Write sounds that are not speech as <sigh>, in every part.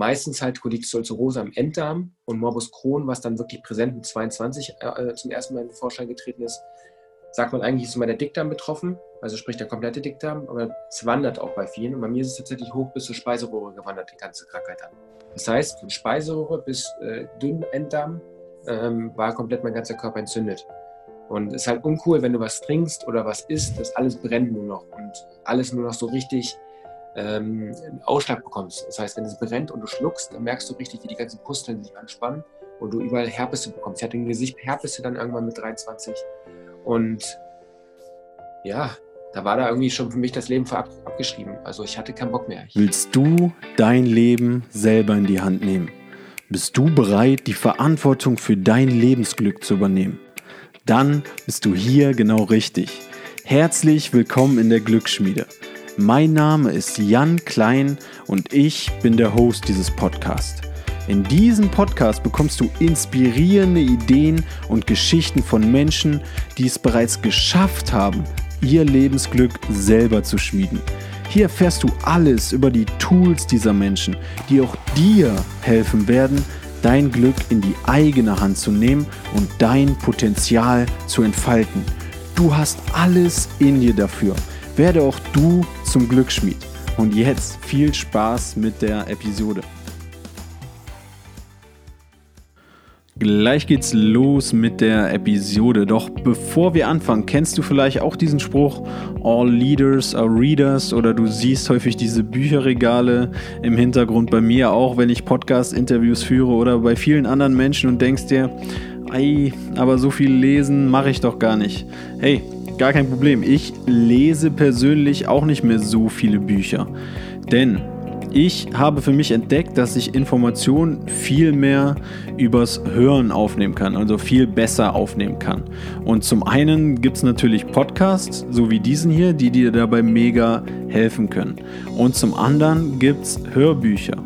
meistens halt Colitis am Enddarm und Morbus Crohn, was dann wirklich präsent mit 22 äh, zum ersten Mal in den Vorschein getreten ist, sagt man eigentlich, ist immer der Dickdarm betroffen, also sprich der komplette Dickdarm, aber es wandert auch bei vielen. Und bei mir ist es tatsächlich hoch bis zur Speiseröhre gewandert, die ganze Krankheit an. Das heißt, von Speiseröhre bis äh, dünn Enddarm ähm, war komplett mein ganzer Körper entzündet. Und es ist halt uncool, wenn du was trinkst oder was isst, das alles brennt nur noch und alles nur noch so richtig ähm, Ausschlag bekommst. Das heißt, wenn es brennt und du schluckst, dann merkst du richtig, wie die ganzen Pusteln sich anspannen und du überall Herpes bekommst. Ich hatte im Gesicht Herpes dann irgendwann mit 23 und ja, da war da irgendwie schon für mich das Leben ab abgeschrieben. Also ich hatte keinen Bock mehr. Willst du dein Leben selber in die Hand nehmen? Bist du bereit, die Verantwortung für dein Lebensglück zu übernehmen? Dann bist du hier genau richtig. Herzlich willkommen in der Glücksschmiede. Mein Name ist Jan Klein und ich bin der Host dieses Podcasts. In diesem Podcast bekommst du inspirierende Ideen und Geschichten von Menschen, die es bereits geschafft haben, ihr Lebensglück selber zu schmieden. Hier erfährst du alles über die Tools dieser Menschen, die auch dir helfen werden, dein Glück in die eigene Hand zu nehmen und dein Potenzial zu entfalten. Du hast alles in dir dafür. Werde auch du zum Glücksschmied. Und jetzt viel Spaß mit der Episode. Gleich geht's los mit der Episode. Doch bevor wir anfangen, kennst du vielleicht auch diesen Spruch, All Leaders are Readers oder du siehst häufig diese Bücherregale im Hintergrund bei mir auch, wenn ich Podcast-Interviews führe oder bei vielen anderen Menschen und denkst dir, ei, aber so viel lesen mache ich doch gar nicht. Hey, gar kein Problem. Ich lese persönlich auch nicht mehr so viele Bücher. Denn ich habe für mich entdeckt, dass ich Informationen viel mehr übers Hören aufnehmen kann, also viel besser aufnehmen kann. Und zum einen gibt es natürlich Podcasts, so wie diesen hier, die dir dabei mega helfen können. Und zum anderen gibt es Hörbücher.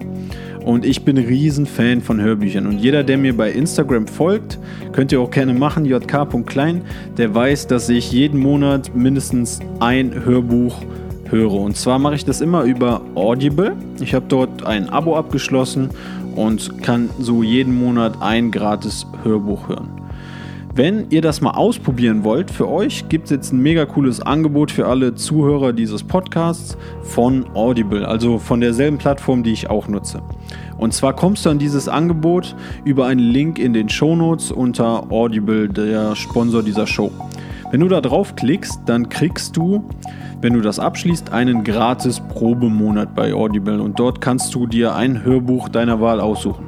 Und ich bin ein Riesenfan von Hörbüchern. Und jeder, der mir bei Instagram folgt, könnt ihr auch gerne machen, jk.klein, der weiß, dass ich jeden Monat mindestens ein Hörbuch höre. Und zwar mache ich das immer über Audible. Ich habe dort ein Abo abgeschlossen und kann so jeden Monat ein gratis Hörbuch hören. Wenn ihr das mal ausprobieren wollt, für euch gibt es jetzt ein mega cooles Angebot für alle Zuhörer dieses Podcasts von Audible, also von derselben Plattform, die ich auch nutze. Und zwar kommst du an dieses Angebot über einen Link in den Shownotes unter Audible, der Sponsor dieser Show. Wenn du da draufklickst, dann kriegst du wenn du das abschließt, einen gratis Probemonat bei Audible und dort kannst du dir ein Hörbuch deiner Wahl aussuchen.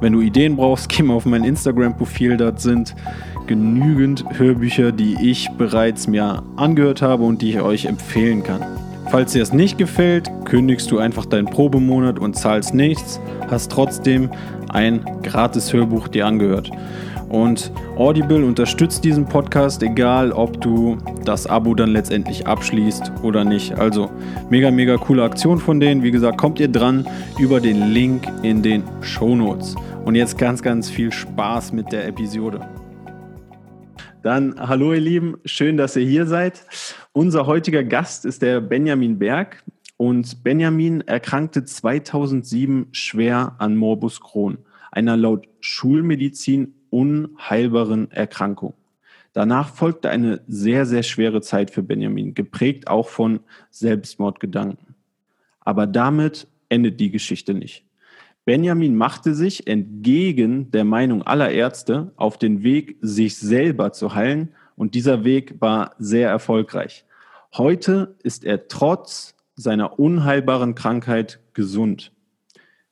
Wenn du Ideen brauchst, geh mal auf mein Instagram-Profil, dort sind genügend Hörbücher, die ich bereits mir angehört habe und die ich euch empfehlen kann. Falls dir es nicht gefällt, kündigst du einfach deinen Probemonat und zahlst nichts, hast trotzdem ein gratis Hörbuch dir angehört. Und Audible unterstützt diesen Podcast, egal ob du das Abo dann letztendlich abschließt oder nicht. Also mega, mega coole Aktion von denen. Wie gesagt, kommt ihr dran über den Link in den Show Notes. Und jetzt ganz, ganz viel Spaß mit der Episode. Dann hallo ihr Lieben, schön, dass ihr hier seid. Unser heutiger Gast ist der Benjamin Berg. Und Benjamin erkrankte 2007 schwer an Morbus Crohn, einer laut Schulmedizin unheilbaren Erkrankung. Danach folgte eine sehr, sehr schwere Zeit für Benjamin, geprägt auch von Selbstmordgedanken. Aber damit endet die Geschichte nicht. Benjamin machte sich entgegen der Meinung aller Ärzte auf den Weg, sich selber zu heilen und dieser Weg war sehr erfolgreich. Heute ist er trotz seiner unheilbaren Krankheit gesund.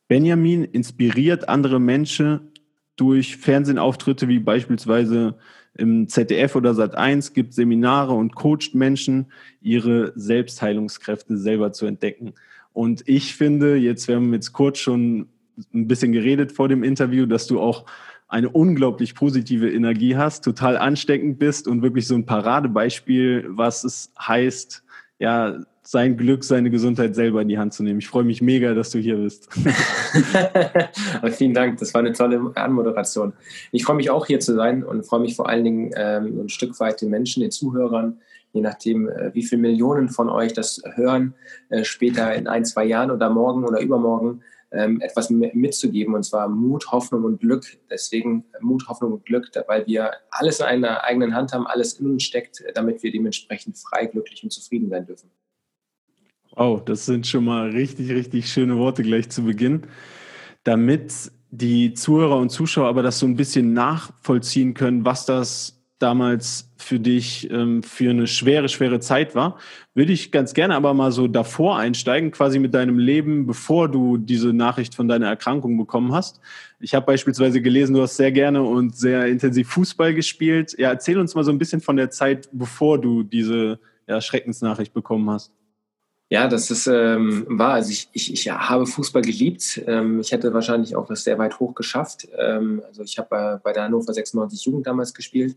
Benjamin inspiriert andere Menschen durch Fernsehauftritte wie beispielsweise im ZDF oder Sat1 gibt Seminare und coacht Menschen, ihre Selbstheilungskräfte selber zu entdecken. Und ich finde, jetzt wir haben jetzt kurz schon ein bisschen geredet vor dem Interview, dass du auch eine unglaublich positive Energie hast, total ansteckend bist und wirklich so ein Paradebeispiel, was es heißt, ja, sein Glück, seine Gesundheit selber in die Hand zu nehmen. Ich freue mich mega, dass du hier bist. <laughs> Vielen Dank, das war eine tolle Anmoderation. Ich freue mich auch hier zu sein und freue mich vor allen Dingen ähm, ein Stück weit den Menschen, den Zuhörern, je nachdem, äh, wie viele Millionen von euch das hören, äh, später in ein, zwei Jahren oder morgen oder übermorgen, ähm, etwas mitzugeben, und zwar Mut, Hoffnung und Glück. Deswegen Mut, Hoffnung und Glück, weil wir alles in einer eigenen Hand haben, alles in uns steckt, damit wir dementsprechend frei, glücklich und zufrieden sein dürfen. Wow, das sind schon mal richtig, richtig schöne Worte gleich zu Beginn. Damit die Zuhörer und Zuschauer aber das so ein bisschen nachvollziehen können, was das damals für dich ähm, für eine schwere, schwere Zeit war, würde ich ganz gerne aber mal so davor einsteigen, quasi mit deinem Leben, bevor du diese Nachricht von deiner Erkrankung bekommen hast. Ich habe beispielsweise gelesen, du hast sehr gerne und sehr intensiv Fußball gespielt. Ja, erzähl uns mal so ein bisschen von der Zeit, bevor du diese ja, Schreckensnachricht bekommen hast. Ja, das ist ähm, wahr. Also ich, ich, ich habe Fußball geliebt. Ähm, ich hätte wahrscheinlich auch das sehr weit hoch geschafft. Ähm, also ich habe bei, bei der Hannover 96 Jugend damals gespielt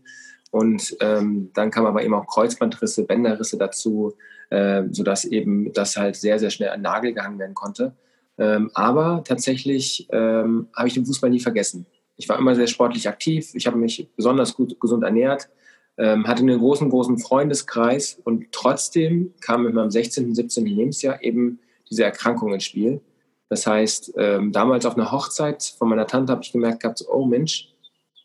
und ähm, dann kam aber eben auch Kreuzbandrisse, Bänderrisse dazu, äh, sodass eben das halt sehr, sehr schnell an Nagel gehangen werden konnte. Ähm, aber tatsächlich ähm, habe ich den Fußball nie vergessen. Ich war immer sehr sportlich aktiv. Ich habe mich besonders gut gesund ernährt ähm, hatte einen großen, großen Freundeskreis und trotzdem kam in meinem 16., 17. Lebensjahr eben diese Erkrankung ins Spiel. Das heißt, ähm, damals auf einer Hochzeit von meiner Tante habe ich gemerkt gehabt, oh Mensch,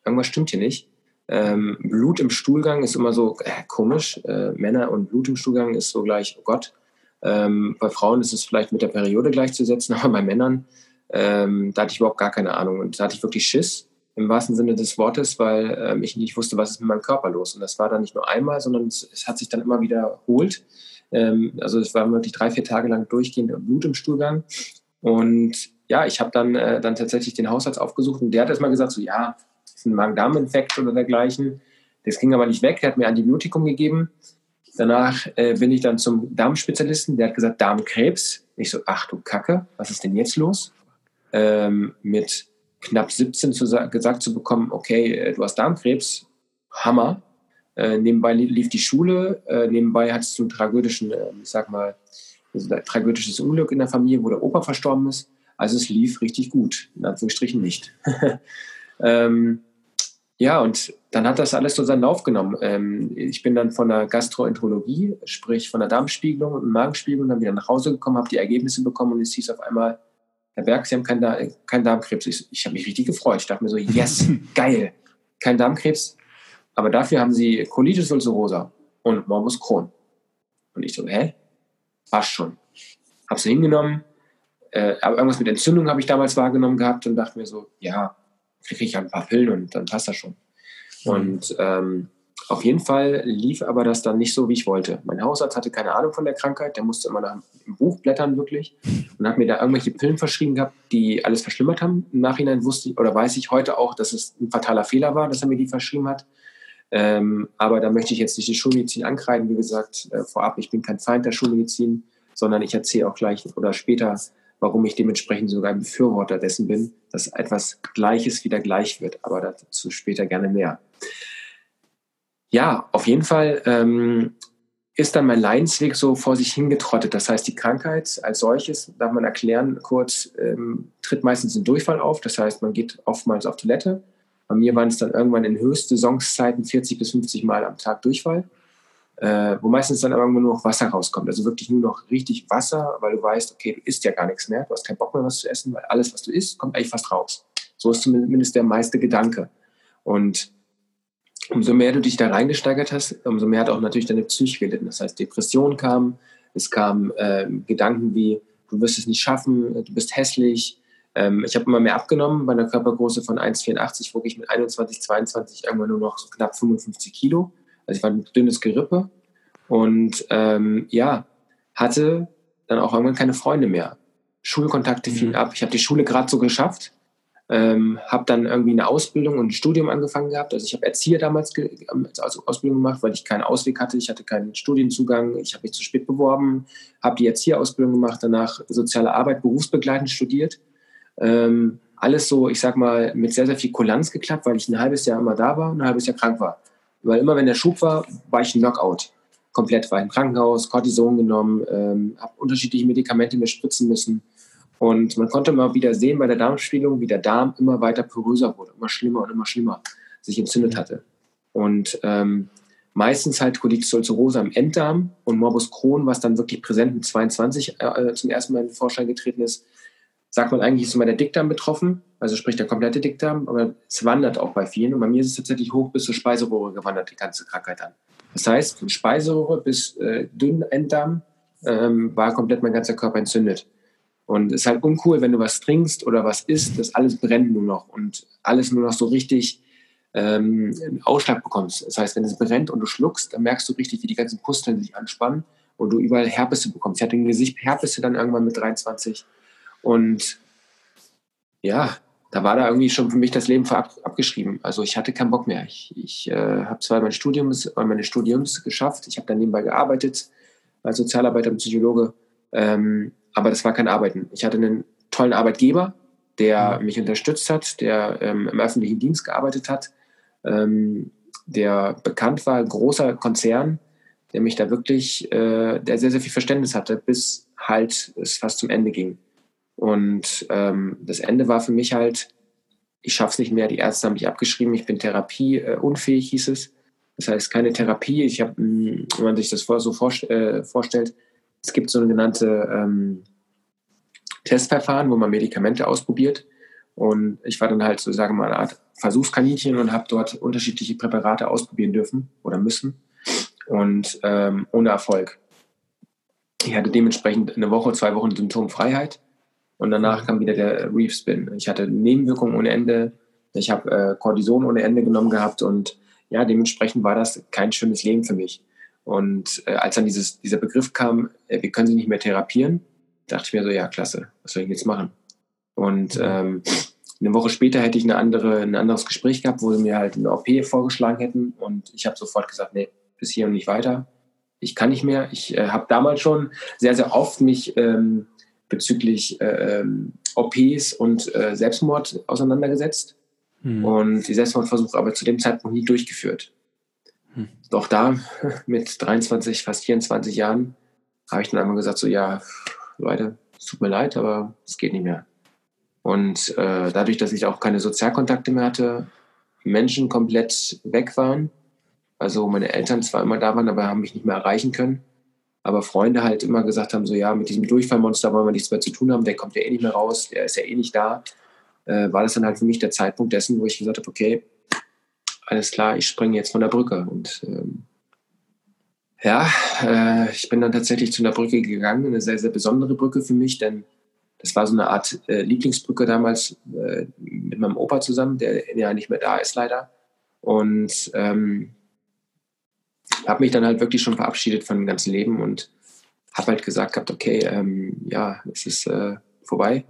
irgendwas stimmt hier nicht. Ähm, Blut im Stuhlgang ist immer so äh, komisch. Äh, Männer und Blut im Stuhlgang ist so gleich, oh Gott. Ähm, bei Frauen ist es vielleicht mit der Periode gleichzusetzen, <laughs> aber bei Männern, ähm, da hatte ich überhaupt gar keine Ahnung. Und da hatte ich wirklich Schiss im wahrsten Sinne des Wortes, weil ähm, ich nicht wusste, was ist mit meinem Körper los. Und das war dann nicht nur einmal, sondern es, es hat sich dann immer wiederholt. Ähm, also es war wirklich drei, vier Tage lang durchgehend Blut im Stuhlgang. Und ja, ich habe dann, äh, dann tatsächlich den Hausarzt aufgesucht und der hat erstmal gesagt, so ja, ein Magen-Darm-Infekt oder dergleichen. Das ging aber nicht weg, der hat mir Antibiotikum gegeben. Danach äh, bin ich dann zum Darmspezialisten, der hat gesagt, Darmkrebs. Ich so, ach du Kacke, was ist denn jetzt los? Ähm, mit knapp 17 zu, gesagt zu bekommen, okay, äh, du hast Darmkrebs, Hammer. Äh, nebenbei lief die Schule, äh, nebenbei hattest du einen tragödischen, äh, ich sag mal, also ein tragödisches Unglück in der Familie, wo der Opa verstorben ist. Also es lief richtig gut, in Anführungsstrichen nicht. <laughs> ähm, ja, und dann hat das alles so seinen Lauf genommen. Ähm, ich bin dann von der Gastroenterologie, sprich von der Darmspiegelung und Magenspiegelung, dann wieder nach Hause gekommen, habe die Ergebnisse bekommen und es hieß auf einmal, Herr Berg, Sie haben keinen, da keinen Darmkrebs. Ich, ich habe mich richtig gefreut. Ich dachte mir so, yes, <laughs> geil, kein Darmkrebs. Aber dafür haben Sie Colitis ulcerosa und Morbus Crohn. Und ich so, hä? Passt schon. Habe sie hingenommen. Äh, aber irgendwas mit Entzündung habe ich damals wahrgenommen gehabt und dachte mir so, ja, kriege ich ein paar Pillen und dann passt das schon. Mhm. Und ähm, auf jeden Fall lief aber das dann nicht so, wie ich wollte. Mein Hausarzt hatte keine Ahnung von der Krankheit, der musste immer nach dem Buch blättern wirklich und hat mir da irgendwelche Pillen verschrieben gehabt, die alles verschlimmert haben. Im Nachhinein wusste ich oder weiß ich heute auch, dass es ein fataler Fehler war, dass er mir die verschrieben hat. Ähm, aber da möchte ich jetzt nicht die Schulmedizin ankreiden. Wie gesagt, äh, vorab, ich bin kein Feind der Schulmedizin, sondern ich erzähle auch gleich oder später, warum ich dementsprechend sogar ein Befürworter dessen bin, dass etwas Gleiches wieder gleich wird. Aber dazu später gerne mehr. Ja, auf jeden Fall ähm, ist dann mein Leidensweg so vor sich hingetrottet. Das heißt, die Krankheit als solches, darf man erklären, kurz, ähm, tritt meistens in Durchfall auf. Das heißt, man geht oftmals auf Toilette. Bei mir waren es dann irgendwann in Höchstsaisonszeiten 40 bis 50 Mal am Tag Durchfall, äh, wo meistens dann irgendwann nur noch Wasser rauskommt. Also wirklich nur noch richtig Wasser, weil du weißt, okay, du isst ja gar nichts mehr, du hast keinen Bock mehr, was zu essen, weil alles, was du isst, kommt eigentlich fast raus. So ist zumindest der meiste Gedanke. Und umso mehr du dich da reingesteigert hast, umso mehr hat auch natürlich deine Psyche gelitten. Das heißt, Depression kam, es kamen ähm, Gedanken wie, du wirst es nicht schaffen, du bist hässlich. Ähm, ich habe immer mehr abgenommen, bei einer Körpergröße von 1,84 wog ich mit 21, 22 irgendwann nur noch so knapp 55 Kilo. Also ich war ein dünnes Gerippe und ähm, ja, hatte dann auch irgendwann keine Freunde mehr. Schulkontakte fielen mhm. ab. Ich habe die Schule gerade so geschafft ähm, habe dann irgendwie eine Ausbildung und ein Studium angefangen gehabt. Also ich habe Erzieher damals also Ausbildung gemacht, weil ich keinen Ausweg hatte. Ich hatte keinen Studienzugang. Ich habe mich zu spät beworben, habe die Erzieherausbildung gemacht, danach soziale Arbeit berufsbegleitend studiert. Ähm, alles so, ich sag mal, mit sehr, sehr viel Kulanz geklappt, weil ich ein halbes Jahr immer da war und ein halbes Jahr krank war. Weil immer, wenn der Schub war, war ich ein Knockout. Komplett war ich im Krankenhaus, Cortison genommen, ähm, habe unterschiedliche Medikamente mir spritzen müssen und man konnte mal wieder sehen bei der Darmspiegelung, wie der Darm immer weiter poröser wurde, immer schlimmer und immer schlimmer sich entzündet hatte. Und ähm, meistens halt Colitis ulcerosa im Enddarm und Morbus Crohn, was dann wirklich präsent mit 22 äh, zum ersten Mal in den Vorschein getreten ist, sagt man eigentlich, ist immer der Dickdarm betroffen, also sprich der komplette Dickdarm, aber es wandert auch bei vielen. Und bei mir ist es tatsächlich hoch bis zur Speiseröhre gewandert, die ganze Krankheit an. Das heißt, von Speiseröhre bis äh, Dünnenddarm ähm, war komplett mein ganzer Körper entzündet. Und es ist halt uncool, wenn du was trinkst oder was isst, das alles brennt nur noch und alles nur noch so richtig ähm, einen Ausschlag bekommst. Das heißt, wenn es brennt und du schluckst, dann merkst du richtig, wie die ganzen Pusteln sich anspannen und du überall Herpisse bekommst. Ich hatte im Gesicht Herpisse dann irgendwann mit 23 und ja, da war da irgendwie schon für mich das Leben ab, abgeschrieben. Also ich hatte keinen Bock mehr. Ich, ich äh, habe zwar mein Studium, meine Studiums geschafft, ich habe dann nebenbei gearbeitet als Sozialarbeiter und Psychologe, ähm, aber das war kein Arbeiten. Ich hatte einen tollen Arbeitgeber, der mhm. mich unterstützt hat, der ähm, im öffentlichen Dienst gearbeitet hat, ähm, der bekannt war, großer Konzern, der mich da wirklich, äh, der sehr, sehr viel Verständnis hatte, bis halt es fast zum Ende ging. Und ähm, das Ende war für mich halt, ich schaffe es nicht mehr, die Ärzte haben mich abgeschrieben, ich bin therapieunfähig, hieß es. Das heißt, keine Therapie. Ich habe, hm, wenn man sich das so vorst äh, vorstellt, es gibt so eine genannte ähm, Testverfahren, wo man Medikamente ausprobiert. Und ich war dann halt so, sagen wir mal, eine Art Versuchskaninchen und habe dort unterschiedliche Präparate ausprobieren dürfen oder müssen. Und ähm, ohne Erfolg. Ich hatte dementsprechend eine Woche, zwei Wochen Symptomfreiheit und danach kam wieder der Reef Spin. Ich hatte Nebenwirkungen ohne Ende. Ich habe äh, Cortison ohne Ende genommen gehabt und ja, dementsprechend war das kein schönes Leben für mich. Und äh, als dann dieses, dieser Begriff kam, äh, wir können sie nicht mehr therapieren, dachte ich mir so, ja, klasse, was soll ich jetzt machen? Und ähm, eine Woche später hätte ich eine andere, ein anderes Gespräch gehabt, wo sie mir halt eine OP vorgeschlagen hätten. Und ich habe sofort gesagt, nee, bis hier und nicht weiter. Ich kann nicht mehr. Ich äh, habe damals schon sehr, sehr oft mich ähm, bezüglich äh, OPs und äh, Selbstmord auseinandergesetzt hm. und die Selbstmordversuche aber zu dem Zeitpunkt nie durchgeführt. Hm. Doch da <laughs> mit 23, fast 24 Jahren habe ich dann einmal gesagt, so ja, Leute, es tut mir leid, aber es geht nicht mehr. Und äh, dadurch, dass ich auch keine Sozialkontakte mehr hatte, Menschen komplett weg waren, also meine Eltern zwar immer da waren, aber haben mich nicht mehr erreichen können, aber Freunde halt immer gesagt haben, so ja, mit diesem Durchfallmonster wollen wir nichts mehr zu tun haben, der kommt ja eh nicht mehr raus, der ist ja eh nicht da, äh, war das dann halt für mich der Zeitpunkt dessen, wo ich gesagt habe, okay, alles klar, ich springe jetzt von der Brücke. Und ähm, ja, äh, ich bin dann tatsächlich zu einer Brücke gegangen, eine sehr, sehr besondere Brücke für mich, denn das war so eine Art äh, Lieblingsbrücke damals äh, mit meinem Opa zusammen, der ja nicht mehr da ist leider. Und ähm, habe mich dann halt wirklich schon verabschiedet von dem ganzen Leben und habe halt gesagt gehabt, okay, ähm, ja, es ist äh, vorbei.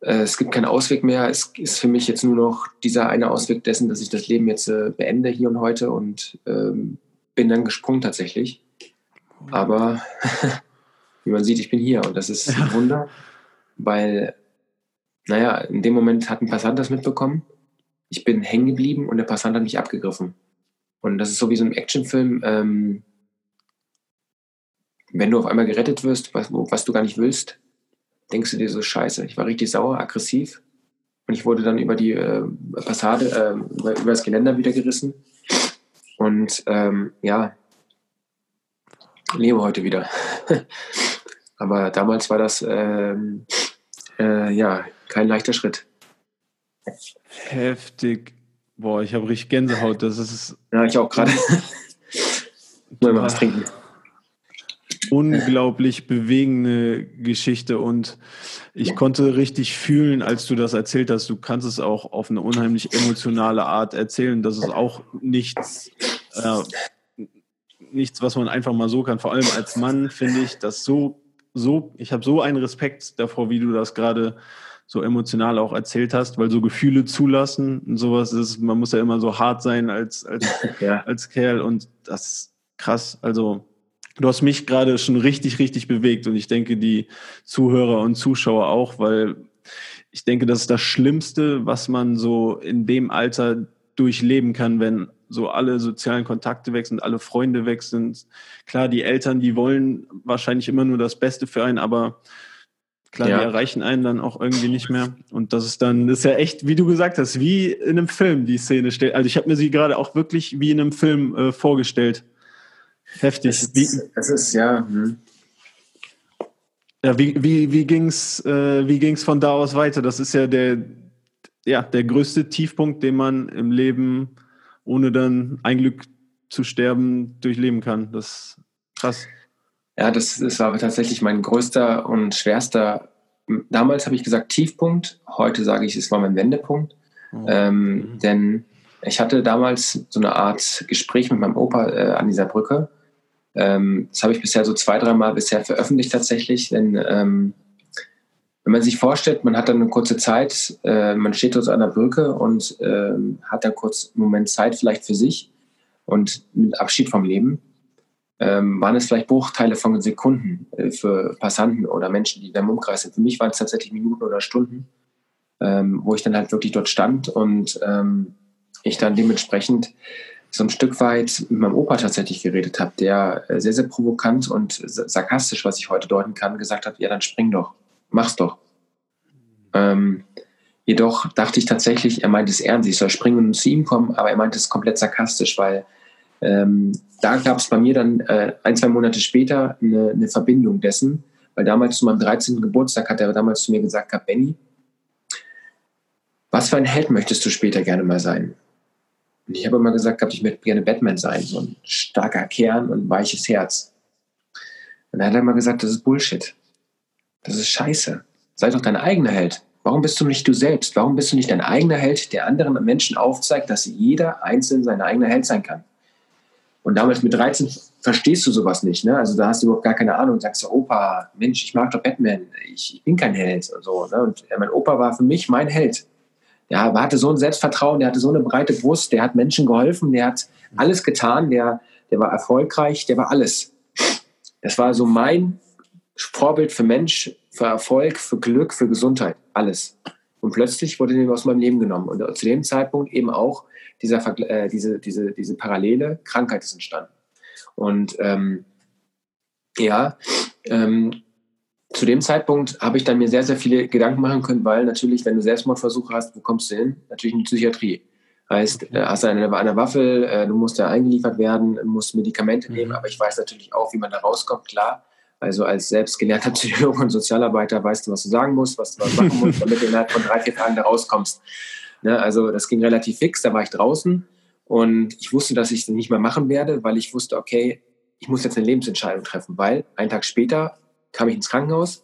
Äh, es gibt keinen Ausweg mehr. Es ist für mich jetzt nur noch dieser eine Ausweg dessen, dass ich das Leben jetzt äh, beende hier und heute und ähm, bin dann gesprungen tatsächlich. Aber <laughs> wie man sieht, ich bin hier und das ist ein Wunder, weil, naja, in dem Moment hat ein Passant das mitbekommen. Ich bin hängen geblieben und der Passant hat mich abgegriffen. Und das ist so wie so ein Actionfilm, ähm, wenn du auf einmal gerettet wirst, was, was du gar nicht willst, denkst du dir so, scheiße, ich war richtig sauer, aggressiv. Und ich wurde dann über die äh, Passade, äh, über, über, das Geländer wieder gerissen. Und ähm, ja, lebe heute wieder. <laughs> Aber damals war das ähm, äh, ja kein leichter Schritt. Heftig. Boah, ich habe richtig Gänsehaut. Das ist. Ja, ich auch gerade. <laughs> Mal was trinken. Unglaublich bewegende Geschichte und ich konnte richtig fühlen, als du das erzählt hast. Du kannst es auch auf eine unheimlich emotionale Art erzählen. Das ist auch nichts, äh, nichts, was man einfach mal so kann. Vor allem als Mann finde ich das so, so, ich habe so einen Respekt davor, wie du das gerade so emotional auch erzählt hast, weil so Gefühle zulassen und sowas ist, man muss ja immer so hart sein als, als, <laughs> ja. als Kerl und das ist krass. Also du hast mich gerade schon richtig, richtig bewegt und ich denke die Zuhörer und Zuschauer auch, weil ich denke, das ist das Schlimmste, was man so in dem Alter durchleben kann, wenn so alle sozialen Kontakte weg sind, alle Freunde weg sind. Klar, die Eltern, die wollen wahrscheinlich immer nur das Beste für einen, aber Klar, ja. die erreichen einen dann auch irgendwie nicht mehr. Und das ist dann, das ist ja echt, wie du gesagt hast, wie in einem Film die Szene steht. Also ich habe mir sie gerade auch wirklich wie in einem Film äh, vorgestellt. Heftig. Es ist, es ist ja. Hm. Ja, Ja, wie, wie, wie ging es äh, wie ging's von da aus weiter? Das ist ja der, ja der größte Tiefpunkt, den man im Leben, ohne dann ein Glück zu sterben, durchleben kann. Das ist krass. Ja, das, das war tatsächlich mein größter und schwerster. Damals habe ich gesagt Tiefpunkt, heute sage ich, es war mein Wendepunkt. Oh. Ähm, mhm. Denn ich hatte damals so eine Art Gespräch mit meinem Opa äh, an dieser Brücke ähm, das habe ich bisher so zwei, dreimal bisher veröffentlicht tatsächlich, denn ähm, wenn man sich vorstellt, man hat dann eine kurze Zeit, äh, man steht dort an der Brücke und ähm, hat dann kurz einen Moment Zeit vielleicht für sich und mit Abschied vom Leben, ähm, waren es vielleicht Bruchteile von Sekunden äh, für Passanten oder Menschen, die da im Umkreis sind. Für mich waren es tatsächlich Minuten oder Stunden, ähm, wo ich dann halt wirklich dort stand und ähm, ich dann dementsprechend so ein Stück weit mit meinem Opa tatsächlich geredet habe, der äh, sehr, sehr provokant und sarkastisch, was ich heute deuten kann, gesagt hat, ja, dann spring doch, mach's doch. Ähm, jedoch dachte ich tatsächlich, er meint es ernst, ich soll springen und zu ihm kommen, aber er meint es komplett sarkastisch, weil ähm, da gab es bei mir dann äh, ein, zwei Monate später eine, eine, Verbindung dessen, weil damals zu meinem 13. Geburtstag hat er damals zu mir gesagt, Benny, was für ein Held möchtest du später gerne mal sein? Und ich habe immer gesagt, ich möchte gerne Batman sein, so ein starker Kern und weiches Herz. Und dann hat er immer gesagt, das ist Bullshit. Das ist scheiße. Sei doch dein eigener Held. Warum bist du nicht du selbst? Warum bist du nicht dein eigener Held, der anderen Menschen aufzeigt, dass jeder einzeln sein eigener Held sein kann? Und damals mit 13 verstehst du sowas nicht. Ne? Also da hast du überhaupt gar keine Ahnung. Sagst du, Opa, Mensch, ich mag doch Batman. Ich, ich bin kein Held und so. Ne? Und mein Opa war für mich mein Held er hatte so ein Selbstvertrauen, der hatte so eine breite Brust, der hat Menschen geholfen, der hat alles getan, der, der war erfolgreich, der war alles. Das war so mein Vorbild für Mensch, für Erfolg, für Glück, für Gesundheit, alles. Und plötzlich wurde dem aus meinem Leben genommen. Und zu dem Zeitpunkt eben auch dieser, äh, diese, diese, diese parallele Krankheit ist entstanden. Und ähm, ja, ähm, zu dem Zeitpunkt habe ich dann mir sehr, sehr viele Gedanken machen können, weil natürlich, wenn du Selbstmordversuche hast, wo kommst du hin? Natürlich in die Psychiatrie. Heißt, okay. Äh, hast du eine, eine Waffe, äh, du musst da eingeliefert werden, musst Medikamente mhm. nehmen, aber ich weiß natürlich auch, wie man da rauskommt, klar. Also als selbstgelernter <laughs> Psychologe und Sozialarbeiter weißt du, was du sagen musst, was du machen musst, <laughs> damit du innerhalb von drei, vier Tagen da rauskommst. Ne? Also das ging relativ fix, da war ich draußen und ich wusste, dass ich es nicht mehr machen werde, weil ich wusste, okay, ich muss jetzt eine Lebensentscheidung treffen, weil einen Tag später kam ich ins Krankenhaus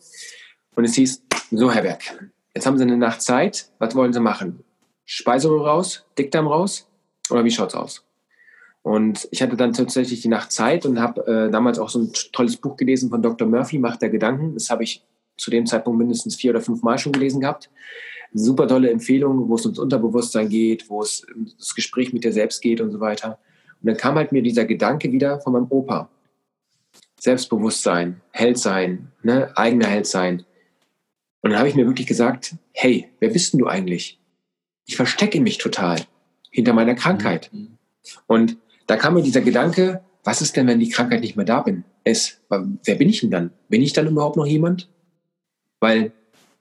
und es hieß, so Herr Berg, jetzt haben Sie eine Nacht Zeit, was wollen Sie machen? Speiseröhre raus, Dickdarm raus oder wie schaut's aus? Und ich hatte dann tatsächlich die Nacht Zeit und habe äh, damals auch so ein tolles Buch gelesen von Dr. Murphy, Macht der Gedanken. Das habe ich zu dem Zeitpunkt mindestens vier oder fünf Mal schon gelesen gehabt. Super tolle Empfehlung, wo es ums Unterbewusstsein geht, wo es um das Gespräch mit dir selbst geht und so weiter. Und dann kam halt mir dieser Gedanke wieder von meinem Opa. Selbstbewusstsein, Held sein, ne? eigener Held sein. Und dann habe ich mir wirklich gesagt, hey, wer bist denn du eigentlich? Ich verstecke mich total hinter meiner Krankheit. Mhm. Und da kam mir dieser Gedanke, was ist denn, wenn die Krankheit nicht mehr da bin, ist? Wer bin ich denn dann? Bin ich dann überhaupt noch jemand? Weil,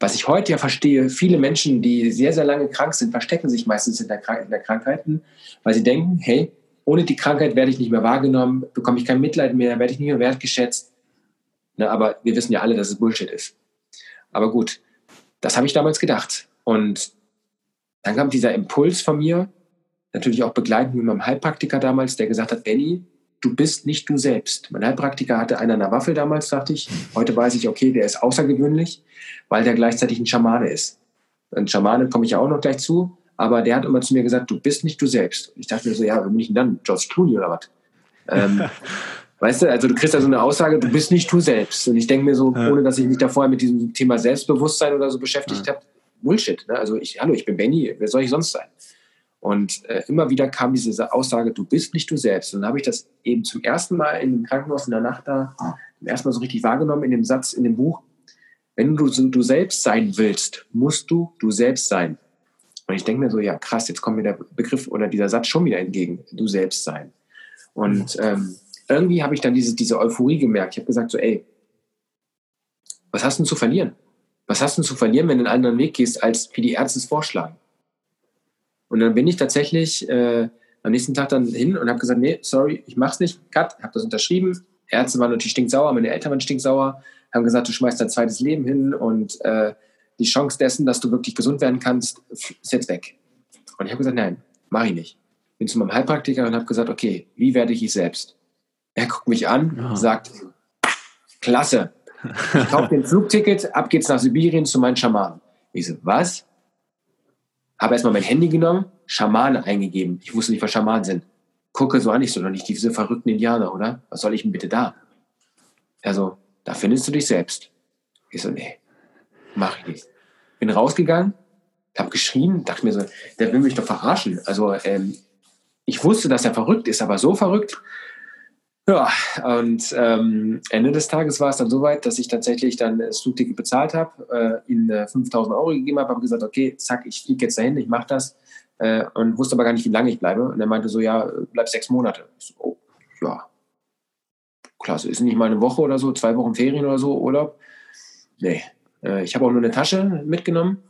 was ich heute ja verstehe, viele Menschen, die sehr, sehr lange krank sind, verstecken sich meistens hinter, hinter Krankheiten, weil sie denken, hey, ohne die Krankheit werde ich nicht mehr wahrgenommen, bekomme ich kein Mitleid mehr, werde ich nicht mehr wertgeschätzt. Ne, aber wir wissen ja alle, dass es Bullshit ist. Aber gut, das habe ich damals gedacht. Und dann kam dieser Impuls von mir, natürlich auch begleitend mit meinem Heilpraktiker damals, der gesagt hat, Benny, du bist nicht du selbst. Mein Heilpraktiker hatte einen an der Waffel damals, dachte ich. Heute weiß ich, okay, der ist außergewöhnlich, weil der gleichzeitig ein Schamane ist. Ein Schamane komme ich ja auch noch gleich zu. Aber der hat immer zu mir gesagt, du bist nicht du selbst. Und ich dachte mir so, ja, bin ich denn dann? George Clooney oder was? Ähm, <laughs> weißt du, also du kriegst da so eine Aussage, du bist nicht du selbst. Und ich denke mir so, ja. ohne dass ich mich da vorher mit diesem Thema Selbstbewusstsein oder so beschäftigt ja. habe, Bullshit. Ne? Also ich, hallo, ich bin Benny, wer soll ich sonst sein? Und äh, immer wieder kam diese Aussage, du bist nicht du selbst. Und dann habe ich das eben zum ersten Mal im Krankenhaus in der Nacht da, zum ersten Mal so richtig wahrgenommen in dem Satz, in dem Buch, wenn du du selbst sein willst, musst du du selbst sein. Und ich denke mir so, ja krass, jetzt kommt mir der Begriff oder dieser Satz schon wieder entgegen, du selbst sein. Und ähm, irgendwie habe ich dann diese, diese Euphorie gemerkt. Ich habe gesagt so, ey, was hast du denn zu verlieren? Was hast du denn zu verlieren, wenn du einen anderen Weg gehst, als wie die Ärzte es vorschlagen? Und dann bin ich tatsächlich äh, am nächsten Tag dann hin und habe gesagt, nee, sorry, ich mach's nicht, cut, habe das unterschrieben. Ärzte waren natürlich stinksauer, meine Eltern waren stinksauer, haben gesagt, du schmeißt dein zweites Leben hin und äh, die Chance dessen, dass du wirklich gesund werden kannst, ist jetzt weg. Und ich habe gesagt, nein, mache ich nicht. Bin zu meinem Heilpraktiker und habe gesagt, okay, wie werde ich ich selbst? Er guckt mich an, ja. sagt, klasse, ich kaufe <laughs> den Flugticket, ab geht's nach Sibirien zu meinen Schamanen. Ich so, was? Habe erstmal mein Handy genommen, Schamane eingegeben. Ich wusste nicht, was Schamanen sind. Gucke so an, ich so, noch nicht diese verrückten Indianer, oder? Was soll ich denn bitte da? Also, da findest du dich selbst. Ich so, nee, mach ich nicht. Bin rausgegangen, hab geschrien, dachte mir so, der will mich doch verarschen. Also, ähm, ich wusste, dass er verrückt ist, aber so verrückt, ja, und ähm, Ende des Tages war es dann soweit, dass ich tatsächlich dann das Flugticket bezahlt habe, äh, ihm äh, 5000 Euro gegeben habe, habe gesagt, okay, zack, ich fliege jetzt dahin, ich mache das äh, und wusste aber gar nicht, wie lange ich bleibe. Und er meinte so, ja, bleib sechs Monate. Ich so, oh, ja, klasse, ist nicht mal eine Woche oder so, zwei Wochen Ferien oder so, Urlaub. Nee, äh, ich habe auch nur eine Tasche mitgenommen,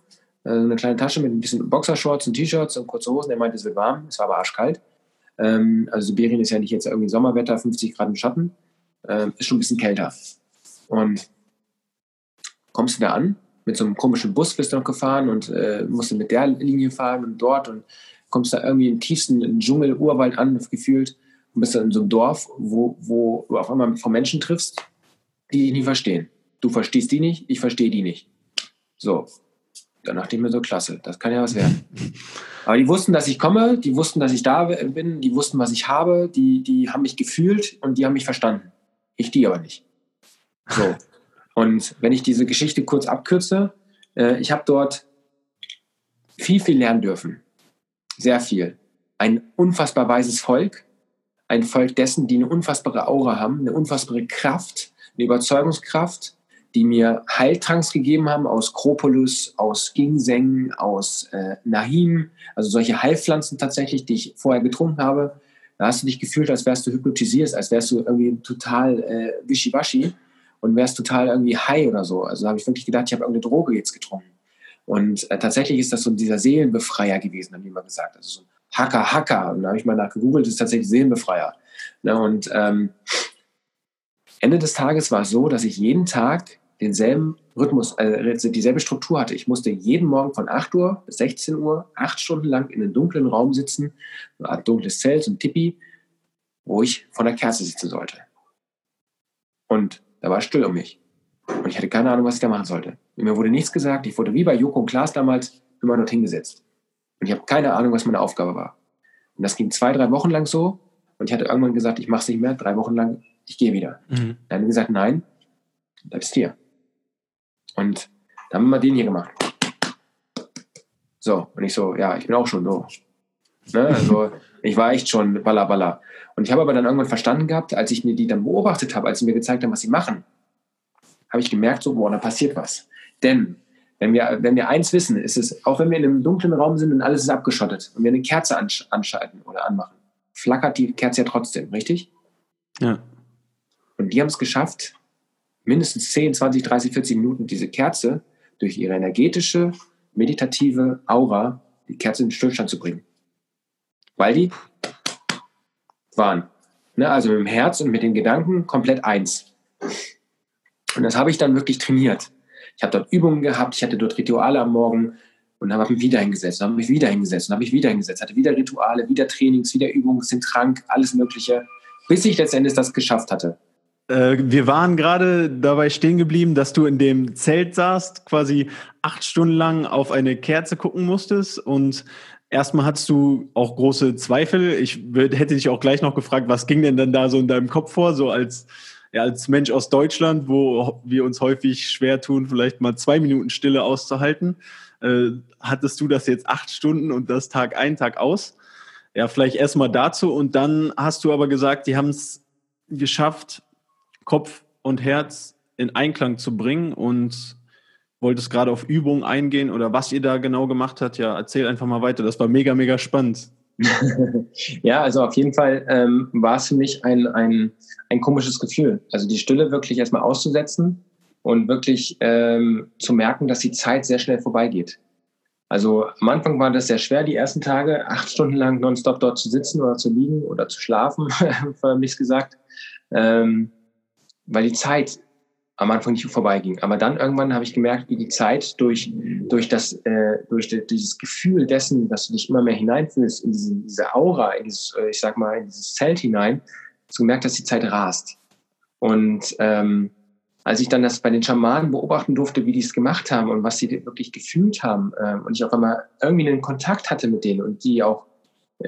äh, eine kleine Tasche mit ein bisschen Boxershorts und T-Shirts und kurze Hosen. Er meinte, es wird warm, es war aber arschkalt. Ähm, also Sibirien ist ja nicht jetzt irgendwie Sommerwetter, 50 Grad im Schatten, ähm, ist schon ein bisschen kälter. Und kommst du da an, mit so einem komischen Bus bist du noch gefahren und äh, musst du mit der Linie fahren und dort und kommst da irgendwie im tiefsten Dschungel, Urwald an, gefühlt, und bist dann in so einem Dorf, wo, wo du auf einmal von Menschen triffst, die dich nicht verstehen. Du verstehst die nicht, ich verstehe die nicht. So, dann dachte ich mir so, klasse, das kann ja was werden. <laughs> Aber die wussten, dass ich komme, die wussten, dass ich da bin, die wussten, was ich habe, die, die haben mich gefühlt und die haben mich verstanden. Ich die aber nicht. So. <laughs> Und wenn ich diese Geschichte kurz abkürze, äh, ich habe dort viel, viel lernen dürfen. Sehr viel. Ein unfassbar weises Volk, ein Volk dessen, die eine unfassbare Aura haben, eine unfassbare Kraft, eine Überzeugungskraft, die mir Heiltranks gegeben haben aus Kropolis, aus Ginseng, aus äh, Nahim, also solche Heilpflanzen tatsächlich, die ich vorher getrunken habe. Da hast du dich gefühlt, als wärst du hypnotisiert, als wärst du irgendwie total äh, wischiwaschi und wärst total irgendwie high oder so. Also habe ich wirklich gedacht, ich habe irgendeine Droge jetzt getrunken. Und äh, tatsächlich ist das so dieser Seelenbefreier gewesen, haben die immer gesagt. Also so ein Hacker, Hacker. Und da habe ich mal nachgegoogelt, ist tatsächlich Seelenbefreier. Ne? Und ähm, Ende des Tages war es so, dass ich jeden Tag denselben Rhythmus, äh, dieselbe Struktur hatte. Ich musste jeden Morgen von 8 Uhr bis 16 Uhr acht Stunden lang in einem dunklen Raum sitzen, eine Art dunkles Zelt, so ein Tipi, wo ich vor der Kerze sitzen sollte. Und da war es still um mich. Und ich hatte keine Ahnung, was ich da machen sollte. Mir wurde nichts gesagt. Ich wurde wie bei Joko und Klaas damals immer dort hingesetzt. Und ich habe keine Ahnung, was meine Aufgabe war. Und das ging zwei, drei Wochen lang so. Und ich hatte irgendwann gesagt, ich mache es nicht mehr. Drei Wochen lang, ich gehe wieder. Mhm. Dann haben die gesagt, nein, bleibst hier. Und dann haben wir den hier gemacht. So, und ich so, ja, ich bin auch schon so. Ne? Also <laughs> ich war echt schon balla balla. Und ich habe aber dann irgendwann verstanden gehabt, als ich mir die dann beobachtet habe, als sie mir gezeigt haben, was sie machen, habe ich gemerkt, so, boah, da passiert was. Denn wenn wir, wenn wir eins wissen, ist es, auch wenn wir in einem dunklen Raum sind und alles ist abgeschottet und wir eine Kerze ansch anschalten oder anmachen, flackert die Kerze ja trotzdem, richtig? Ja. Und die haben es geschafft, mindestens 10, 20, 30, 40 Minuten diese Kerze durch ihre energetische, meditative Aura, die Kerze in den Stillstand zu bringen. Weil die waren. Ne, also mit dem Herz und mit den Gedanken komplett eins. Und das habe ich dann wirklich trainiert. Ich habe dort Übungen gehabt, ich hatte dort Rituale am Morgen und habe mich wieder hingesetzt, habe mich wieder hingesetzt und habe mich wieder hingesetzt, hatte wieder Rituale, wieder Trainings, wieder Übungen, den Trank, alles Mögliche, bis ich letztendlich das geschafft hatte. Äh, wir waren gerade dabei stehen geblieben, dass du in dem Zelt saßt, quasi acht Stunden lang auf eine Kerze gucken musstest und erstmal hattest du auch große Zweifel. Ich hätte dich auch gleich noch gefragt, was ging denn dann da so in deinem Kopf vor, so als, ja, als Mensch aus Deutschland, wo wir uns häufig schwer tun, vielleicht mal zwei Minuten Stille auszuhalten. Äh, hattest du das jetzt acht Stunden und das Tag ein, Tag aus? Ja, vielleicht erstmal dazu und dann hast du aber gesagt, die haben es geschafft, Kopf und Herz in Einklang zu bringen und wolltest gerade auf Übungen eingehen oder was ihr da genau gemacht habt. Ja, erzähl einfach mal weiter. Das war mega, mega spannend. <laughs> ja, also auf jeden Fall ähm, war es für mich ein, ein, ein komisches Gefühl. Also die Stille wirklich erstmal auszusetzen und wirklich ähm, zu merken, dass die Zeit sehr schnell vorbeigeht. Also am Anfang war das sehr schwer, die ersten Tage, acht Stunden lang nonstop dort zu sitzen oder zu liegen oder zu schlafen, <laughs> förmlich gesagt. Ähm, weil die Zeit am Anfang nicht vorbeiging. Aber dann irgendwann habe ich gemerkt, wie die Zeit durch, durch, das, äh, durch dieses Gefühl dessen, dass du dich immer mehr hineinfühlst in diese, diese Aura, in dieses, äh, ich sag mal, in dieses Zelt hinein, hast du gemerkt, dass die Zeit rast. Und ähm, als ich dann das bei den Schamanen beobachten durfte, wie die es gemacht haben und was sie wirklich gefühlt haben ähm, und ich auf einmal irgendwie einen Kontakt hatte mit denen und die auch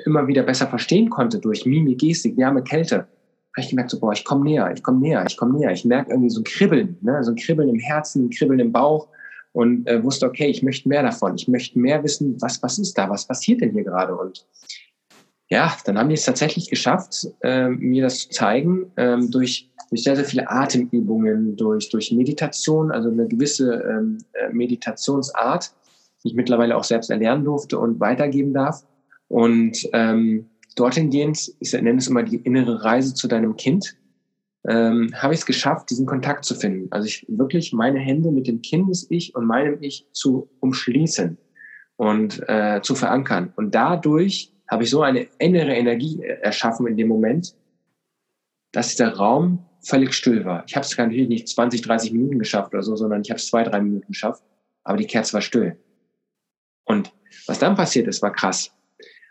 immer wieder besser verstehen konnte durch Mimik, Gestik, Wärme, Kälte, habe ich gemerkt, so, boah, ich komme näher, ich komme näher, ich komme näher. Ich merke irgendwie so ein Kribbeln, ne? so ein Kribbeln im Herzen, ein Kribbeln im Bauch und äh, wusste, okay, ich möchte mehr davon. Ich möchte mehr wissen, was, was ist da, was passiert denn hier gerade? Und ja, dann haben die es tatsächlich geschafft, äh, mir das zu zeigen, ähm, durch, durch sehr, sehr viele Atemübungen, durch, durch Meditation, also eine gewisse ähm, äh, Meditationsart, die ich mittlerweile auch selbst erlernen durfte und weitergeben darf. Und ähm, dorthin gehend, ich nenne es immer die innere Reise zu deinem Kind, ähm, habe ich es geschafft, diesen Kontakt zu finden. Also ich wirklich meine Hände mit dem Kindes-Ich und meinem Ich zu umschließen und äh, zu verankern. Und dadurch habe ich so eine innere Energie erschaffen in dem Moment, dass dieser Raum völlig still war. Ich habe es natürlich nicht 20, 30 Minuten geschafft oder so, sondern ich habe es zwei, drei Minuten geschafft, aber die Kerze war still. Und was dann passiert ist, war krass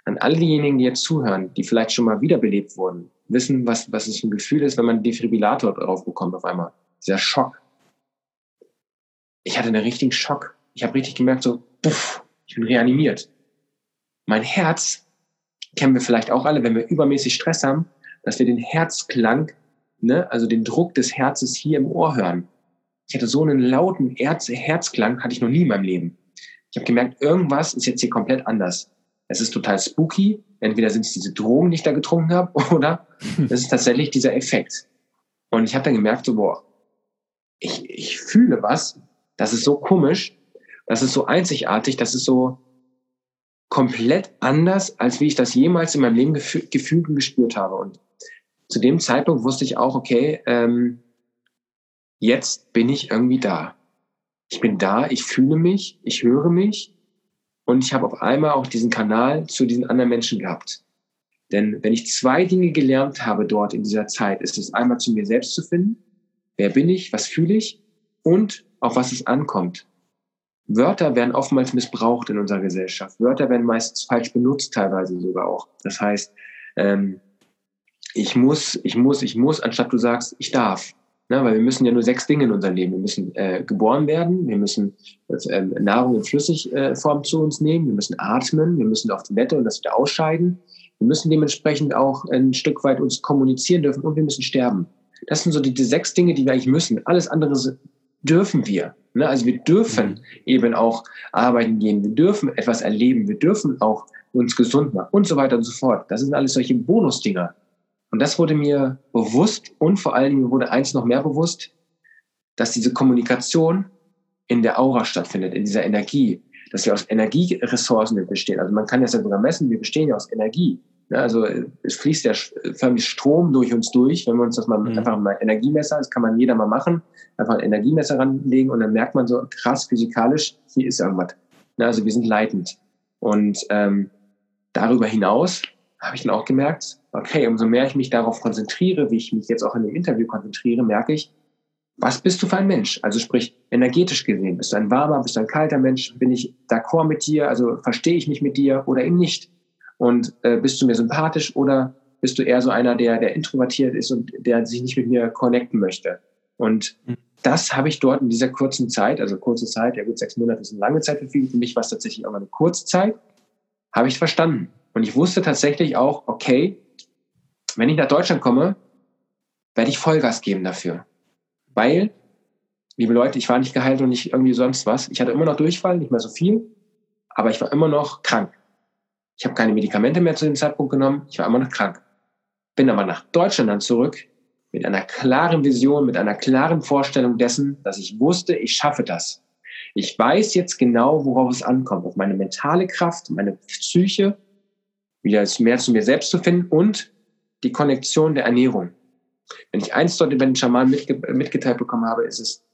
an all diejenigen, die jetzt zuhören, die vielleicht schon mal wiederbelebt wurden, wissen, was, was es ein Gefühl ist, wenn man einen Defibrillator drauf bekommt auf einmal. Dieser Schock. Ich hatte einen richtigen Schock. Ich habe richtig gemerkt, so, puff, ich bin reanimiert. Mein Herz, kennen wir vielleicht auch alle, wenn wir übermäßig Stress haben, dass wir den Herzklang, ne, also den Druck des Herzes hier im Ohr hören. Ich hatte so einen lauten Herz Herzklang, hatte ich noch nie in meinem Leben. Ich habe gemerkt, irgendwas ist jetzt hier komplett anders. Es ist total spooky. Entweder sind es diese Drogen, die ich da getrunken habe, <laughs> oder es ist tatsächlich dieser Effekt. Und ich habe dann gemerkt, so, boah, ich, ich fühle was, das ist so komisch, das ist so einzigartig, das ist so komplett anders, als wie ich das jemals in meinem Leben gefühlt und gespürt habe. Und zu dem Zeitpunkt wusste ich auch, okay, ähm, jetzt bin ich irgendwie da. Ich bin da, ich fühle mich, ich höre mich und ich habe auf einmal auch diesen Kanal zu diesen anderen Menschen gehabt. Denn wenn ich zwei Dinge gelernt habe dort in dieser Zeit, ist es einmal zu mir selbst zu finden. Wer bin ich? Was fühle ich? Und auf was es ankommt. Wörter werden oftmals missbraucht in unserer Gesellschaft. Wörter werden meistens falsch benutzt, teilweise sogar auch. Das heißt, ähm, ich muss, ich muss, ich muss, anstatt du sagst, ich darf. Ne, weil wir müssen ja nur sechs Dinge in unserem Leben. Wir müssen äh, geboren werden, wir müssen äh, Nahrung in Flüssigform äh, zu uns nehmen, wir müssen atmen, wir müssen auf die Toilette und das wieder ausscheiden. Wir müssen dementsprechend auch ein Stück weit uns kommunizieren dürfen und wir müssen sterben. Das sind so die, die sechs Dinge, die wir eigentlich müssen. Alles andere dürfen wir. Ne? Also wir dürfen mhm. eben auch arbeiten gehen, wir dürfen etwas erleben, wir dürfen auch uns gesund machen und so weiter und so fort. Das sind alles solche Bonusdinger. Und das wurde mir bewusst und vor allen Dingen wurde eins noch mehr bewusst, dass diese Kommunikation in der Aura stattfindet, in dieser Energie, dass wir aus Energieressourcen bestehen. Also man kann das ja sogar messen, wir bestehen ja aus Energie. Also es fließt ja förmlich Strom durch uns durch. Wenn wir uns das mal mhm. einfach mal Energiemesser, das kann man jeder mal machen, einfach ein Energiemesser ranlegen und dann merkt man so krass physikalisch, hier ist irgendwas. Also wir sind leitend. Und ähm, darüber hinaus habe ich dann auch gemerkt, okay, umso mehr ich mich darauf konzentriere, wie ich mich jetzt auch in dem Interview konzentriere, merke ich, was bist du für ein Mensch? Also sprich, energetisch gesehen, bist du ein warmer, bist du ein kalter Mensch? Bin ich d'accord mit dir? Also verstehe ich mich mit dir oder eben nicht? Und äh, bist du mir sympathisch oder bist du eher so einer, der, der introvertiert ist und der sich nicht mit mir connecten möchte? Und mhm. das habe ich dort in dieser kurzen Zeit, also kurze Zeit, ja gut, sechs Monate ist eine lange Zeit für viele, für mich war es tatsächlich auch eine kurze Zeit, habe ich verstanden. Und ich wusste tatsächlich auch, okay, wenn ich nach Deutschland komme, werde ich Vollgas geben dafür. Weil, liebe Leute, ich war nicht geheilt und nicht irgendwie sonst was. Ich hatte immer noch Durchfall, nicht mehr so viel, aber ich war immer noch krank. Ich habe keine Medikamente mehr zu dem Zeitpunkt genommen, ich war immer noch krank. Bin aber nach Deutschland dann zurück mit einer klaren Vision, mit einer klaren Vorstellung dessen, dass ich wusste, ich schaffe das. Ich weiß jetzt genau, worauf es ankommt, auf meine mentale Kraft, meine Psyche, wieder mehr zu mir selbst zu finden und die Konnektion der Ernährung. Wenn ich eins dort über den Schaman mitge mitgeteilt bekommen habe, ist es,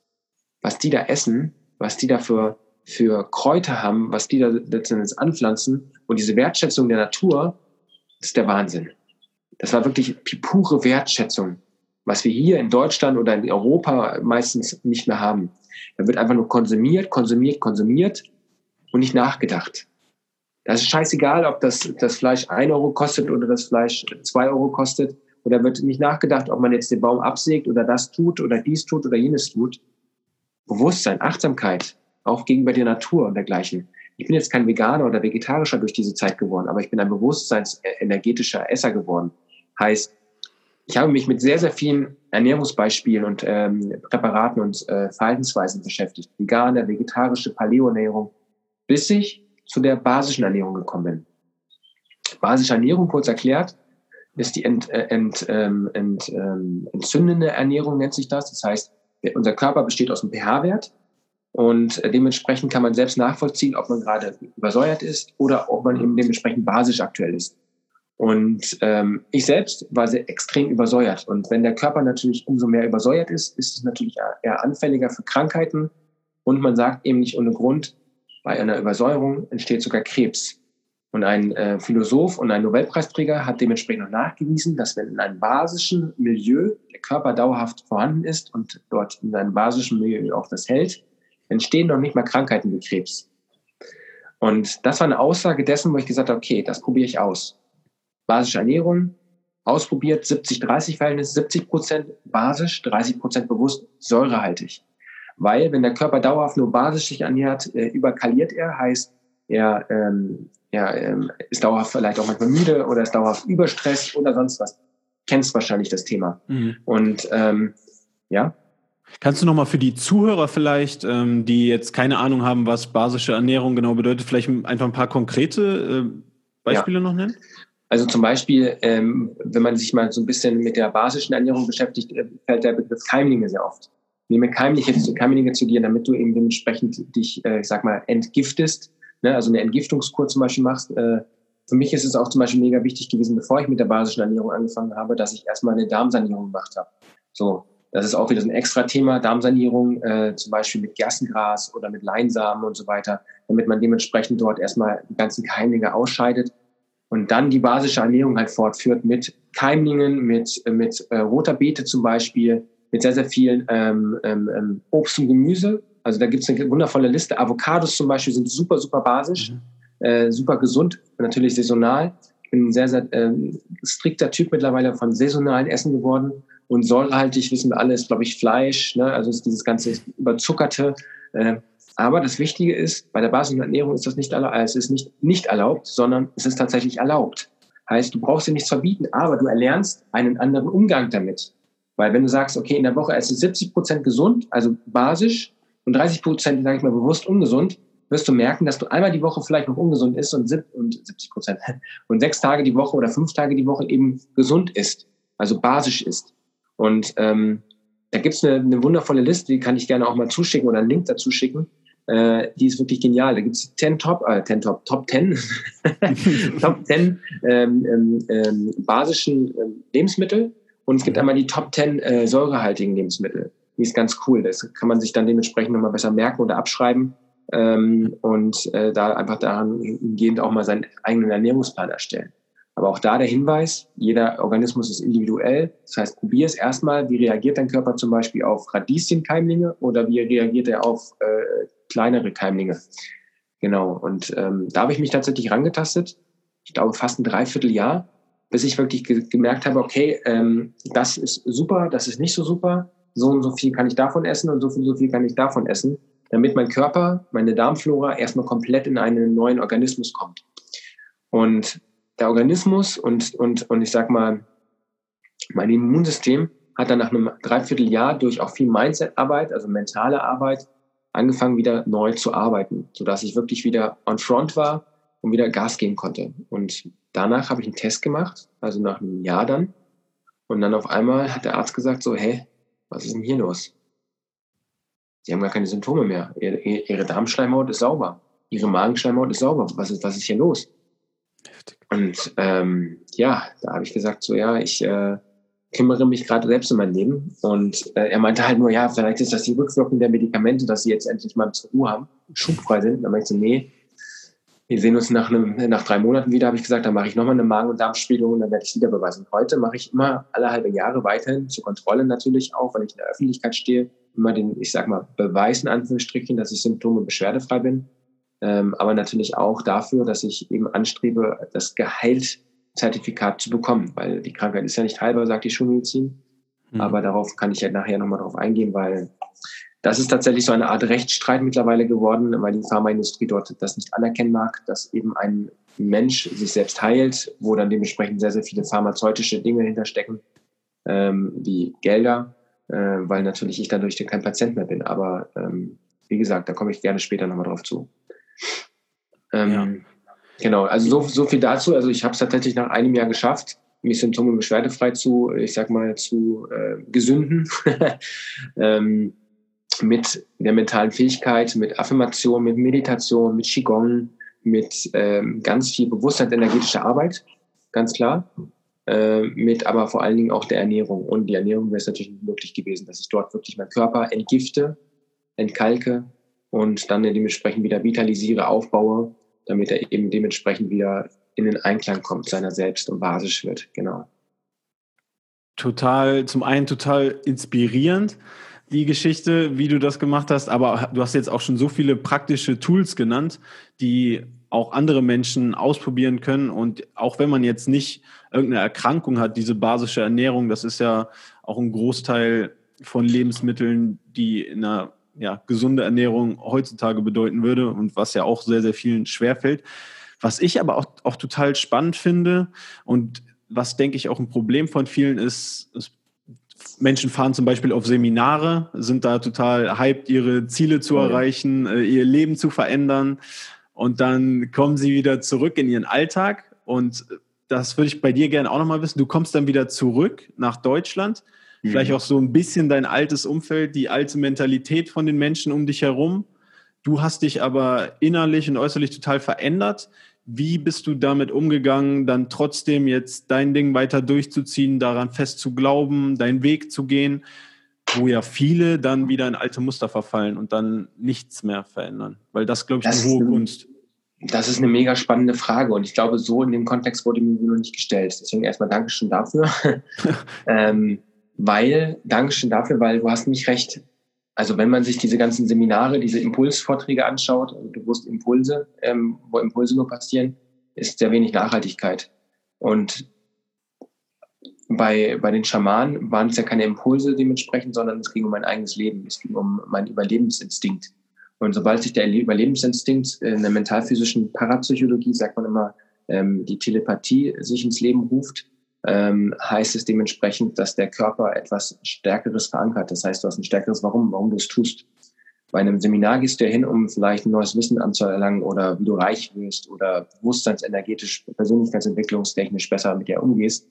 was die da essen, was die da für, für Kräuter haben, was die da letztendlich anpflanzen und diese Wertschätzung der Natur, das ist der Wahnsinn. Das war wirklich die pure Wertschätzung. was wir hier in Deutschland oder in Europa meistens nicht mehr haben. Da wird einfach nur konsumiert, konsumiert, konsumiert und nicht nachgedacht. Das ist scheißegal, ob das, das Fleisch ein Euro kostet oder das Fleisch zwei Euro kostet. Oder wird nicht nachgedacht, ob man jetzt den Baum absägt oder das tut oder dies tut oder jenes tut. Bewusstsein, Achtsamkeit, auch gegenüber der Natur und dergleichen. Ich bin jetzt kein Veganer oder Vegetarischer durch diese Zeit geworden, aber ich bin ein bewusstseinsenergetischer Esser geworden. Heißt, ich habe mich mit sehr, sehr vielen Ernährungsbeispielen und ähm, Präparaten und äh, Verhaltensweisen beschäftigt. Vegane, vegetarische, Paleoernährung, bis ich zu der basischen Ernährung gekommen bin. Basische Ernährung, kurz erklärt, ist die ent, äh, ent, ähm, ent, ähm, entzündende Ernährung, nennt sich das. Das heißt, unser Körper besteht aus einem pH-Wert und äh, dementsprechend kann man selbst nachvollziehen, ob man gerade übersäuert ist oder ob man eben dementsprechend basisch aktuell ist. Und ähm, ich selbst war sehr extrem übersäuert. Und wenn der Körper natürlich umso mehr übersäuert ist, ist es natürlich eher anfälliger für Krankheiten. Und man sagt eben nicht ohne Grund, bei einer Übersäuerung entsteht sogar Krebs. Und ein äh, Philosoph und ein Nobelpreisträger hat dementsprechend nachgewiesen, dass wenn in einem basischen Milieu der Körper dauerhaft vorhanden ist und dort in einem basischen Milieu auch das hält, entstehen noch nicht mal Krankheiten wie Krebs. Und das war eine Aussage dessen, wo ich gesagt habe, okay, das probiere ich aus basische Ernährung, ausprobiert, 70-30-Verhältnis, 70 Prozent basisch, 30 Prozent bewusst säurehaltig. Weil wenn der Körper dauerhaft nur basisch sich ernährt, äh, überkaliert er, heißt, er, ähm, er ähm, ist dauerhaft vielleicht auch manchmal müde oder ist dauerhaft überstresst oder sonst was. Kennst wahrscheinlich das Thema. Mhm. Und ähm, ja. Kannst du nochmal für die Zuhörer vielleicht, ähm, die jetzt keine Ahnung haben, was basische Ernährung genau bedeutet, vielleicht einfach ein paar konkrete äh, Beispiele ja. noch nennen? Also zum Beispiel, ähm, wenn man sich mal so ein bisschen mit der basischen Ernährung beschäftigt, äh, fällt der Begriff Keimlinge sehr oft. Nehme Keimlinge, Keimlinge zu dir, damit du eben dementsprechend dich, äh, ich sag mal, entgiftest, ne? also eine Entgiftungskur zum Beispiel machst. Äh, für mich ist es auch zum Beispiel mega wichtig gewesen, bevor ich mit der basischen Ernährung angefangen habe, dass ich erstmal eine Darmsanierung gemacht habe. So, das ist auch wieder so ein extra Thema, Darmsanierung, äh, zum Beispiel mit Gerstengras oder mit Leinsamen und so weiter, damit man dementsprechend dort erstmal die ganzen Keimlinge ausscheidet und dann die basische Ernährung halt fortführt mit Keimlingen, mit, mit äh, roter Beete zum Beispiel, mit sehr, sehr vielen ähm, ähm, ähm Obst und Gemüse. Also da gibt es eine wundervolle Liste. Avocados zum Beispiel sind super, super basisch, mhm. äh, super gesund, natürlich saisonal. Ich bin ein sehr, sehr ähm, strikter Typ mittlerweile von saisonalen Essen geworden. Und säurehaltig, wissen wir alle, ist, glaube ich, Fleisch. Ne? Also ist dieses ganze überzuckerte. Äh, aber das Wichtige ist, bei der basischen Ernährung ist das nicht, erlaubt, es ist nicht, nicht erlaubt, sondern es ist tatsächlich erlaubt. Heißt, du brauchst dir nichts verbieten, aber du erlernst einen anderen Umgang damit. Weil wenn du sagst, okay, in der Woche esse ich 70 Prozent gesund, also basisch, und 30 Prozent, sage ich mal, bewusst ungesund, wirst du merken, dass du einmal die Woche vielleicht noch ungesund ist und, und 70 Prozent <laughs> und sechs Tage die Woche oder fünf Tage die Woche eben gesund ist, also basisch ist. Und ähm, da gibt's eine, eine wundervolle Liste, die kann ich gerne auch mal zuschicken oder einen Link dazu schicken, äh, die ist wirklich genial. Da gibt es 10 Top, äh, 10 Top, Top 10, <laughs> Top 10 ähm, ähm, ähm, basischen ähm, Lebensmittel und es gibt einmal die Top 10 äh, säurehaltigen Lebensmittel. Die ist ganz cool. Das kann man sich dann dementsprechend nochmal besser merken oder abschreiben ähm, und äh, da einfach daran gehend auch mal seinen eigenen Ernährungsplan erstellen. Aber auch da der Hinweis, jeder Organismus ist individuell. Das heißt, probier es erstmal, wie reagiert dein Körper zum Beispiel auf Radieschenkeimlinge oder wie reagiert er auf äh, kleinere Keimlinge. Genau. Und ähm, da habe ich mich tatsächlich rangetastet. Ich glaube fast ein Dreivierteljahr, bis ich wirklich ge gemerkt habe, okay, ähm, das ist super, das ist nicht so super. So und so viel kann ich davon essen und so viel, so viel kann ich davon essen, damit mein Körper, meine Darmflora erstmal komplett in einen neuen Organismus kommt. Und der Organismus und, und, und ich sag mal, mein Immunsystem hat dann nach einem Dreivierteljahr durch auch viel Mindset-Arbeit, also mentale Arbeit, angefangen, wieder neu zu arbeiten, sodass ich wirklich wieder on front war und wieder Gas geben konnte. Und danach habe ich einen Test gemacht, also nach einem Jahr dann. Und dann auf einmal hat der Arzt gesagt, so, hey, was ist denn hier los? Sie haben gar keine Symptome mehr. Ihre, ihre Darmschleimhaut ist sauber. Ihre Magenschleimhaut ist sauber. Was ist, was ist hier los? Und ähm, ja, da habe ich gesagt, so ja, ich äh, kümmere mich gerade selbst um mein Leben. Und äh, er meinte halt nur, ja, vielleicht ist das die Rückwirkung der Medikamente, dass sie jetzt endlich mal zur Ruhe haben, schubfrei sind. Dann meinte ich so, nee, wir sehen uns nach, einem, nach drei Monaten wieder, habe ich gesagt, dann mache ich nochmal eine Magen- und Darmspiegelung und dann werde ich es wieder beweisen. Heute mache ich immer alle halbe Jahre weiterhin, zur Kontrolle natürlich auch, weil ich in der Öffentlichkeit stehe, immer den, ich sag mal, Beweis in Anführungsstrichen, dass ich symptome- beschwerdefrei bin. Ähm, aber natürlich auch dafür, dass ich eben anstrebe, das Geheilzertifikat zu bekommen, weil die Krankheit ist ja nicht heilbar, sagt die Schulmedizin. Mhm. Aber darauf kann ich ja nachher nochmal drauf eingehen, weil das ist tatsächlich so eine Art Rechtsstreit mittlerweile geworden, weil die Pharmaindustrie dort das nicht anerkennen mag, dass eben ein Mensch sich selbst heilt, wo dann dementsprechend sehr, sehr viele pharmazeutische Dinge hinterstecken, ähm, wie Gelder, äh, weil natürlich ich dadurch kein Patient mehr bin. Aber ähm, wie gesagt, da komme ich gerne später nochmal drauf zu. Ähm, ja. Genau, also so, so viel dazu. Also ich habe es tatsächlich nach einem Jahr geschafft, mich symptome- beschwerdefrei zu, ich sag mal, zu äh, gesünden. <laughs> ähm, mit der mentalen Fähigkeit, mit Affirmation, mit Meditation, mit Qigong, mit ähm, ganz viel Bewusstheit, energetischer Arbeit, ganz klar. Äh, mit aber vor allen Dingen auch der Ernährung. Und die Ernährung wäre es natürlich nicht möglich gewesen, dass ich dort wirklich meinen Körper entgifte, entkalke und dann dementsprechend wieder vitalisiere, aufbaue, damit er eben dementsprechend wieder in den Einklang kommt, seiner selbst und basisch wird. Genau. Total, zum einen total inspirierend die Geschichte, wie du das gemacht hast, aber du hast jetzt auch schon so viele praktische Tools genannt, die auch andere Menschen ausprobieren können. Und auch wenn man jetzt nicht irgendeine Erkrankung hat, diese basische Ernährung, das ist ja auch ein Großteil von Lebensmitteln, die in einer ja, gesunde Ernährung heutzutage bedeuten würde und was ja auch sehr, sehr vielen schwerfällt. Was ich aber auch, auch total spannend finde und was, denke ich, auch ein Problem von vielen ist, ist Menschen fahren zum Beispiel auf Seminare, sind da total hyped, ihre Ziele zu erreichen, äh, ihr Leben zu verändern. Und dann kommen sie wieder zurück in ihren Alltag. Und das würde ich bei dir gerne auch nochmal wissen. Du kommst dann wieder zurück nach Deutschland. Mhm. Vielleicht auch so ein bisschen dein altes Umfeld, die alte Mentalität von den Menschen um dich herum. Du hast dich aber innerlich und äußerlich total verändert. Wie bist du damit umgegangen, dann trotzdem jetzt dein Ding weiter durchzuziehen, daran fest zu glauben, deinen Weg zu gehen, wo ja viele dann wieder in alte Muster verfallen und dann nichts mehr verändern? Weil das, glaube ich, das eine hohe Kunst. Das ist eine mega spannende Frage und ich glaube, so in dem Kontext wurde mir noch nicht gestellt. Deswegen erstmal Dankeschön dafür. <laughs> <laughs> ähm, weil, Dankeschön dafür, weil du hast nicht recht. Also wenn man sich diese ganzen Seminare, diese Impulsvorträge anschaut, also du wusst Impulse, ähm, wo Impulse nur passieren, ist sehr wenig Nachhaltigkeit. Und bei, bei den Schamanen waren es ja keine Impulse dementsprechend, sondern es ging um mein eigenes Leben. Es ging um meinen Überlebensinstinkt. Und sobald sich der Überlebensinstinkt in der mentalphysischen Parapsychologie, sagt man immer, ähm, die Telepathie sich ins Leben ruft, ähm, heißt es dementsprechend, dass der Körper etwas Stärkeres verankert. Das heißt, du hast ein stärkeres Warum, warum du es tust. Bei einem Seminar gehst du ja hin, um vielleicht ein neues Wissen anzuerlangen oder wie du reich wirst oder bewusstseinsenergetisch, persönlichkeitsentwicklungstechnisch besser mit dir umgehst.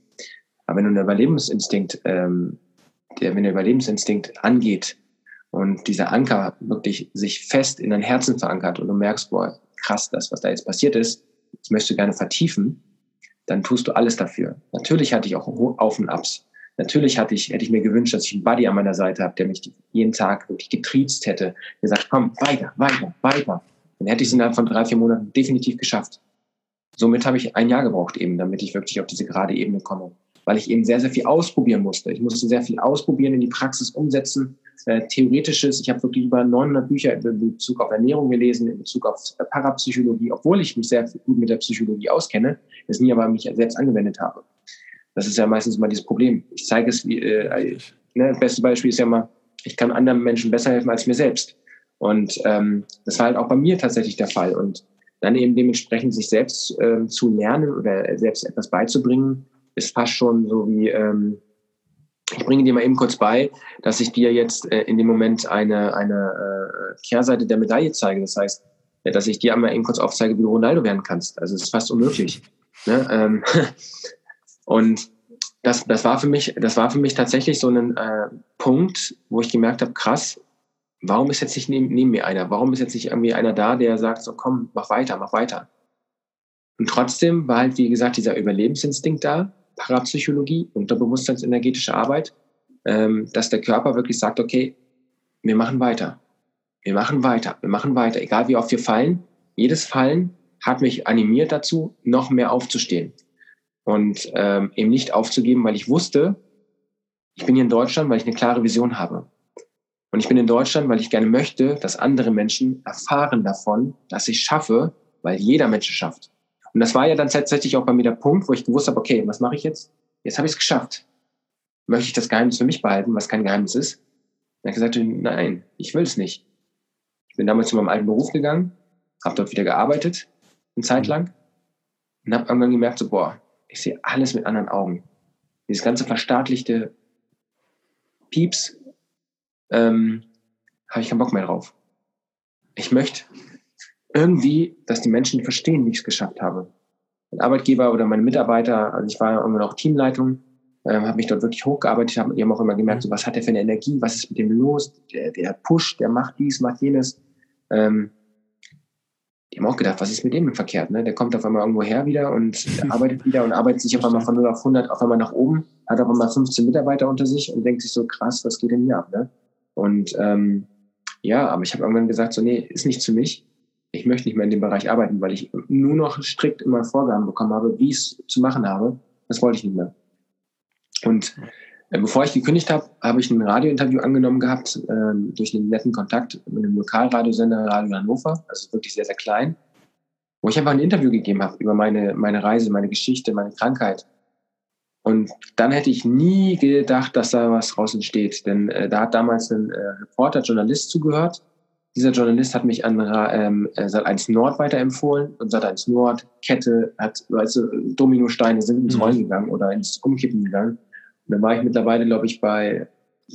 Aber wenn du einen Überlebensinstinkt, ähm, der, wenn der Überlebensinstinkt angeht und dieser Anker wirklich sich fest in dein Herzen verankert und du merkst, boah, krass, das, was da jetzt passiert ist, das möchtest du gerne vertiefen, dann tust du alles dafür. Natürlich hatte ich auch Auf und Abs. Natürlich hatte ich, hätte ich mir gewünscht, dass ich einen Buddy an meiner Seite habe, der mich jeden Tag wirklich getriezt hätte, der sagt, komm, weiter, weiter, weiter. Dann hätte ich es innerhalb von drei, vier Monaten definitiv geschafft. Somit habe ich ein Jahr gebraucht eben, damit ich wirklich auf diese gerade Ebene komme. Weil ich eben sehr, sehr viel ausprobieren musste. Ich musste sehr viel ausprobieren, in die Praxis umsetzen. Äh, Theoretisches, ich habe wirklich über 900 Bücher in Bezug auf Ernährung gelesen, in Bezug auf Parapsychologie, obwohl ich mich sehr gut mit der Psychologie auskenne es nie aber mich selbst angewendet habe. Das ist ja meistens mal dieses Problem. Ich zeige es, wie, äh, ne, das beste Beispiel ist ja mal, ich kann anderen Menschen besser helfen als mir selbst. Und ähm, das war halt auch bei mir tatsächlich der Fall. Und dann eben dementsprechend sich selbst ähm, zu lernen oder selbst etwas beizubringen, ist fast schon so wie, ähm, ich bringe dir mal eben kurz bei, dass ich dir jetzt äh, in dem Moment eine, eine äh, Kehrseite der Medaille zeige. Das heißt, dass ich dir einmal eben kurz aufzeige, wie du Ronaldo werden kannst. Also es ist fast unmöglich. Ne? Ähm, <laughs> und das, das, war für mich, das war für mich tatsächlich so ein äh, Punkt, wo ich gemerkt habe, krass, warum ist jetzt nicht neben, neben, mir einer? Warum ist jetzt nicht irgendwie einer da, der sagt, so komm, mach weiter, mach weiter. Und trotzdem war halt, wie gesagt, dieser Überlebensinstinkt da, Parapsychologie, unterbewusstseinsenergetische Arbeit, ähm, dass der Körper wirklich sagt, okay, wir machen weiter. Wir machen weiter, wir machen weiter. Egal wie oft wir fallen, jedes Fallen hat mich animiert dazu, noch mehr aufzustehen und ähm, eben nicht aufzugeben, weil ich wusste, ich bin hier in Deutschland, weil ich eine klare Vision habe. Und ich bin in Deutschland, weil ich gerne möchte, dass andere Menschen erfahren davon, dass ich schaffe, weil jeder Mensch es schafft. Und das war ja dann tatsächlich auch bei mir der Punkt, wo ich gewusst habe, okay, was mache ich jetzt? Jetzt habe ich es geschafft. Möchte ich das Geheimnis für mich behalten, was kein Geheimnis ist? Und er hat gesagt, nein, ich will es nicht. Ich bin damals zu meinem alten Beruf gegangen, habe dort wieder gearbeitet, eine Zeit lang, und habe irgendwann gemerkt, so, boah, ich sehe alles mit anderen Augen. Dieses ganze verstaatlichte Pieps, ähm, habe ich keinen Bock mehr drauf. Ich möchte irgendwie, dass die Menschen verstehen, wie ich es geschafft habe. Mein Arbeitgeber oder meine Mitarbeiter, also ich war ja immer noch Teamleitung, ähm, habe mich dort wirklich hochgearbeitet, hab, die haben auch immer gemerkt, so, was hat der für eine Energie, was ist mit dem los, der, der pusht, der macht dies, macht jenes. Ähm, die haben auch gedacht, was ist mit dem im verkehrt? Ne? Der kommt auf einmal irgendwo her wieder und <laughs> arbeitet wieder und arbeitet sich auf einmal von 0 auf 100 auf einmal nach oben, hat auf einmal 15 Mitarbeiter unter sich und denkt sich so, krass, was geht denn hier ab? Ne? Und ähm, ja, aber ich habe irgendwann gesagt, so, nee, ist nicht für mich ich möchte nicht mehr in dem Bereich arbeiten, weil ich nur noch strikt immer Vorgaben bekommen habe, wie ich es zu machen habe. Das wollte ich nicht mehr. Und äh, bevor ich gekündigt habe, habe ich ein Radiointerview angenommen gehabt äh, durch einen netten Kontakt mit einem Lokalradiosender Radio Hannover. Also wirklich sehr, sehr klein. Wo ich einfach ein Interview gegeben habe über meine, meine Reise, meine Geschichte, meine Krankheit. Und dann hätte ich nie gedacht, dass da was raus entsteht. Denn äh, da hat damals ein äh, Reporter, Journalist zugehört dieser Journalist hat mich an ähm, äh, Sat1 Nord weiterempfohlen und Sat1 Nord, Kette, hat, weißt du, Dominosteine sind ins mhm. Rollen gegangen oder ins Umkippen gegangen. Und dann war ich mittlerweile, glaube ich, bei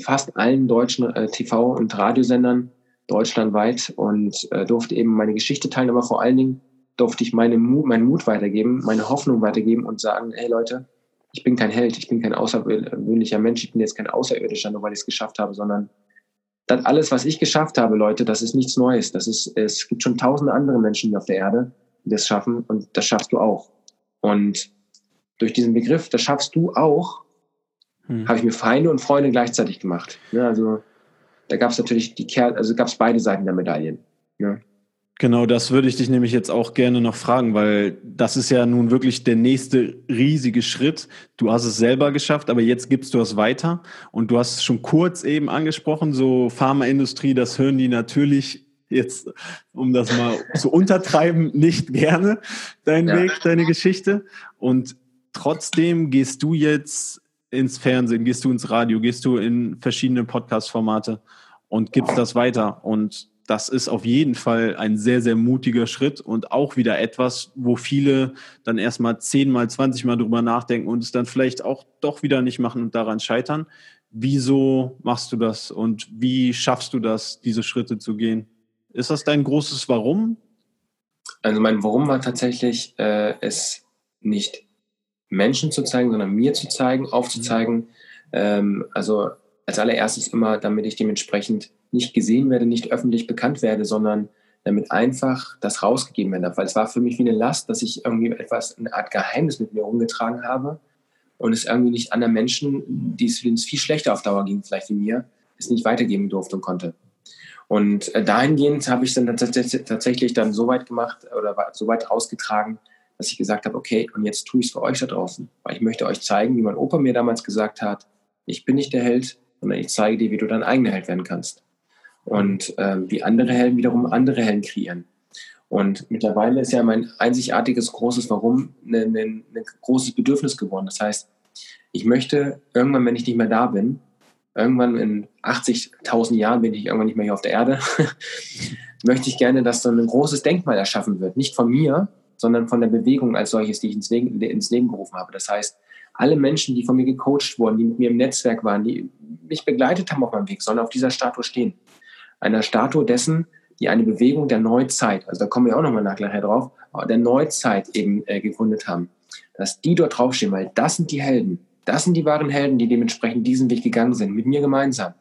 fast allen deutschen äh, TV- und Radiosendern deutschlandweit und äh, durfte eben meine Geschichte teilen, aber vor allen Dingen durfte ich meine Mut, meinen Mut weitergeben, meine Hoffnung weitergeben und sagen, hey Leute, ich bin kein Held, ich bin kein außergewöhnlicher Mensch, ich bin jetzt kein Außerirdischer, nur weil ich es geschafft habe, sondern das alles, was ich geschafft habe, Leute, das ist nichts Neues. Das ist, es gibt schon tausende andere Menschen auf der Erde, die das schaffen und das schaffst du auch. Und durch diesen Begriff, das schaffst du auch, hm. habe ich mir Feinde und Freunde gleichzeitig gemacht. Ja, also da gab es natürlich die Kerl, also gab es beide Seiten der Medaillen. Ja. Genau, das würde ich dich nämlich jetzt auch gerne noch fragen, weil das ist ja nun wirklich der nächste riesige Schritt. Du hast es selber geschafft, aber jetzt gibst du es weiter. Und du hast es schon kurz eben angesprochen, so Pharmaindustrie, das hören die natürlich jetzt, um das mal <laughs> zu untertreiben, nicht gerne, dein ja. Weg, deine Geschichte. Und trotzdem gehst du jetzt ins Fernsehen, gehst du ins Radio, gehst du in verschiedene Podcast-Formate und gibst das weiter. Und das ist auf jeden Fall ein sehr, sehr mutiger Schritt und auch wieder etwas, wo viele dann erstmal zehnmal, zwanzigmal drüber nachdenken und es dann vielleicht auch doch wieder nicht machen und daran scheitern. Wieso machst du das und wie schaffst du das, diese Schritte zu gehen? Ist das dein großes Warum? Also mein Warum war tatsächlich, äh, es nicht Menschen zu zeigen, sondern mir zu zeigen, aufzuzeigen. Mhm. Ähm, also als allererstes immer, damit ich dementsprechend nicht gesehen werde, nicht öffentlich bekannt werde, sondern damit einfach das rausgegeben werden darf. Weil es war für mich wie eine Last, dass ich irgendwie etwas, eine Art Geheimnis mit mir rumgetragen habe und es irgendwie nicht anderen Menschen, die es, viel schlechter auf Dauer ging, vielleicht wie mir, es nicht weitergeben durfte und konnte. Und äh, dahingehend habe ich es dann tatsächlich dann so weit gemacht oder so weit rausgetragen, dass ich gesagt habe, okay, und jetzt tue ich es für euch da draußen, weil ich möchte euch zeigen, wie mein Opa mir damals gesagt hat, ich bin nicht der Held, sondern ich zeige dir, wie du dein eigener Held werden kannst und äh, wie andere Helden wiederum andere Helden kreieren. Und mittlerweile ist ja mein einzigartiges großes Warum ein, ein, ein großes Bedürfnis geworden. Das heißt, ich möchte irgendwann, wenn ich nicht mehr da bin, irgendwann in 80.000 Jahren bin ich irgendwann nicht mehr hier auf der Erde, <laughs> möchte ich gerne, dass so ein großes Denkmal erschaffen wird. Nicht von mir, sondern von der Bewegung als solches, die ich ins Leben, ins Leben gerufen habe. Das heißt, alle Menschen, die von mir gecoacht wurden, die mit mir im Netzwerk waren, die mich begleitet haben auf meinem Weg, sollen auf dieser Statue stehen einer Statue dessen, die eine Bewegung der Neuzeit, also da kommen wir auch nochmal nachher drauf, der Neuzeit eben äh, gegründet haben. Dass die dort draufstehen, weil das sind die Helden. Das sind die wahren Helden, die dementsprechend diesen Weg gegangen sind, mit mir gemeinsam.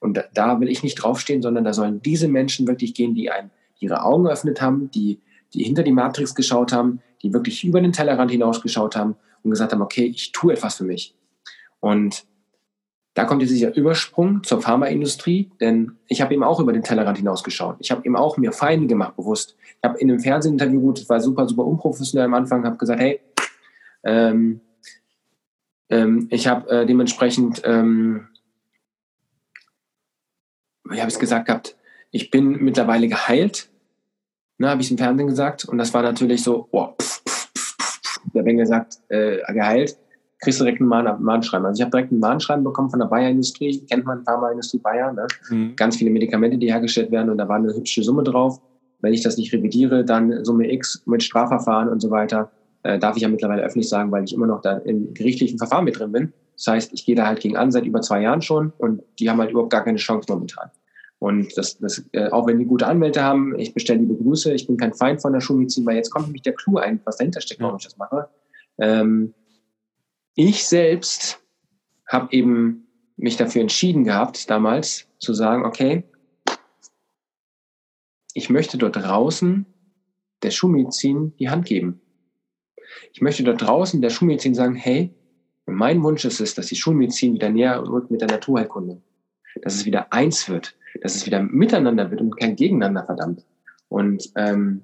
Und da, da will ich nicht draufstehen, sondern da sollen diese Menschen wirklich gehen, die ein, ihre Augen geöffnet haben, die, die hinter die Matrix geschaut haben, die wirklich über den Tellerrand hinausgeschaut haben und gesagt haben, okay, ich tue etwas für mich. Und da kommt jetzt dieser Übersprung zur Pharmaindustrie, denn ich habe eben auch über den Tellerrand hinausgeschaut. Ich habe eben auch mir Feinde gemacht, bewusst. Ich habe in einem Fernsehinterview, gut, das war super, super unprofessionell am Anfang, habe gesagt, hey, ähm, ähm, ich habe äh, dementsprechend, ähm, wie habe ich es gesagt gehabt, ich bin mittlerweile geheilt, ne, habe ich im Fernsehen gesagt. Und das war natürlich so, oh, pff, pff, pff, der Bengel sagt, äh, geheilt kriegst du direkt ein Mahn Mahnschreiben. Also ich habe direkt ein Mahnschreiben bekommen von der Bayer-Industrie, kennt man Pharmaindustrie Bayer, ne? Mhm. ganz viele Medikamente, die hergestellt werden und da war eine hübsche Summe drauf. Wenn ich das nicht revidiere, dann Summe X mit Strafverfahren und so weiter. Äh, darf ich ja mittlerweile öffentlich sagen, weil ich immer noch da im gerichtlichen Verfahren mit drin bin. Das heißt, ich gehe da halt gegen an seit über zwei Jahren schon und die haben halt überhaupt gar keine Chance momentan. Und das, das äh, auch wenn die gute Anwälte haben, ich bestelle liebe Grüße, ich bin kein Feind von der Schulmedizin, weil jetzt kommt nämlich der Clou ein, was dahinter steckt, warum ich das mache. Ähm, ich selbst habe eben mich dafür entschieden gehabt, damals zu sagen, okay, ich möchte dort draußen der Schulmedizin die Hand geben. Ich möchte dort draußen der Schulmedizin sagen, hey, mein Wunsch ist es, dass die Schulmedizin wieder näher rückt mit der Naturheilkunde. Dass es wieder eins wird, dass es wieder miteinander wird und kein Gegeneinander, verdammt. Und ähm,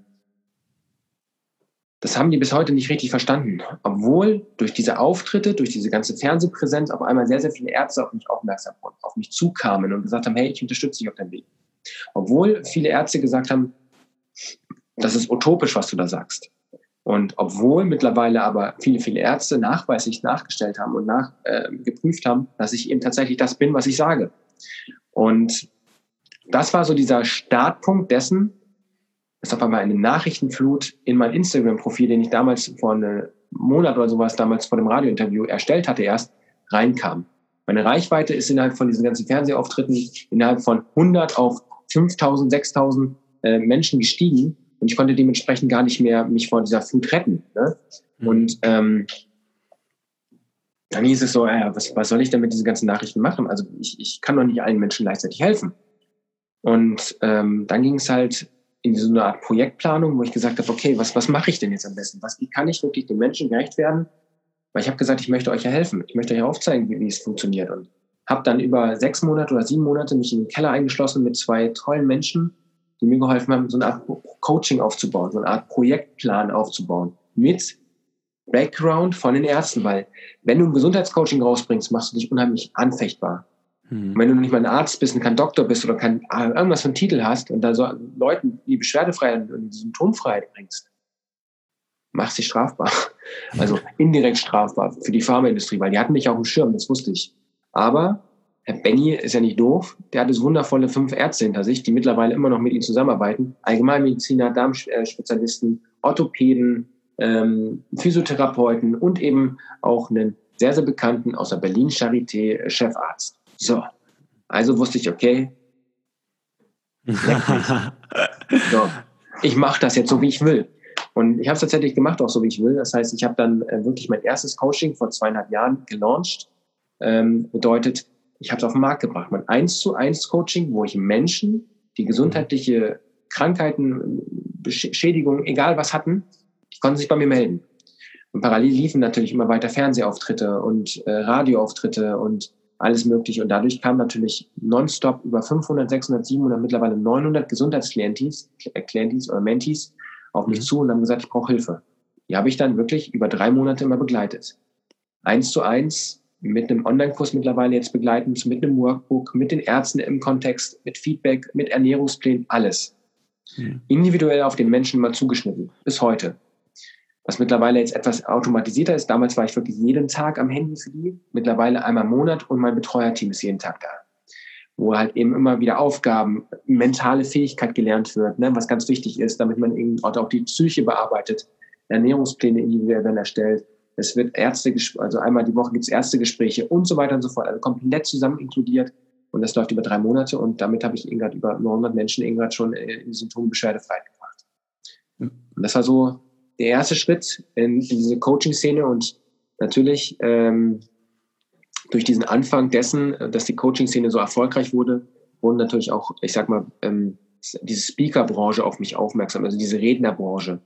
das haben die bis heute nicht richtig verstanden. Obwohl durch diese Auftritte, durch diese ganze Fernsehpräsenz auf einmal sehr, sehr viele Ärzte auf mich aufmerksam wurden, auf mich zukamen und gesagt haben, hey, ich unterstütze dich auf deinem Weg. Obwohl viele Ärzte gesagt haben, das ist utopisch, was du da sagst. Und obwohl mittlerweile aber viele, viele Ärzte nachweislich nachgestellt haben und nach, äh, haben, dass ich eben tatsächlich das bin, was ich sage. Und das war so dieser Startpunkt dessen, ist auf einmal eine Nachrichtenflut in mein Instagram-Profil, den ich damals vor einem Monat oder sowas damals vor dem Radiointerview erstellt hatte erst, reinkam. Meine Reichweite ist innerhalb von diesen ganzen Fernsehauftritten innerhalb von 100 auf 5000, 6000 äh, Menschen gestiegen und ich konnte dementsprechend gar nicht mehr mich vor dieser Flut retten. Ne? Mhm. Und ähm, dann hieß es so, ja, was, was soll ich denn mit diesen ganzen Nachrichten machen? Also ich, ich kann doch nicht allen Menschen gleichzeitig helfen. Und ähm, dann ging es halt in so eine Art Projektplanung, wo ich gesagt habe, okay, was, was mache ich denn jetzt am besten? Was, wie kann ich wirklich den Menschen gerecht werden? Weil ich habe gesagt, ich möchte euch ja helfen. Ich möchte euch aufzeigen, wie, wie es funktioniert. Und habe dann über sechs Monate oder sieben Monate mich in den Keller eingeschlossen mit zwei tollen Menschen, die mir geholfen haben, so eine Art Coaching aufzubauen, so eine Art Projektplan aufzubauen mit Background von den Ärzten, weil wenn du ein Gesundheitscoaching rausbringst, machst du dich unheimlich anfechtbar. Mhm. wenn du nicht mal ein Arzt bist und kein Doktor bist oder kein, irgendwas von Titel hast und da so Leuten die Beschwerdefreiheit und die Symptomfreiheit bringst, machst dich strafbar. <laughs> Also indirekt strafbar für die Pharmaindustrie, weil die hatten mich auf dem Schirm, das wusste ich. Aber Herr Benny ist ja nicht doof. Der hat es wundervolle fünf Ärzte hinter sich, die mittlerweile immer noch mit ihm zusammenarbeiten. Allgemeinmediziner, Darmspezialisten, Orthopäden, ähm, Physiotherapeuten und eben auch einen sehr, sehr bekannten aus der Berlin Charité Chefarzt. So, also wusste ich, okay, <laughs> so, ich mache das jetzt so, wie ich will. Und ich habe es tatsächlich gemacht, auch so, wie ich will. Das heißt, ich habe dann äh, wirklich mein erstes Coaching vor zweieinhalb Jahren gelauncht. Ähm, bedeutet, ich habe es auf den Markt gebracht. Mein 1 zu 1 Coaching, wo ich Menschen, die gesundheitliche Krankheiten, Beschädigungen, egal was hatten, die konnten sich bei mir melden. Und parallel liefen natürlich immer weiter Fernsehauftritte und äh, Radioauftritte und alles mögliche. Und dadurch kam natürlich nonstop über 500, 600, 700, mittlerweile 900 Gesundheitsklientis äh, Klientis oder Mentis auf mich mhm. zu und haben gesagt, ich brauche Hilfe. Die habe ich dann wirklich über drei Monate immer begleitet. Eins zu eins mit einem Online-Kurs mittlerweile jetzt begleitend, mit einem Workbook, mit den Ärzten im Kontext, mit Feedback, mit Ernährungsplänen, alles. Mhm. Individuell auf den Menschen mal zugeschnitten, bis heute was mittlerweile jetzt etwas automatisierter ist. Damals war ich wirklich jeden Tag am Handy für die, mittlerweile einmal im Monat und mein Betreuerteam ist jeden Tag da. Wo halt eben immer wieder Aufgaben, mentale Fähigkeit gelernt wird, ne, was ganz wichtig ist, damit man eben auch die Psyche bearbeitet, Ernährungspläne individuell werden erstellt. Es wird Ärzte, also einmal die Woche gibt es Ärztegespräche und so weiter und so fort, also komplett zusammen inkludiert. Und das läuft über drei Monate und damit habe ich Ingrid über 900 Menschen Ingrid schon in die Symptombeschwerdefreiheit gebracht. Und das war so der erste Schritt in, diese Coaching-Szene und natürlich ähm, durch diesen Anfang dessen, dass die Coaching-Szene so erfolgreich wurde, wurden natürlich auch, ich sag mal, ähm, diese Speaker-Branche auf mich aufmerksam, also diese Rednerbranche,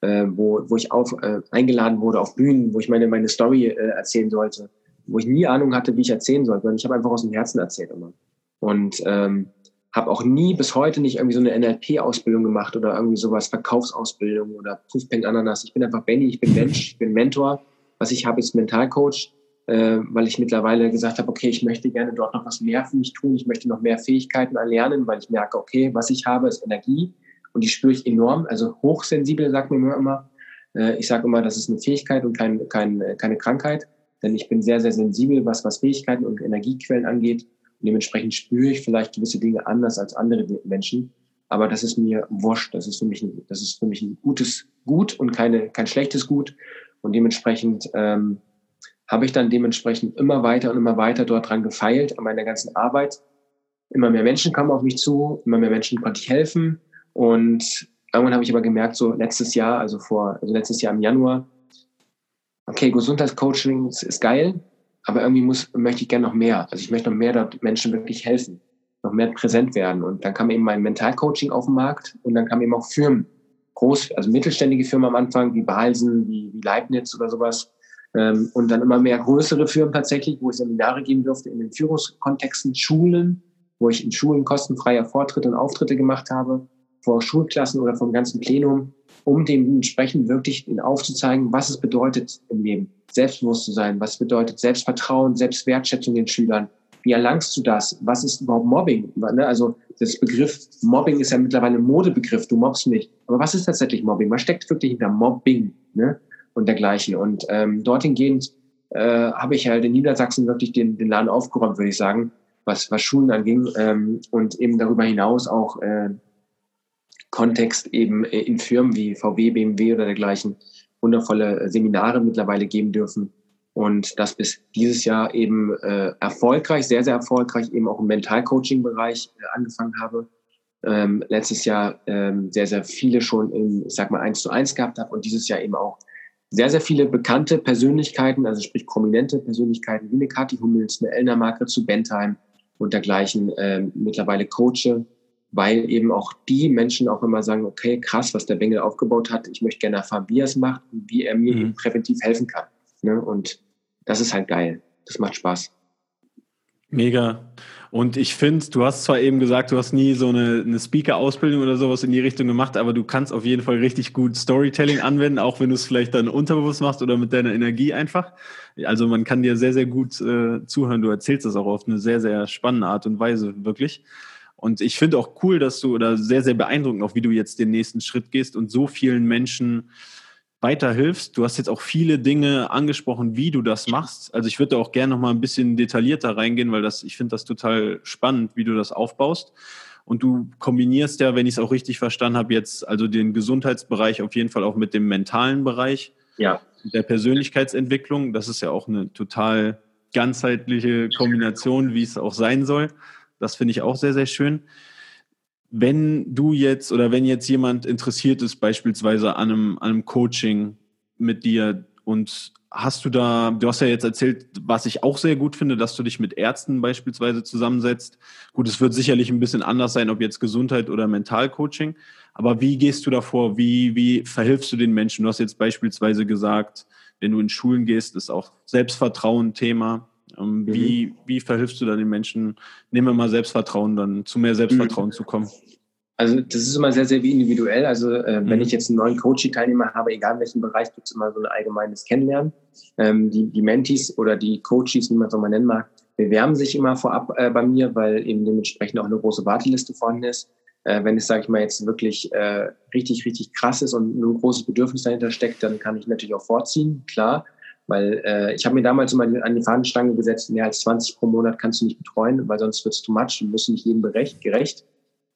äh, wo, wo ich auf, äh, eingeladen wurde auf Bühnen, wo ich meine, meine Story äh, erzählen sollte. wo ich nie Ahnung hatte, wie ich erzählen sollte, sondern ich habe einfach aus dem Herzen erzählt immer. Und ähm, habe auch nie bis heute nicht irgendwie so eine NLP-Ausbildung gemacht oder irgendwie sowas, Verkaufsausbildung oder Prüfbank Ananas. Ich bin einfach Benny, ich bin Mensch, ich bin Mentor. Was ich habe, ist Mentalcoach, äh, weil ich mittlerweile gesagt habe, okay, ich möchte gerne dort noch was mehr für mich tun. Ich möchte noch mehr Fähigkeiten erlernen, weil ich merke, okay, was ich habe, ist Energie und die spüre ich enorm. Also hochsensibel, sagt man mir immer. Äh, ich sage immer, das ist eine Fähigkeit und kein, kein, keine Krankheit, denn ich bin sehr, sehr sensibel, was, was Fähigkeiten und Energiequellen angeht. Dementsprechend spüre ich vielleicht gewisse Dinge anders als andere Menschen. Aber das ist mir wurscht. Das ist für mich ein, das ist für mich ein gutes Gut und keine, kein schlechtes Gut. Und dementsprechend ähm, habe ich dann dementsprechend immer weiter und immer weiter dort dran gefeilt an meiner ganzen Arbeit. Immer mehr Menschen kamen auf mich zu, immer mehr Menschen konnte ich helfen. Und irgendwann habe ich aber gemerkt, so letztes Jahr, also vor, also letztes Jahr im Januar, okay, Gesundheitscoaching ist geil, aber irgendwie muss, möchte ich gerne noch mehr. Also ich möchte noch mehr dort Menschen wirklich helfen, noch mehr präsent werden. Und dann kam eben mein Mentalcoaching auf den Markt und dann kamen eben auch Firmen, groß, also mittelständige Firmen am Anfang, wie Balsen, wie, wie Leibniz oder sowas. Ähm, und dann immer mehr größere Firmen tatsächlich, wo ich Seminare geben durfte in den Führungskontexten, Schulen, wo ich in Schulen kostenfreie Vortritte und Auftritte gemacht habe, vor Schulklassen oder vom ganzen Plenum, um dementsprechend wirklich aufzuzeigen, was es bedeutet im Leben selbstbewusst zu sein, was bedeutet Selbstvertrauen, Selbstwertschätzung den Schülern. Wie erlangst du das? Was ist überhaupt Mobbing? Ne, also das Begriff Mobbing ist ja mittlerweile ein Modebegriff, du mobbst nicht. Aber was ist tatsächlich Mobbing? Was steckt wirklich hinter Mobbing ne? und dergleichen? Und ähm, dorthin gehend äh, habe ich halt in Niedersachsen wirklich den, den Laden aufgeräumt, würde ich sagen, was, was Schulen anging ähm, und eben darüber hinaus auch äh, Kontext eben in Firmen wie VW, BMW oder dergleichen wundervolle Seminare mittlerweile geben dürfen und das bis dieses Jahr eben äh, erfolgreich, sehr, sehr erfolgreich eben auch im Mentalcoaching-Bereich äh, angefangen habe. Ähm, letztes Jahr ähm, sehr, sehr viele schon in, ich sag mal, eins zu eins gehabt habe und dieses Jahr eben auch sehr, sehr viele bekannte Persönlichkeiten, also sprich prominente Persönlichkeiten wie eine Kathi Hummels, eine Elna Marke zu Bentheim und dergleichen ähm, mittlerweile coache weil eben auch die Menschen auch immer sagen, okay, krass, was der Bengel aufgebaut hat, ich möchte gerne erfahren, wie er es macht und wie er mir mhm. präventiv helfen kann. Ne? Und das ist halt geil. Das macht Spaß. Mega. Und ich finde, du hast zwar eben gesagt, du hast nie so eine, eine Speaker-Ausbildung oder sowas in die Richtung gemacht, aber du kannst auf jeden Fall richtig gut Storytelling anwenden, auch wenn du es vielleicht dann unterbewusst machst oder mit deiner Energie einfach. Also man kann dir sehr, sehr gut äh, zuhören. Du erzählst das auch auf eine sehr, sehr spannende Art und Weise, wirklich. Und ich finde auch cool, dass du, oder sehr, sehr beeindruckend auch, wie du jetzt den nächsten Schritt gehst und so vielen Menschen weiterhilfst. Du hast jetzt auch viele Dinge angesprochen, wie du das machst. Also ich würde auch gerne noch mal ein bisschen detaillierter reingehen, weil das, ich finde das total spannend, wie du das aufbaust. Und du kombinierst ja, wenn ich es auch richtig verstanden habe, jetzt also den Gesundheitsbereich auf jeden Fall auch mit dem mentalen Bereich. Ja. Der Persönlichkeitsentwicklung. Das ist ja auch eine total ganzheitliche Kombination, wie es auch sein soll. Das finde ich auch sehr, sehr schön. Wenn du jetzt oder wenn jetzt jemand interessiert ist, beispielsweise an einem, an einem Coaching mit dir und hast du da, du hast ja jetzt erzählt, was ich auch sehr gut finde, dass du dich mit Ärzten beispielsweise zusammensetzt. Gut, es wird sicherlich ein bisschen anders sein, ob jetzt Gesundheit oder Mentalcoaching. Aber wie gehst du davor? Wie, wie verhilfst du den Menschen? Du hast jetzt beispielsweise gesagt, wenn du in Schulen gehst, ist auch Selbstvertrauen Thema. Ähm, mhm. Wie, wie verhilfst du da den Menschen, nehmen wir mal Selbstvertrauen, dann zu mehr Selbstvertrauen mhm. zu kommen? Also das ist immer sehr, sehr individuell. Also äh, wenn mhm. ich jetzt einen neuen Coaching-Teilnehmer habe, egal in welchem Bereich, gibt es immer so ein allgemeines Kennenlernen. Ähm, die, die Mentees oder die Coaches, wie man es auch mal nennen mag, bewerben sich immer vorab äh, bei mir, weil eben dementsprechend auch eine große Warteliste vorhanden ist. Äh, wenn es, sage ich mal, jetzt wirklich äh, richtig, richtig krass ist und ein großes Bedürfnis dahinter steckt, dann kann ich natürlich auch vorziehen, klar. Weil äh, ich habe mir damals immer an die Fahnenstange gesetzt, mehr als 20 pro Monat kannst du nicht betreuen, weil sonst wird es too much und bist nicht jedem berecht, gerecht.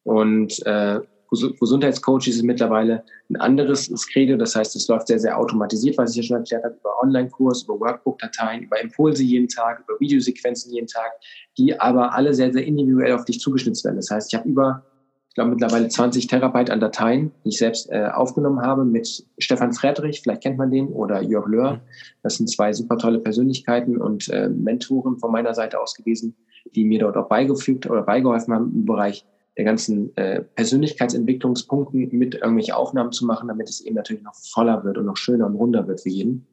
Und äh, Gesundheitscoach ist mittlerweile ein anderes Credo. Das heißt, es läuft sehr, sehr automatisiert, was ich ja schon erklärt habe, über Online-Kurs, über Workbook-Dateien, über Impulse jeden Tag, über Videosequenzen jeden Tag, die aber alle sehr, sehr individuell auf dich zugeschnitzt werden. Das heißt, ich habe über glaube mittlerweile 20 Terabyte an Dateien, die ich selbst äh, aufgenommen habe mit Stefan Friedrich, vielleicht kennt man den, oder Jörg Löhr. Mhm. Das sind zwei super tolle Persönlichkeiten und äh, Mentoren von meiner Seite aus gewesen, die mir dort auch beigefügt oder beigeholfen haben im Bereich der ganzen äh, Persönlichkeitsentwicklungspunkten mit irgendwelche Aufnahmen zu machen, damit es eben natürlich noch voller wird und noch schöner und runder wird für jeden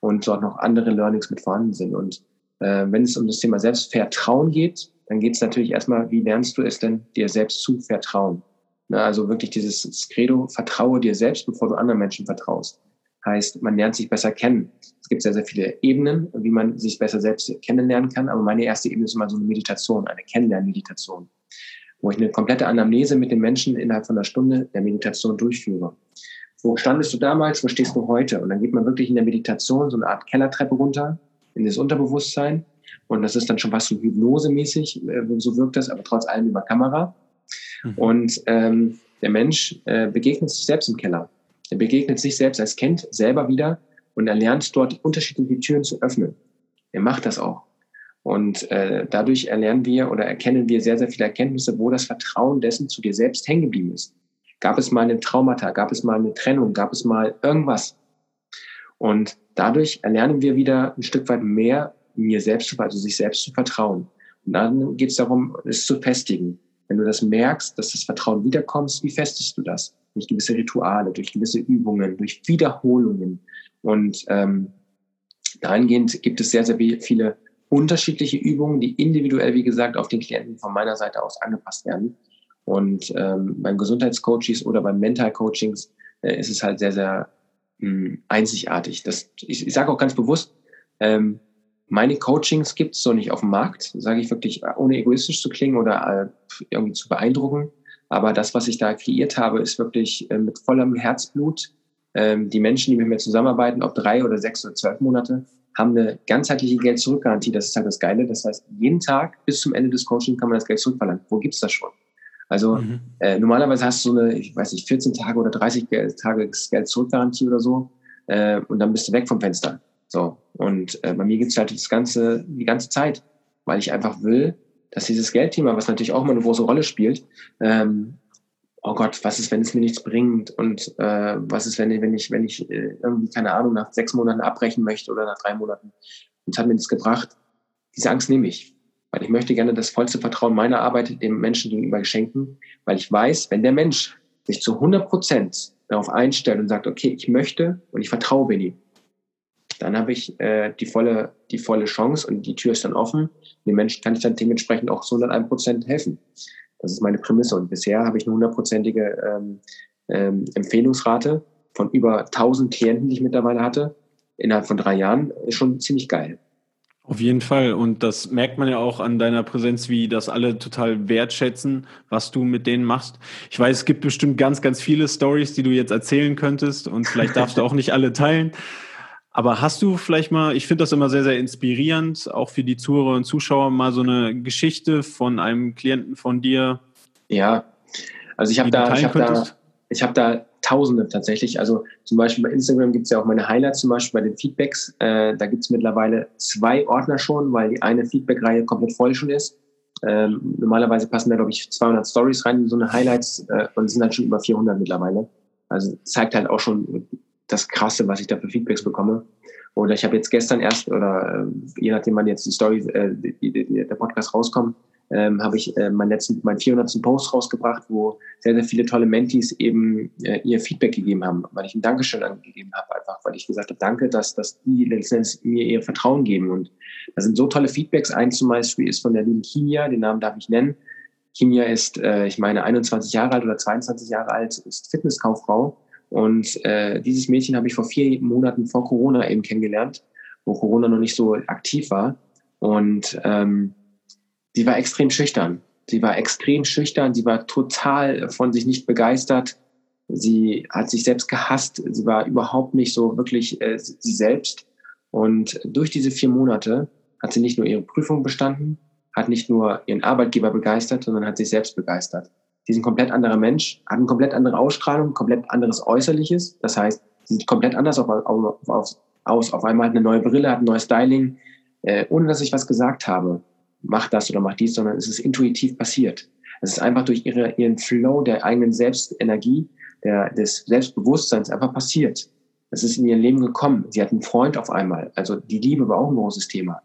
und dort noch andere Learnings mit vorhanden sind. Und Äh, wenn es um das Thema Selbstvertrauen geht, dann geht es natürlich erstmal, wie lernst du es denn, dir selbst zu vertrauen? Na, also wirklich dieses Credo, vertraue dir selbst, bevor du anderen Menschen vertraust. Heißt, man lernt sich besser kennen. Es gibt sehr, sehr viele Ebenen, wie man sich besser selbst kennenlernen kann. Aber meine erste Ebene ist immer so eine Meditation, eine Kennenlernmeditation, wo ich eine komplette Anamnese mit den Menschen innerhalb von einer Stunde der Meditation durchführe. Wo standest du damals? Wo stehst du heute? Und dann geht man wirklich in der Meditation so eine Art Kellertreppe runter in das Unterbewusstsein. Und das ist dann schon fast so hypnosemäßig, äh, so wirkt das, aber trotz allem über Kamera. Mhm. Und ähm, der Mensch äh, begegnet sich selbst im Keller. Er begegnet sich selbst als Kind selber wieder und er lernt dort unterschiedliche Türen zu öffnen. Er macht das auch. Und äh, dadurch erlernen wir oder erkennen wir sehr, sehr viele Erkenntnisse, wo das Vertrauen dessen zu dir selbst hängen geblieben ist. Gab es mal eine Traumata? Gab es mal eine Trennung? Gab es mal irgendwas? Und dadurch erlernen wir wieder ein Stück weit mehr, mir selbst, also sich selbst zu vertrauen. Und dann geht es darum, es zu festigen. Wenn du das merkst, dass das Vertrauen wiederkommt, wie festest du das? Durch gewisse Rituale, durch gewisse Übungen, durch Wiederholungen. Und ähm, dahingehend gibt es sehr, sehr viele unterschiedliche Übungen, die individuell, wie gesagt, auf den Klienten von meiner Seite aus angepasst werden. Und ähm, beim Gesundheitscoaches oder beim Mental-Coachings äh, ist es halt sehr, sehr mh, hm, einzigartig. Das, ich ich sage auch ganz bewusst, ähm, meine Coachings gibt es so nicht auf dem Markt, sage ich wirklich, ohne egoistisch zu klingen oder äh, irgendwie zu beeindrucken. Aber das, was ich da kreiert habe, ist wirklich äh, mit vollem Herzblut. Ähm, die Menschen, die mit mir zusammenarbeiten, ob drei oder sechs oder zwölf Monate, haben eine ganzheitliche Geld-Zurück-Garantie. Das ist halt das Geile. Das heißt, jeden Tag bis zum Ende des Coachings kann man das Geld zurückverlangen. Wo gibt's das schon? Also mhm. äh, normalerweise hast du so eine, ich weiß nicht, 14 Tage oder 30 Tage Geld-Zurück-Garantie oder so äh, und dann bist du weg vom Fenster. So. Und äh, bei mir gibt's halt das Ganze, die ganze Zeit, weil ich einfach will, dass dieses Geldthema, was natürlich auch immer eine große Rolle spielt, ähm, oh Gott, was ist, wenn es mir nichts bringt? Und äh, was ist, wenn ich, wenn ich, wenn ich äh, irgendwie, keine Ahnung, nach sechs Monaten abbrechen möchte oder nach drei Monaten? Und es hat mir nichts gebracht. Diese Angst nehme ich. Weil ich möchte gerne das vollste Vertrauen meiner Arbeit dem Menschen gegenüber geschenken, weil ich weiß, wenn der Mensch sich zu 100 Prozent darauf einstellt und sagt, okay, ich möchte und ich vertraue Benny, dann habe ich äh, die, volle, die volle Chance und die Tür ist dann offen. Den Menschen kann ich dann dementsprechend auch zu 101 Prozent helfen. Das ist meine Prämisse. Und bisher habe ich eine hundertprozentige ähm, ähm, Empfehlungsrate von über 1000 Klienten, die ich mittlerweile hatte, innerhalb von drei Jahren. Ist schon ziemlich geil. Auf jeden Fall. Und das merkt man ja auch an deiner Präsenz, wie das alle total wertschätzen, was du mit denen machst. Ich weiß, es gibt bestimmt ganz, ganz viele Stories, die du jetzt erzählen könntest und vielleicht darfst du auch nicht alle teilen. <laughs> Aber hast du vielleicht mal, ich finde das immer sehr, sehr inspirierend, auch für die Zuhörer und Zuschauer, mal so eine Geschichte von einem Klienten von dir? Ja, also ich habe da, ich habe da, ich habe da Tausende tatsächlich. Also zum Beispiel bei Instagram gibt es ja auch meine Highlights, zum Beispiel bei den Feedbacks. Äh, da gibt es mittlerweile zwei Ordner schon, weil die eine Feedback-Reihe komplett voll schon ist. Ähm, normalerweise passen da, glaube ich, 200 Stories rein in so eine Highlights äh, und es sind halt schon über 400 mittlerweile. Also zeigt halt auch schon das Krasse, was ich da für Feedbacks bekomme. Oder ich habe jetzt gestern erst, oder äh, je nachdem, wann jetzt die Story, äh, die, die, der Podcast rauskommt, ähm, habe ich äh, meinen letzten, meinen 400. Post rausgebracht, wo sehr, sehr viele tolle Mentees eben äh, ihr Feedback gegeben haben, weil ich ein Dankeschön angegeben habe, einfach, weil ich gesagt habe, danke, dass, dass die letztendlich mir ihr Vertrauen geben. Und da sind so tolle Feedbacks. Ein zum Beispiel ist von der lieben Kinia, den Namen darf ich nennen. Kinia ist, äh, ich meine, 21 Jahre alt oder 22 Jahre alt, ist Fitnesskauffrau. Und äh, dieses Mädchen habe ich vor vier Monaten vor Corona eben kennengelernt, wo Corona noch nicht so aktiv war. Und ähm, sie war extrem schüchtern. Sie war extrem schüchtern, sie war total von sich nicht begeistert. Sie hat sich selbst gehasst. Sie war überhaupt nicht so wirklich äh, sie selbst. Und durch diese vier Monate hat sie nicht nur ihre Prüfung bestanden, hat nicht nur ihren Arbeitgeber begeistert, sondern hat sich selbst begeistert. Ist ein komplett anderer Mensch, hat eine komplett andere Ausstrahlung, komplett anderes Äußerliches. Das heißt, sie sieht komplett anders auf, auf, auf, aus. Auf einmal hat eine neue Brille, hat ein neues Styling, äh, ohne dass ich was gesagt habe mach das oder mach dies, sondern es ist intuitiv passiert. Es ist einfach durch ihre, ihren Flow der eigenen Selbstenergie, der, des Selbstbewusstseins einfach passiert. Es ist in ihr Leben gekommen. Sie hat einen Freund auf einmal. Also die Liebe war auch ein großes Thema.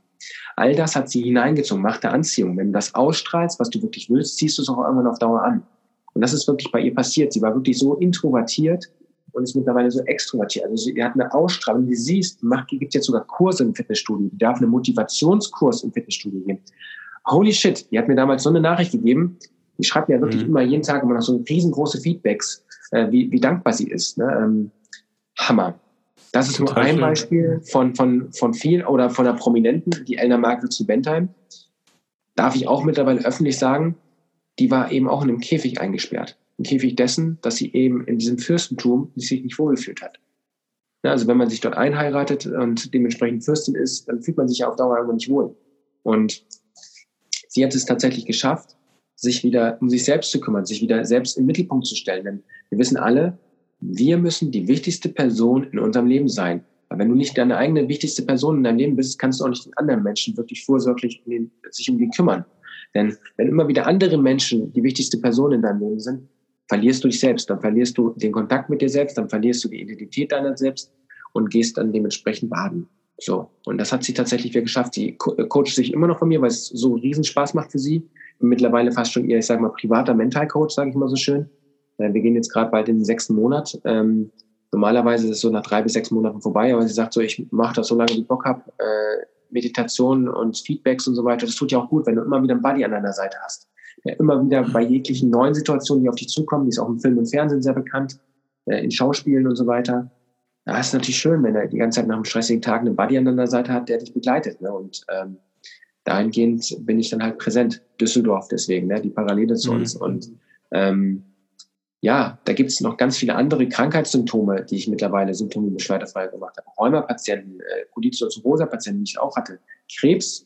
All das hat sie hineingezogen, Macht der Anziehung. Wenn du das ausstrahlst, was du wirklich willst, ziehst du es auch irgendwann auf Dauer an. Und das ist wirklich bei ihr passiert. Sie war wirklich so introvertiert, und ist mittlerweile so extrovertiert. Also sie hat eine Ausstrahlung, die siehst, macht, gibt jetzt sogar Kurse im Fitnessstudio. Die darf einen Motivationskurs im Fitnessstudio geben. Holy shit, die hat mir damals so eine Nachricht gegeben. Die schreibt mir wirklich mhm. immer jeden Tag immer noch so riesengroße Feedbacks, äh, wie, wie dankbar sie ist. Ne? Ähm, Hammer. Das ist Total nur ein schön. Beispiel von, von, von vielen oder von einer Prominenten, die Elna Markel zu Bentheim. Darf ich auch mittlerweile öffentlich sagen, die war eben auch in einem Käfig eingesperrt. Ein Käfig dessen, dass sie eben in diesem Fürstentum sich nicht wohlgefühlt hat. Ja, also wenn man sich dort einheiratet und dementsprechend Fürstin ist, dann fühlt man sich ja auf Dauer immer nicht wohl. Und sie hat es tatsächlich geschafft, sich wieder um sich selbst zu kümmern, sich wieder selbst im Mittelpunkt zu stellen. Denn wir wissen alle, wir müssen die wichtigste Person in unserem Leben sein. Aber wenn du nicht deine eigene wichtigste Person in deinem Leben bist, kannst du auch nicht den anderen Menschen wirklich vorsorglich um den, sich um die kümmern. Denn wenn immer wieder andere Menschen die wichtigste Person in deinem Leben sind, verlierst du dich selbst. Dann verlierst du den Kontakt mit dir selbst, dann verlierst du die Identität deiner selbst und gehst dann dementsprechend baden. So. Und das hat sie tatsächlich wieder geschafft. Sie äh, coacht sich immer noch von mir, weil es so riesen Spaß macht für sie. Mittlerweile fast schon ihr, ich sag mal, privater Mentalcoach, sage ich mal so schön. Äh, wir gehen jetzt gerade bald in den sechsten Monat. Ähm, normalerweise ist es so nach drei bis sechs Monaten vorbei, aber sie sagt so, ich mache das so lange, wie ich Bock habe. Äh, Meditation und Feedbacks und so weiter, das tut ja auch gut, wenn du immer wieder einen Buddy an deiner Seite hast. Der immer wieder bei jeglichen neuen Situationen, die auf dich zukommen, die ist auch im Film und Fernsehen sehr bekannt, äh, in Schauspielen und so weiter. Da ist es natürlich schön, wenn er die ganze Zeit nach einem stressigen Tag einen Buddy an deiner Seite hat, der dich begleitet. Ne? Und ähm, dahingehend bin ich dann halt präsent. Düsseldorf deswegen, ne? die Parallele zu mhm. uns. Und ähm, ja, da gibt es noch ganz viele andere Krankheitssymptome, die ich mittlerweile symptome beschwerdefrei gemacht habe. Rheumapatienten, äh, Colitis-Ulcerosa-Patienten, die ich auch hatte, Krebs,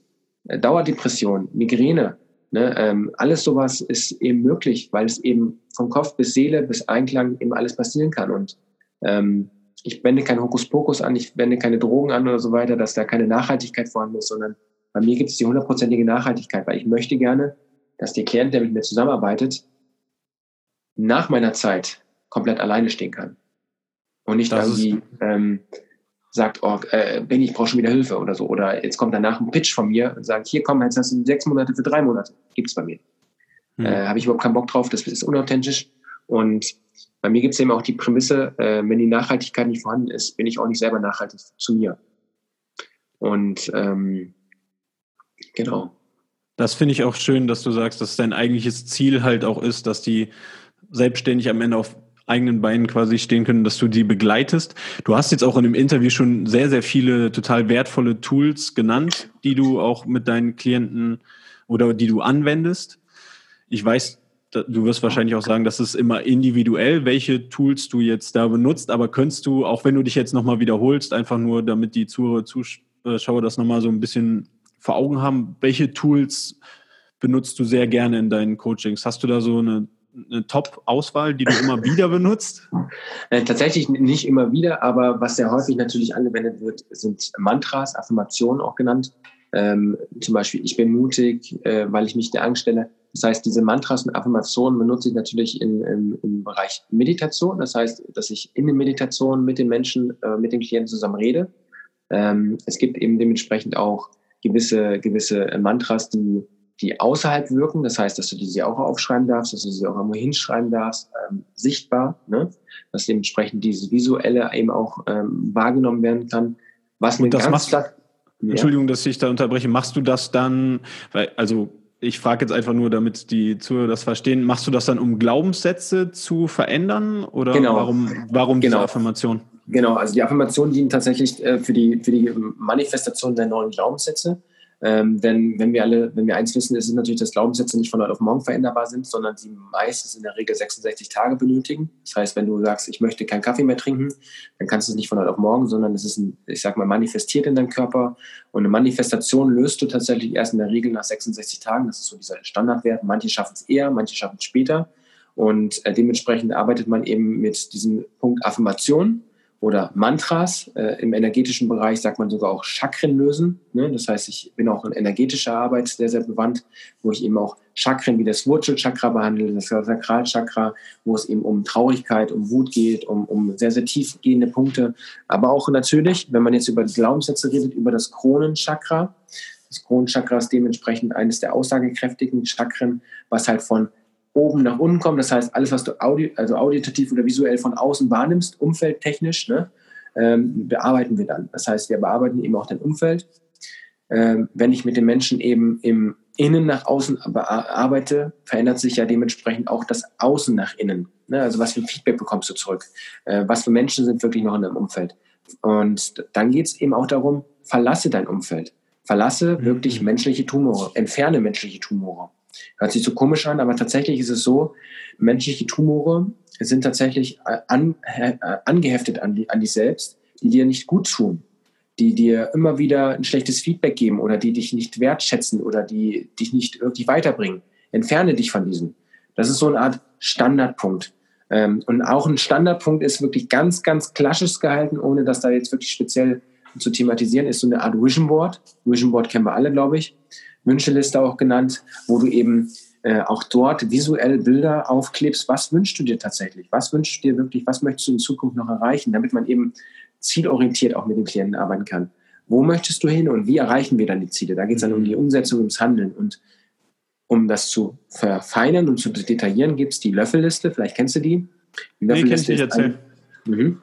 äh, Dauerdepression, Migräne, ne, ähm, alles sowas ist eben möglich, weil es eben von Kopf bis Seele bis Einklang eben alles passieren kann. Und ähm, ich wende kein Hokuspokus an, ich wende keine Drogen an oder so weiter, dass da keine Nachhaltigkeit vorhanden ist, sondern bei mir gibt es die hundertprozentige Nachhaltigkeit, weil ich möchte gerne, dass der Klient, der mit mir zusammenarbeitet, nach meiner Zeit komplett alleine stehen kann. Und nicht das irgendwie ähm, sagt, oh, äh, Benny, ich brauche schon wieder Hilfe oder so. Oder jetzt kommt danach ein Pitch von mir und sagt, hier komm, jetzt hast du sechs Monate für drei Monate. Gibt's bei mir. Hm. Äh, Habe ich überhaupt keinen Bock drauf, das ist unauthentisch. Und bei mir gibt es eben auch die Prämisse, äh, wenn die Nachhaltigkeit nicht vorhanden ist, bin ich auch nicht selber nachhaltig zu mir. Und ähm, genau. Das finde ich auch schön, dass du sagst, dass dein eigentliches Ziel halt auch ist, dass die selbstständig am Ende auf eigenen Beinen quasi stehen können, dass du die begleitest. Du hast jetzt auch in dem Interview schon sehr, sehr viele total wertvolle Tools genannt, die du auch mit deinen Klienten oder die du anwendest. Ich weiß, du wirst wahrscheinlich auch sagen, das ist immer individuell, welche Tools du jetzt da benutzt, aber könntest du, auch wenn du dich jetzt nochmal wiederholst, einfach nur, damit die Zuschauer das nochmal so ein bisschen vor Augen haben, welche Tools benutzt du sehr gerne in deinen Coachings? Hast du da so eine eine Top-Auswahl, die du immer wieder benutzt? Äh, tatsächlich nicht immer wieder, aber was sehr häufig natürlich angewendet wird, sind Mantras, Affirmationen auch genannt. Ähm, zum Beispiel, ich bin mutig, äh, weil ich mich der Angst stelle. Das heißt, diese Mantras und Affirmationen benutze ich natürlich in, in, im Bereich Meditation. Das heißt, dass ich in der Meditation mit den Menschen, äh, mit den Klienten zusammen rede. Ähm, es gibt eben dementsprechend auch gewisse, gewisse Mantras, die die außerhalb wirken. Das heißt, dass du diese auch aufschreiben darfst, dass du sie auch irgendwo hinschreiben darfst, ähm, sichtbar, ne? dass dementsprechend dieses Visuelle eben auch ähm, wahrgenommen werden kann. Was mir ganz machst, klar, ja. Entschuldigung, dass ich da unterbreche. Machst du das dann, weil, also ich frage jetzt einfach nur, damit die Zuhörer das verstehen, machst du das dann, um Glaubenssätze zu verändern oder genau. warum, warum genau. diese Affirmation? Genau, also die Affirmationen dienen tatsächlich äh, für, die, für die Manifestation der neuen Glaubenssätze. Ähm, denn wenn wir alle, wenn wir eins wissen, ist es natürlich, dass Glaubenssätze nicht von heute auf morgen veränderbar sind, sondern sie meistens in der Regel 66 Tage benötigen. Das heißt, wenn du sagst, ich möchte keinen Kaffee mehr trinken, dann kannst du es nicht von heute auf morgen, sondern es ist, ein, ich sag mal, manifestiert in deinem Körper. Und eine Manifestation löst du tatsächlich erst in der Regel nach 66 Tagen. Das ist so dieser Standardwert. Manche schaffen es eher, manche schaffen es später. Und äh, dementsprechend arbeitet man eben mit diesem Punkt Affirmation oder Mantras. Äh, Im energetischen Bereich sagt man sogar auch Chakren lösen. Ne? Das heißt, ich bin auch in energetischer Arbeit sehr, sehr bewandt, wo ich eben auch Chakren wie das Wurzelchakra behandle, das Sakralchakra, wo es eben um Traurigkeit, um Wut geht, um, um sehr, sehr tiefgehende Punkte. Aber auch natürlich, wenn man jetzt über Glaubenssätze redet, über das Kronenchakra. Das Kronenchakra ist dementsprechend eines der aussagekräftigen Chakren, was halt von oben nach unten kommen. Das heißt, alles, was du audi also auditativ oder visuell von außen wahrnimmst, umfeldtechnisch, ne, ähm, bearbeiten wir dann. Das heißt, wir bearbeiten eben auch dein Umfeld. Ähm, wenn ich mit den Menschen eben im Innen nach außen arbeite, verändert sich ja dementsprechend auch das Außen nach innen. Ne? Also was für ein Feedback bekommst du zurück? Äh, was für Menschen sind wirklich noch in deinem Umfeld? Und dann geht es eben auch darum, verlasse dein Umfeld. Verlasse mhm. wirklich menschliche Tumore, entferne menschliche Tumore. Hört sich so komisch an, aber tatsächlich ist es so, menschliche Tumore sind tatsächlich äh, an, äh, angeheftet an, die, an dich selbst, die dir nicht gut tun, die dir immer wieder ein schlechtes Feedback geben oder die dich nicht wertschätzen oder die dich nicht wirklich weiterbringen. Entferne dich von diesen. Das ist so eine Art Standardpunkt. Ähm, und auch ein Standardpunkt ist wirklich ganz, ganz klassisch gehalten, ohne dass da jetzt wirklich speziell zu thematisieren, ist so eine Art Vision Board. Vision Board kennen wir alle, glaube ich. Wünscheliste auch genannt, wo du eben äh, auch dort visuell Bilder aufklebst. Was wünschst du dir tatsächlich? Was wünschst du dir wirklich? Was möchtest du in Zukunft noch erreichen, damit man eben zielorientiert auch mit den Klienten arbeiten kann? Wo möchtest du hin und wie erreichen wir dann die Ziele? Da geht es dann um die Umsetzung, ums Handeln. Und um das zu verfeinern und zu detaillieren, gibt es die Löffelliste. Vielleicht kennst du die. Die Löffelliste nee, kenn ich nicht, mhm.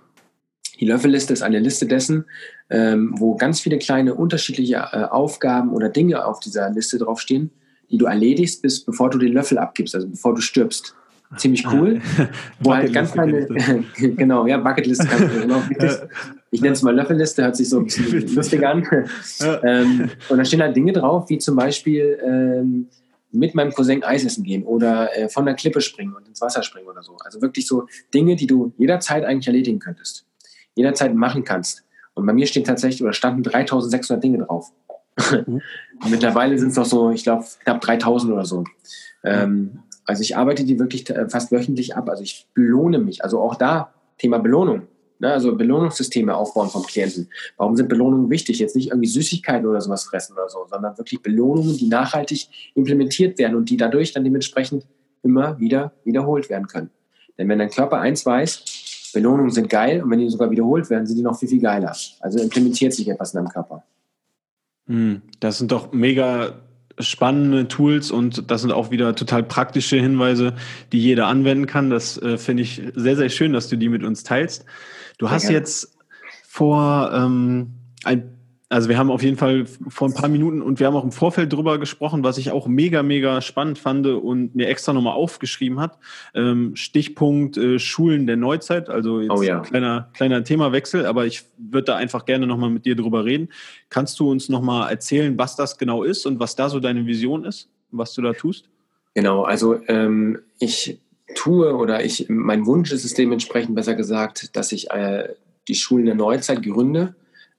Die Löffelliste ist eine Liste dessen, ähm, wo ganz viele kleine unterschiedliche äh, Aufgaben oder Dinge auf dieser Liste draufstehen, die du erledigst, bis bevor du den Löffel abgibst, also bevor du stirbst. Ziemlich cool. wo <laughs> halt ganz kleine, <laughs> genau, ja, Bucketliste ganz genau. Ich nenne es mal Löffelliste, hört sich so ein bisschen lustig an. ähm, und da stehen halt Dinge drauf, wie zum Beispiel ähm, mit meinem Cousin Eis essen gehen oder äh, von der Klippe springen und ins Wasser springen oder so. Also wirklich so Dinge, die du jederzeit eigentlich erledigen könntest jederzeit machen kannst. Und bei mir stehen tatsächlich oder standen 3600 Dinge drauf. Mhm. <laughs> Mittlerweile sind es noch so, ich glaube, knapp 3000 oder so. Ähm, also ich arbeite die wirklich äh, fast wöchentlich ab. Also ich belohne mich. Also auch da Thema Belohnung. Ne? Also Belohnungssysteme aufbauen vom Klienten. Warum sind Belohnungen wichtig? Jetzt nicht irgendwie Süßigkeiten oder sowas fressen oder so, sondern wirklich Belohnungen, die nachhaltig implementiert werden und die dadurch dann dementsprechend immer wieder wiederholt werden können. Denn wenn dein Körper eins weiß, Belohnungen sind geil und wenn die sogar wiederholt werden, sind die noch viel, viel geiler. Also implementiert sich etwas in deinem Körper. Hm, das sind doch mega spannende Tools und das sind auch wieder total praktische Hinweise, die jeder anwenden kann. Das äh, finde ich sehr, sehr schön, dass du die mit uns teilst. Du hast gerne. jetzt vor ähm, ein also wir haben auf jeden Fall vor ein paar Minuten und wir haben auch im Vorfeld drüber gesprochen, was ich auch mega, mega spannend fand und mir extra nochmal aufgeschrieben hat. Ähm, Stichpunkt äh, Schulen der Neuzeit, also jetzt oh ja. ein kleiner, kleiner Themawechsel, aber ich würde da einfach gerne nochmal mit dir drüber reden. Kannst du uns nochmal erzählen, was das genau ist und was da so deine Vision ist, was du da tust? Genau, also ähm, ich tue oder ich, mein Wunsch ist es dementsprechend besser gesagt, dass ich äh, die Schulen der Neuzeit gründe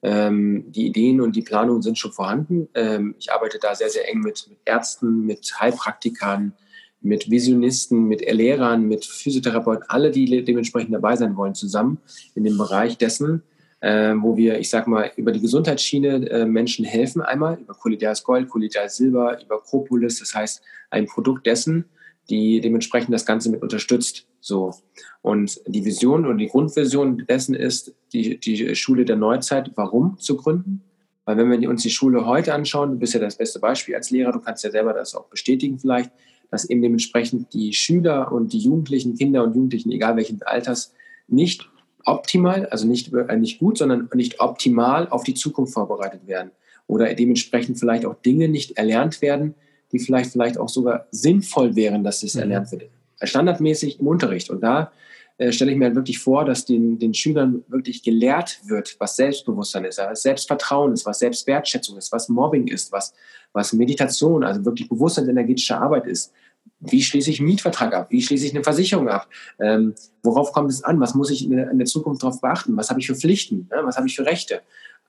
ähm, die Ideen und die Planungen sind schon vorhanden. Ähm, ich arbeite da sehr, sehr eng mit, mit Ärzten, mit Heilpraktikern, mit Visionisten, mit Lehrern, mit Physiotherapeuten, alle, die dementsprechend dabei sein wollen, zusammen in dem Bereich dessen, äh, wo wir, ich sag mal, über die Gesundheitsschiene äh, Menschen helfen, einmal über Kollidiales Gold, Kollidiales Silber, über Propolis, das heißt ein Produkt dessen, die dementsprechend das Ganze mit unterstützt. So. Und die Vision und die Grundvision dessen ist, die, die Schule der Neuzeit, warum zu gründen? Weil wenn wir uns die Schule heute anschauen, du bist ja das beste Beispiel als Lehrer, du kannst ja selber das auch bestätigen vielleicht, dass eben dementsprechend die Schüler und die Jugendlichen, Kinder und Jugendlichen, egal welchen Alters, nicht optimal, also nicht, äh, nicht gut, sondern nicht optimal auf die Zukunft vorbereitet werden. Oder dementsprechend vielleicht auch Dinge nicht erlernt werden, die vielleicht, vielleicht auch sogar sinnvoll wären, dass es mhm. erlernt wird. Standardmäßig im Unterricht. Und da äh, stelle ich mir halt wirklich vor, dass den, den Schülern wirklich gelehrt wird, was Selbstbewusstsein ist, was Selbstvertrauen ist, was Selbstwertschätzung ist, was Mobbing ist, was, was Meditation, also wirklich bewusstseinsenergetische Arbeit ist. Wie schließe ich einen Mietvertrag ab? Wie schließe ich eine Versicherung ab? Ähm, worauf kommt es an? Was muss ich in der, in der Zukunft darauf beachten? Was habe ich für Pflichten? Ne? Was habe ich für Rechte?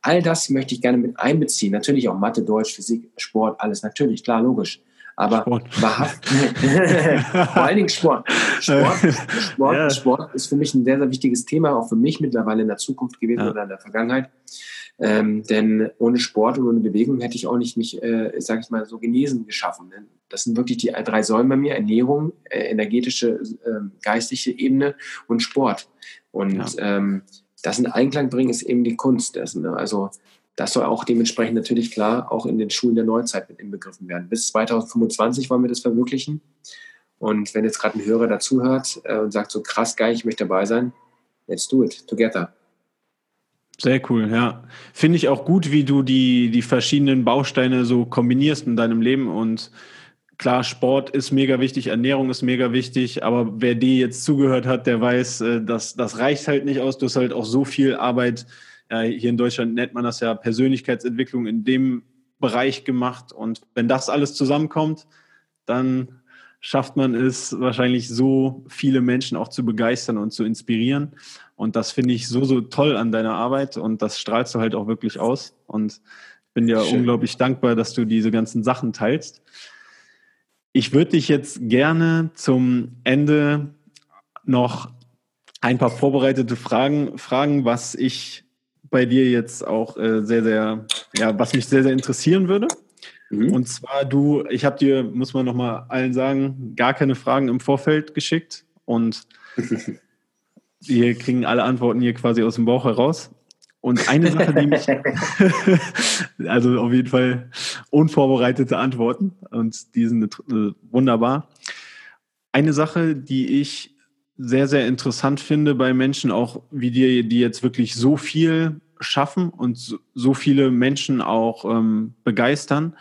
All das möchte ich gerne mit einbeziehen. Natürlich auch Mathe, Deutsch, Physik, Sport, alles natürlich, klar, logisch. Aber Sport. wahrhaft, <laughs> vor allen Dingen Sport. Sport, Sport, ja. Sport ist für mich ein sehr, sehr wichtiges Thema, auch für mich mittlerweile in der Zukunft gewesen ja. oder in der Vergangenheit. Ähm, denn ohne Sport und ohne Bewegung hätte ich auch nicht mich, äh, sage ich mal, so genesen geschaffen. Das sind wirklich die drei Säulen bei mir: Ernährung, äh, energetische, äh, geistige Ebene und Sport. Und ja. ähm, das in Einklang bringen ist eben die Kunst dessen. Ne? Also das soll auch dementsprechend natürlich klar auch in den Schulen der Neuzeit mit inbegriffen werden. Bis 2025 wollen wir das verwirklichen. Und wenn jetzt gerade ein Hörer dazuhört äh, und sagt so krass geil, ich möchte dabei sein, let's do it together. Sehr cool, ja. Finde ich auch gut, wie du die, die verschiedenen Bausteine so kombinierst in deinem Leben. Und klar, Sport ist mega wichtig, Ernährung ist mega wichtig, aber wer dir jetzt zugehört hat, der weiß, äh, dass das reicht halt nicht aus. Du hast halt auch so viel Arbeit. Hier in Deutschland nennt man das ja Persönlichkeitsentwicklung in dem Bereich gemacht. Und wenn das alles zusammenkommt, dann schafft man es wahrscheinlich so viele Menschen auch zu begeistern und zu inspirieren. Und das finde ich so, so toll an deiner Arbeit und das strahlst du halt auch wirklich aus. Und bin dir Schön. unglaublich dankbar, dass du diese ganzen Sachen teilst. Ich würde dich jetzt gerne zum Ende noch ein paar vorbereitete Fragen fragen, was ich bei dir jetzt auch äh, sehr, sehr, ja, was mich sehr, sehr interessieren würde. Mhm. Und zwar du, ich habe dir, muss man nochmal allen sagen, gar keine Fragen im Vorfeld geschickt und <laughs> wir kriegen alle Antworten hier quasi aus dem Bauch heraus. Und eine Sache, die mich, <laughs> also auf jeden Fall unvorbereitete Antworten und die sind äh, wunderbar. Eine Sache, die ich sehr, sehr interessant finde bei Menschen, auch wie dir, die jetzt wirklich so viel schaffen und so viele Menschen auch ähm, begeistern.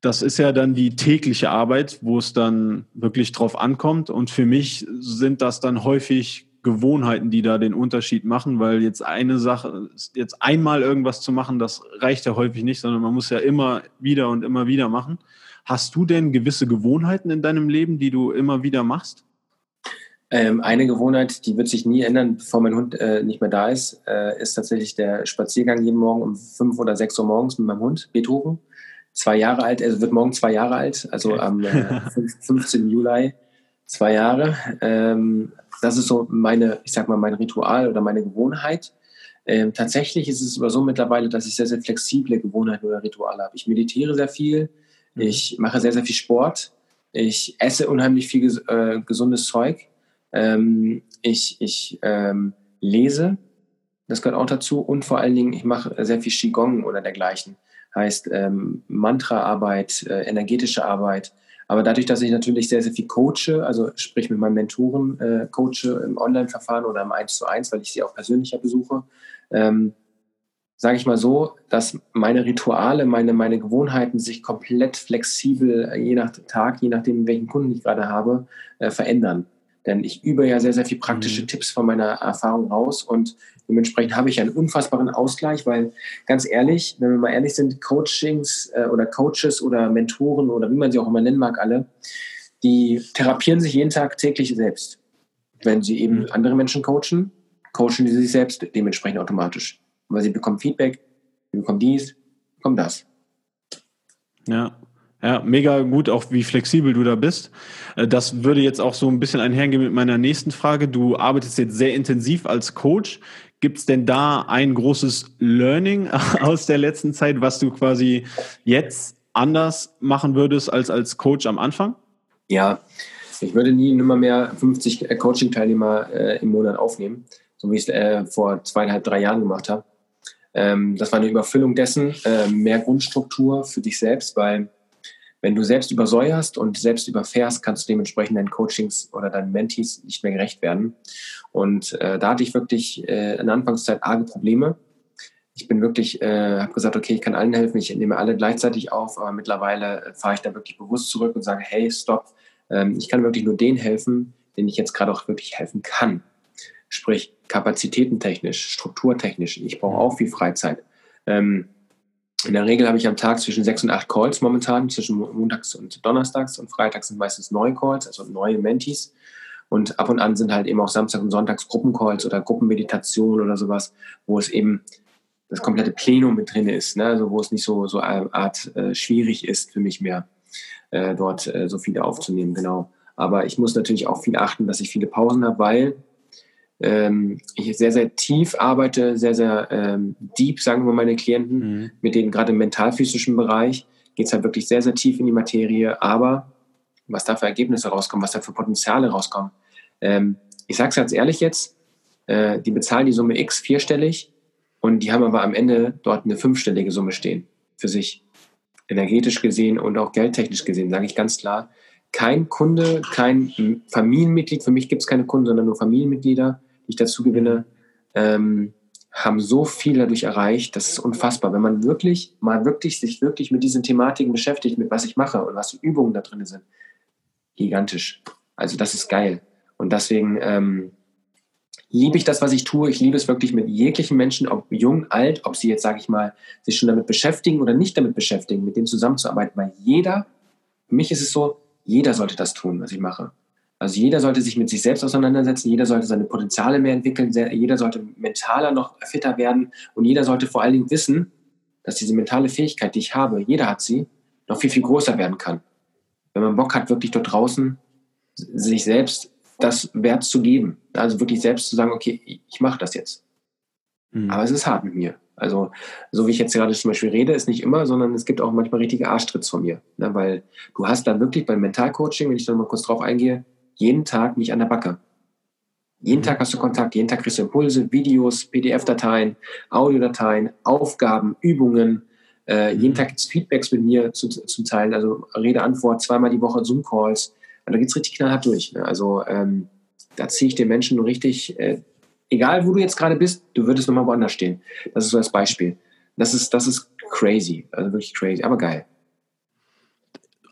Das ist ja dann die tägliche Arbeit, wo es dann wirklich drauf ankommt. Und für mich sind das dann häufig Gewohnheiten, die da den Unterschied machen, weil jetzt eine Sache, jetzt einmal irgendwas zu machen, das reicht ja häufig nicht, sondern man muss ja immer wieder und immer wieder machen. Hast du denn gewisse Gewohnheiten in deinem Leben, die du immer wieder machst? Ähm, eine Gewohnheit, die wird sich nie ändern, bevor mein Hund äh, nicht mehr da ist, äh, ist tatsächlich der Spaziergang jeden Morgen um fünf oder sechs Uhr morgens mit meinem Hund, Beethoven. Zwei Jahre alt, er also wird morgen zwei Jahre alt, also am äh, <laughs> 15. Juli zwei Jahre. Ähm, das ist so meine, ich sag mal, mein Ritual oder meine Gewohnheit. Ähm, tatsächlich ist es aber so mittlerweile, dass ich sehr, sehr flexible Gewohnheiten oder Rituale habe. Ich meditiere sehr viel, mhm. ich mache sehr, sehr viel Sport, ich esse unheimlich viel äh, gesundes Zeug ähm, ich ich ähm, lese, das gehört auch dazu. Und vor allen Dingen, ich mache sehr viel Qigong oder dergleichen. Heißt ähm, Mantraarbeit, äh, energetische Arbeit. Aber dadurch, dass ich natürlich sehr, sehr viel coache, also sprich mit meinen Mentoren äh, coache im Online-Verfahren oder im 1 zu 1, weil ich sie auch persönlicher besuche, ähm, sage ich mal so, dass meine Rituale, meine, meine Gewohnheiten sich komplett flexibel, äh, je nach Tag, je nachdem, welchen Kunden ich gerade habe, äh, verändern. Denn ich übe ja sehr, sehr viel praktische mhm. Tipps von meiner Erfahrung raus und dementsprechend habe ich einen unfassbaren Ausgleich, weil ganz ehrlich, wenn wir mal ehrlich sind, Coachings äh, oder Coaches oder Mentoren oder wie man sie auch immer nennen mag, alle, die therapieren sich jeden Tag täglich selbst. Wenn sie eben mhm. andere Menschen coachen, coachen sie sich selbst dementsprechend automatisch. Weil sie bekommen Feedback, sie bekommen dies, bekommen das. Ja, ja, mega gut, auch wie flexibel du da bist. Äh, das würde jetzt auch so ein bisschen einhergehen mit meiner nächsten Frage. Du arbeitest jetzt sehr intensiv als Coach. Gibt es denn da ein großes Learning <laughs> aus der letzten Zeit, was du quasi jetzt anders machen würdest als als Coach am Anfang? Ja, ich würde nie nimmer mehr 50 äh, Coaching-Teilnehmer äh, im Monat aufnehmen, so wie ich es äh, vor zweieinhalb, drei Jahren gemacht habe. Ähm, das war eine Überfüllung dessen, äh, mehr Grundstruktur für dich selbst, weil wenn du selbst übersäuerst und selbst überfährst, kannst du dementsprechend deinen Coachings oder deinen Mentees nicht mehr gerecht werden. Und äh, da hatte ich wirklich äh, in der Anfangszeit arge Probleme. Ich bin wirklich, äh, habe gesagt, okay, ich kann allen helfen, ich nehme alle gleichzeitig auf, aber mittlerweile äh, fahre ich da wirklich bewusst zurück und sage, hey, stopp, ähm, ich kann wirklich nur denen helfen, denen ich jetzt gerade auch wirklich helfen kann. Sprich, kapazitätentechnisch, strukturtechnisch. Ich brauche auch viel Freizeit. Ähm, in der Regel habe ich am Tag zwischen sechs und acht Calls momentan, zwischen montags und donnerstags und freitags sind meistens neue Calls, also neue Mentees. Und ab und an sind halt eben auch Samstag und Sonntags Gruppencalls oder Gruppenmeditation oder sowas, wo es eben das komplette Plenum mit drin ist, ne? also wo es nicht so, so eine Art äh, schwierig ist für mich mehr, äh, dort äh, so viele aufzunehmen, genau. Aber ich muss natürlich auch viel achten, dass ich viele Pausen habe, weil ähm, ich sehr, sehr tief arbeite, sehr, sehr ähm, deep, sagen wir meine Klienten, mhm. mit denen gerade im mental-physischen Bereich geht es halt wirklich sehr, sehr tief in die Materie, aber was da für Ergebnisse rauskommen, was da für Potenziale rauskommen. Ähm, ich sage es ganz ehrlich jetzt, äh, die bezahlen die Summe X vierstellig und die haben aber am Ende dort eine fünfstellige Summe stehen für sich. Energetisch gesehen und auch geldtechnisch gesehen, sage ich ganz klar, kein Kunde, kein Familienmitglied, für mich gibt es keine Kunden, sondern nur Familienmitglieder, die ich dazu gewinne, ähm, haben so viel dadurch erreicht, das ist unfassbar. Wenn man wirklich, mal wirklich, sich wirklich mit diesen Thematiken beschäftigt, mit was ich mache und was Übungen da drin sind, gigantisch. Also das ist geil. Und deswegen ähm, liebe ich das, was ich tue. Ich liebe es wirklich mit jeglichen Menschen, ob jung, alt, ob sie jetzt, sage ich mal, sich schon damit beschäftigen oder nicht damit beschäftigen, mit denen zusammenzuarbeiten. Weil jeder, für mich ist es so, jeder sollte das tun, was ich mache. Also jeder sollte sich mit sich selbst auseinandersetzen, jeder sollte seine Potenziale mehr entwickeln, jeder sollte mentaler noch fitter werden und jeder sollte vor allen Dingen wissen, dass diese mentale Fähigkeit, die ich habe, jeder hat sie, noch viel, viel größer werden kann. Wenn man Bock hat, wirklich dort draußen sich selbst das Wert zu geben. Also wirklich selbst zu sagen, okay, ich mache das jetzt. Mhm. Aber es ist hart mit mir. Also, so wie ich jetzt gerade zum Beispiel rede, ist nicht immer, sondern es gibt auch manchmal richtige Arschtritts von mir. Ne? Weil du hast da wirklich beim Mentalcoaching, wenn ich da mal kurz drauf eingehe, jeden Tag mich an der Backe. Jeden mhm. Tag hast du Kontakt, jeden Tag kriegst du Impulse, Videos, PDF-Dateien, Audiodateien, Aufgaben, Übungen. Äh, mhm. Jeden Tag gibt es Feedbacks mit mir zu, zum Teilen, also Rede, Antwort, zweimal die Woche Zoom-Calls. Da geht es richtig knallhart durch. Ne? Also ähm, da ziehe ich den Menschen richtig, äh, egal wo du jetzt gerade bist, du würdest nochmal woanders stehen. Das ist so das Beispiel. Das ist, das ist crazy, also wirklich crazy, aber geil.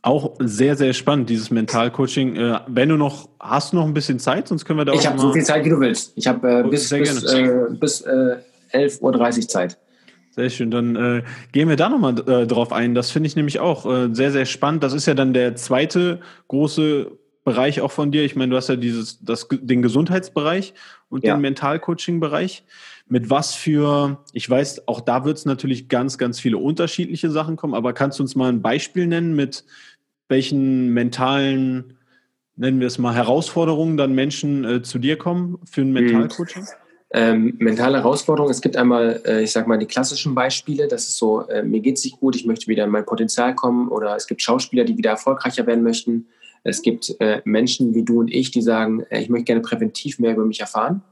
Auch sehr, sehr spannend, dieses Mentalcoaching. Äh, wenn du noch, hast du noch ein bisschen Zeit, sonst können wir da Ich habe so viel Zeit, wie du willst. Ich habe äh, oh, bis, bis, äh, bis äh, 11.30 Uhr Zeit. Sehr schön, dann äh, gehen wir da nochmal äh, drauf ein. Das finde ich nämlich auch äh, sehr, sehr spannend. Das ist ja dann der zweite große Bereich auch von dir. Ich meine, du hast ja dieses, das, den Gesundheitsbereich und ja. den Mentalcoaching-Bereich. Mit was für, ich weiß, auch da wird es natürlich ganz, ganz viele unterschiedliche Sachen kommen, aber kannst du uns mal ein Beispiel nennen, mit welchen mentalen, nennen wir es mal, Herausforderungen dann Menschen äh, zu dir kommen für ein mhm. Mentalcoaching? Ähm, mentale Herausforderungen, es gibt einmal, äh, ich sag mal, die klassischen Beispiele, das ist so, äh, mir geht es nicht gut, ich möchte wieder in mein Potenzial kommen. Oder es gibt Schauspieler, die wieder erfolgreicher werden möchten. Es gibt äh, Menschen wie du und ich, die sagen, äh, ich möchte gerne präventiv mehr über mich erfahren.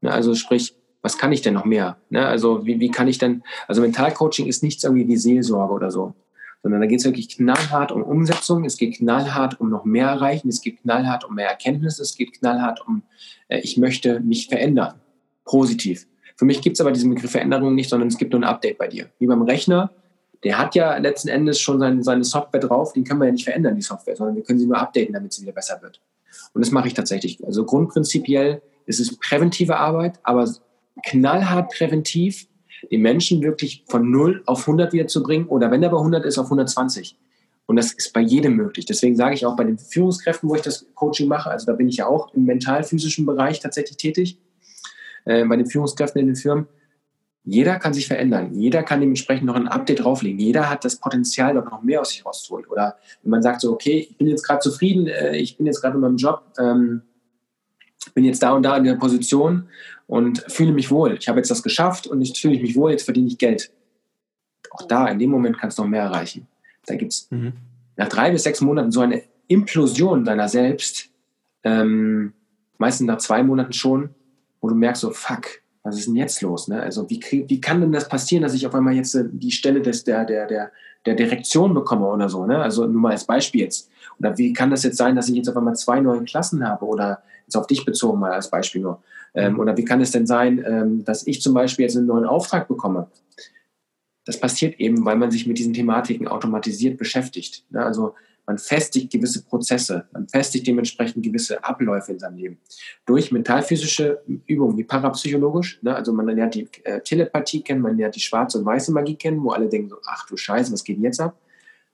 Ne, also sprich, was kann ich denn noch mehr? Ne, also wie, wie kann ich denn, also Mentalcoaching ist nichts irgendwie wie Seelsorge oder so, sondern da geht es wirklich knallhart um Umsetzung, es geht knallhart um noch mehr erreichen, es geht knallhart um mehr Erkenntnis, es geht knallhart um, äh, ich möchte mich verändern positiv. Für mich gibt es aber diesen Begriff Veränderung nicht, sondern es gibt nur ein Update bei dir. Wie beim Rechner, der hat ja letzten Endes schon seine, seine Software drauf, den können wir ja nicht verändern, die Software, sondern wir können sie nur updaten, damit sie wieder besser wird. Und das mache ich tatsächlich. Also grundprinzipiell ist es präventive Arbeit, aber knallhart präventiv, den Menschen wirklich von 0 auf 100 wieder zu bringen oder wenn er bei 100 ist, auf 120. Und das ist bei jedem möglich. Deswegen sage ich auch bei den Führungskräften, wo ich das Coaching mache, also da bin ich ja auch im mental-physischen Bereich tatsächlich tätig, äh, bei den Führungskräften in den Firmen. Jeder kann sich verändern. Jeder kann dementsprechend noch ein Update drauflegen. Jeder hat das Potenzial, noch mehr aus sich rauszuholen. Oder wenn man sagt so, okay, ich bin jetzt gerade zufrieden, äh, ich bin jetzt gerade in meinem Job, ähm, bin jetzt da und da in der Position und fühle mich wohl. Ich habe jetzt das geschafft und jetzt fühle ich mich wohl, jetzt verdiene ich Geld. Auch da, in dem Moment kannst du noch mehr erreichen. Da gibt es mhm. nach drei bis sechs Monaten so eine Implosion deiner selbst, ähm, meistens nach zwei Monaten schon, wo du merkst so, fuck, was ist denn jetzt los? Ne? Also wie, wie kann denn das passieren, dass ich auf einmal jetzt äh, die Stelle des, der, der, der, der Direktion bekomme oder so? Ne? Also nur mal als Beispiel jetzt. Oder wie kann das jetzt sein, dass ich jetzt auf einmal zwei neue Klassen habe? Oder jetzt auf dich bezogen mal als Beispiel nur. Ähm, oder wie kann es denn sein, ähm, dass ich zum Beispiel jetzt einen neuen Auftrag bekomme? Das passiert eben, weil man sich mit diesen Thematiken automatisiert beschäftigt. Ne? Also man festigt gewisse Prozesse, man festigt dementsprechend gewisse Abläufe in seinem Leben. Durch mentalphysische Übungen, wie parapsychologisch, ne? also man lernt die äh, Telepathie kennen, man lernt die schwarze und weiße Magie kennen, wo alle denken so, ach du Scheiße, was geht denn jetzt ab?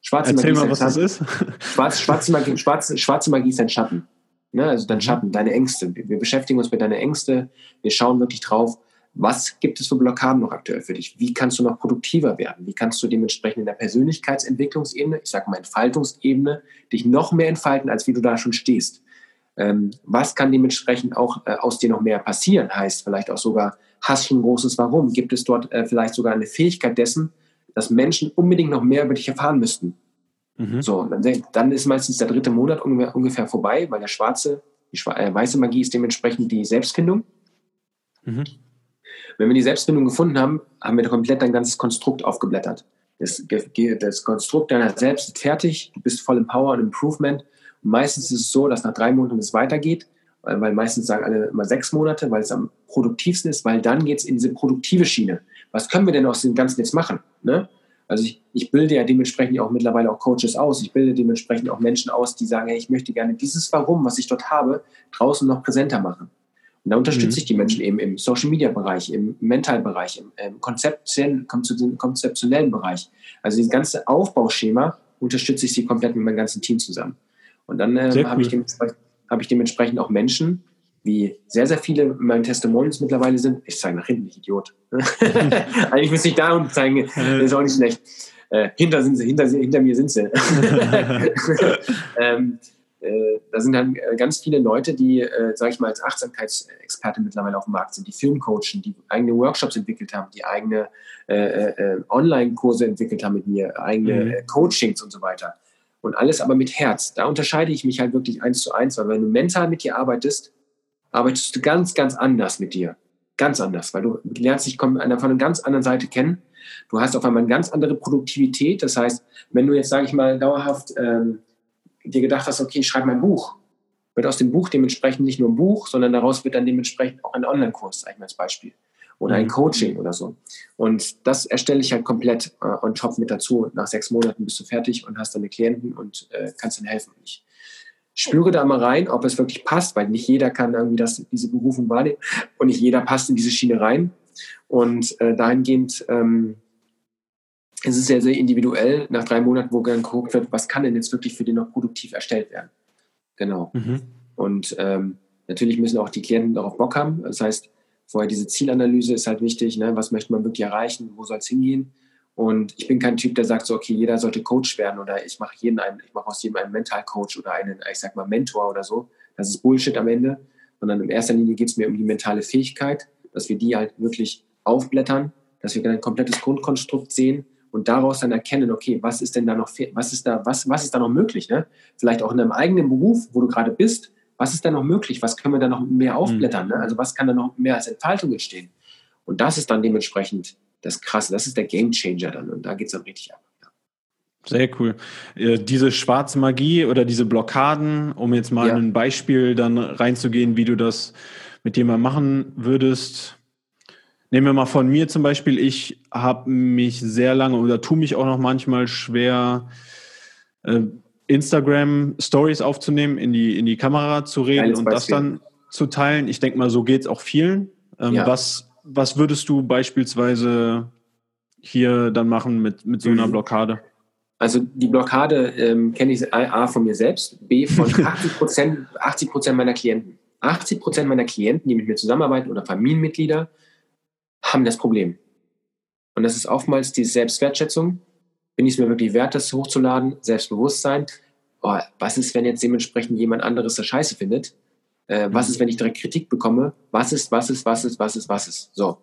Schwarze Erzähl Magie mal, was das ist. Schwarz, schwarze, Magie, schwarze, schwarze Magie ist ein Schatten. Ne? Also dein mhm. Schatten, deine Ängste. Wir, wir beschäftigen uns mit deinen Ängsten, wir schauen wirklich drauf, was gibt es für Blockaden noch aktuell für dich? Wie kannst du noch produktiver werden? Wie kannst du dementsprechend in der Persönlichkeitsentwicklungsebene, ich sage mal Entfaltungsebene, dich noch mehr entfalten, als wie du da schon stehst? Ähm, was kann dementsprechend auch äh, aus dir noch mehr passieren? Heißt vielleicht auch sogar, hast du ein großes Warum? Gibt es dort äh, vielleicht sogar eine Fähigkeit dessen, dass Menschen unbedingt noch mehr über dich erfahren müssten? Mhm. So, dann, dann, ist meistens der dritte Monat ungefähr, ungefähr vorbei, weil der schwarze, die schwa äh, weiße Magie ist dementsprechend die Selbstfindung. Mhm. Wenn wir die Selbstbindung gefunden haben, haben wir komplett dein ganzes Konstrukt aufgeblättert. Das, das Konstrukt deiner selbst ist fertig, du bist voll im Power und Improvement Und meistens ist es so, dass nach drei Monaten es weitergeht, weil, weil meistens sagen alle immer sechs Monate, weil es am produktivsten ist, weil dann geht es in diese produktive Schiene. Was können wir denn aus dem Ganzen jetzt machen? Ne? Also ich, ich bilde ja dementsprechend auch mittlerweile auch Coaches aus. Ich bilde dementsprechend auch Menschen aus, die sagen, hey, ich möchte gerne dieses Warum, was ich dort habe, draußen noch präsenter machen. Und da unterstütze mhm. ich die Menschen eben im Social Media Bereich, im Mental Bereich, im, im konzeptionellen, konzeptionellen Bereich. Also dieses ganze Aufbauschema unterstütze ich sie komplett mit meinem ganzen Team zusammen. Und dann äh, habe ich, hab ich dementsprechend auch Menschen, wie sehr, sehr viele in meinen Testimonials mittlerweile sind. Ich zeige nach hinten, ich Idiot. <laughs> Eigentlich müsste ich da unten zeigen, das ist auch nicht schlecht. Äh, hinter, sind sie, hinter, hinter mir sind sie. <laughs> <laughs> ähm, äh, da sind dann äh, ganz viele Leute, die, äh, sage ich mal, als Achtsamkeitsexperte mittlerweile auf dem Markt sind, die Filmcoachen, die eigene Workshops entwickelt haben, die eigene äh, äh, Online-Kurse entwickelt haben mit mir, eigene mhm. Coachings und so weiter. Und alles aber mit Herz. Da unterscheide ich mich halt wirklich eins zu eins, weil wenn du mental mit dir arbeitest, arbeitest du ganz, ganz anders mit dir. Ganz anders, weil du lernst dich von einer ganz anderen Seite kennen. Du hast auf einmal eine ganz andere Produktivität. Das heißt, wenn du jetzt, sage ich mal, dauerhaft ähm, dir gedacht hast, okay, ich schreibe mein Buch, wird aus dem Buch dementsprechend nicht nur ein Buch, sondern daraus wird dann dementsprechend auch ein Online-Kurs, sage ich mal als Beispiel. Oder ein mhm. Coaching oder so. Und das erstelle ich halt komplett äh, on top mit dazu. Nach sechs Monaten bist du fertig und hast deine Klienten und äh, kannst ihnen helfen. Ich spüre da mal rein, ob es wirklich passt, weil nicht jeder kann irgendwie das, diese Berufung wahrnehmen und nicht jeder passt in diese Schiene rein. Und äh, dahingehend ähm, es ist sehr, sehr individuell nach drei Monaten, wo dann geguckt wird, was kann denn jetzt wirklich für den noch produktiv erstellt werden. Genau. Mhm. Und ähm, natürlich müssen auch die Klienten darauf Bock haben. Das heißt, vorher diese Zielanalyse ist halt wichtig. Ne? Was möchte man wirklich erreichen? Wo soll es hingehen? Und ich bin kein Typ, der sagt so, okay, jeder sollte Coach werden oder ich mache jeden einen, ich mache aus jedem einen Mental Coach oder einen, ich sag mal, Mentor oder so. Das ist Bullshit am Ende. Sondern in erster Linie geht es mir um die mentale Fähigkeit, dass wir die halt wirklich aufblättern, dass wir ein komplettes Grundkonstrukt sehen und daraus dann erkennen, okay, was ist denn da noch, was ist da, was, was ist da noch möglich? Ne? Vielleicht auch in einem eigenen Beruf, wo du gerade bist, was ist da noch möglich? Was können wir da noch mehr mhm. aufblättern? Ne? Also was kann da noch mehr als Entfaltung entstehen? Und das ist dann dementsprechend das Krasse, das ist der Game Changer dann und da geht es dann richtig ab. Sehr cool. Äh, diese schwarze Magie oder diese Blockaden, um jetzt mal ja. ein Beispiel dann reinzugehen, wie du das mit mal machen würdest, Nehmen wir mal von mir zum Beispiel, ich habe mich sehr lange oder tue mich auch noch manchmal schwer, äh, Instagram Stories aufzunehmen, in die, in die Kamera zu reden und das dann zu teilen. Ich denke mal, so geht es auch vielen. Ähm, ja. was, was würdest du beispielsweise hier dann machen mit, mit so einer mhm. Blockade? Also die Blockade ähm, kenne ich A von mir selbst, B von <laughs> 80 Prozent 80 meiner Klienten. 80 Prozent meiner Klienten, die mit mir zusammenarbeiten oder Familienmitglieder, haben das Problem. Und das ist oftmals die Selbstwertschätzung. Bin ich es mir wirklich wert, das hochzuladen? Selbstbewusstsein. Oh, was ist, wenn jetzt dementsprechend jemand anderes das scheiße findet? Äh, was ist, wenn ich direkt Kritik bekomme? Was ist, was ist, was ist, was ist, was ist? So.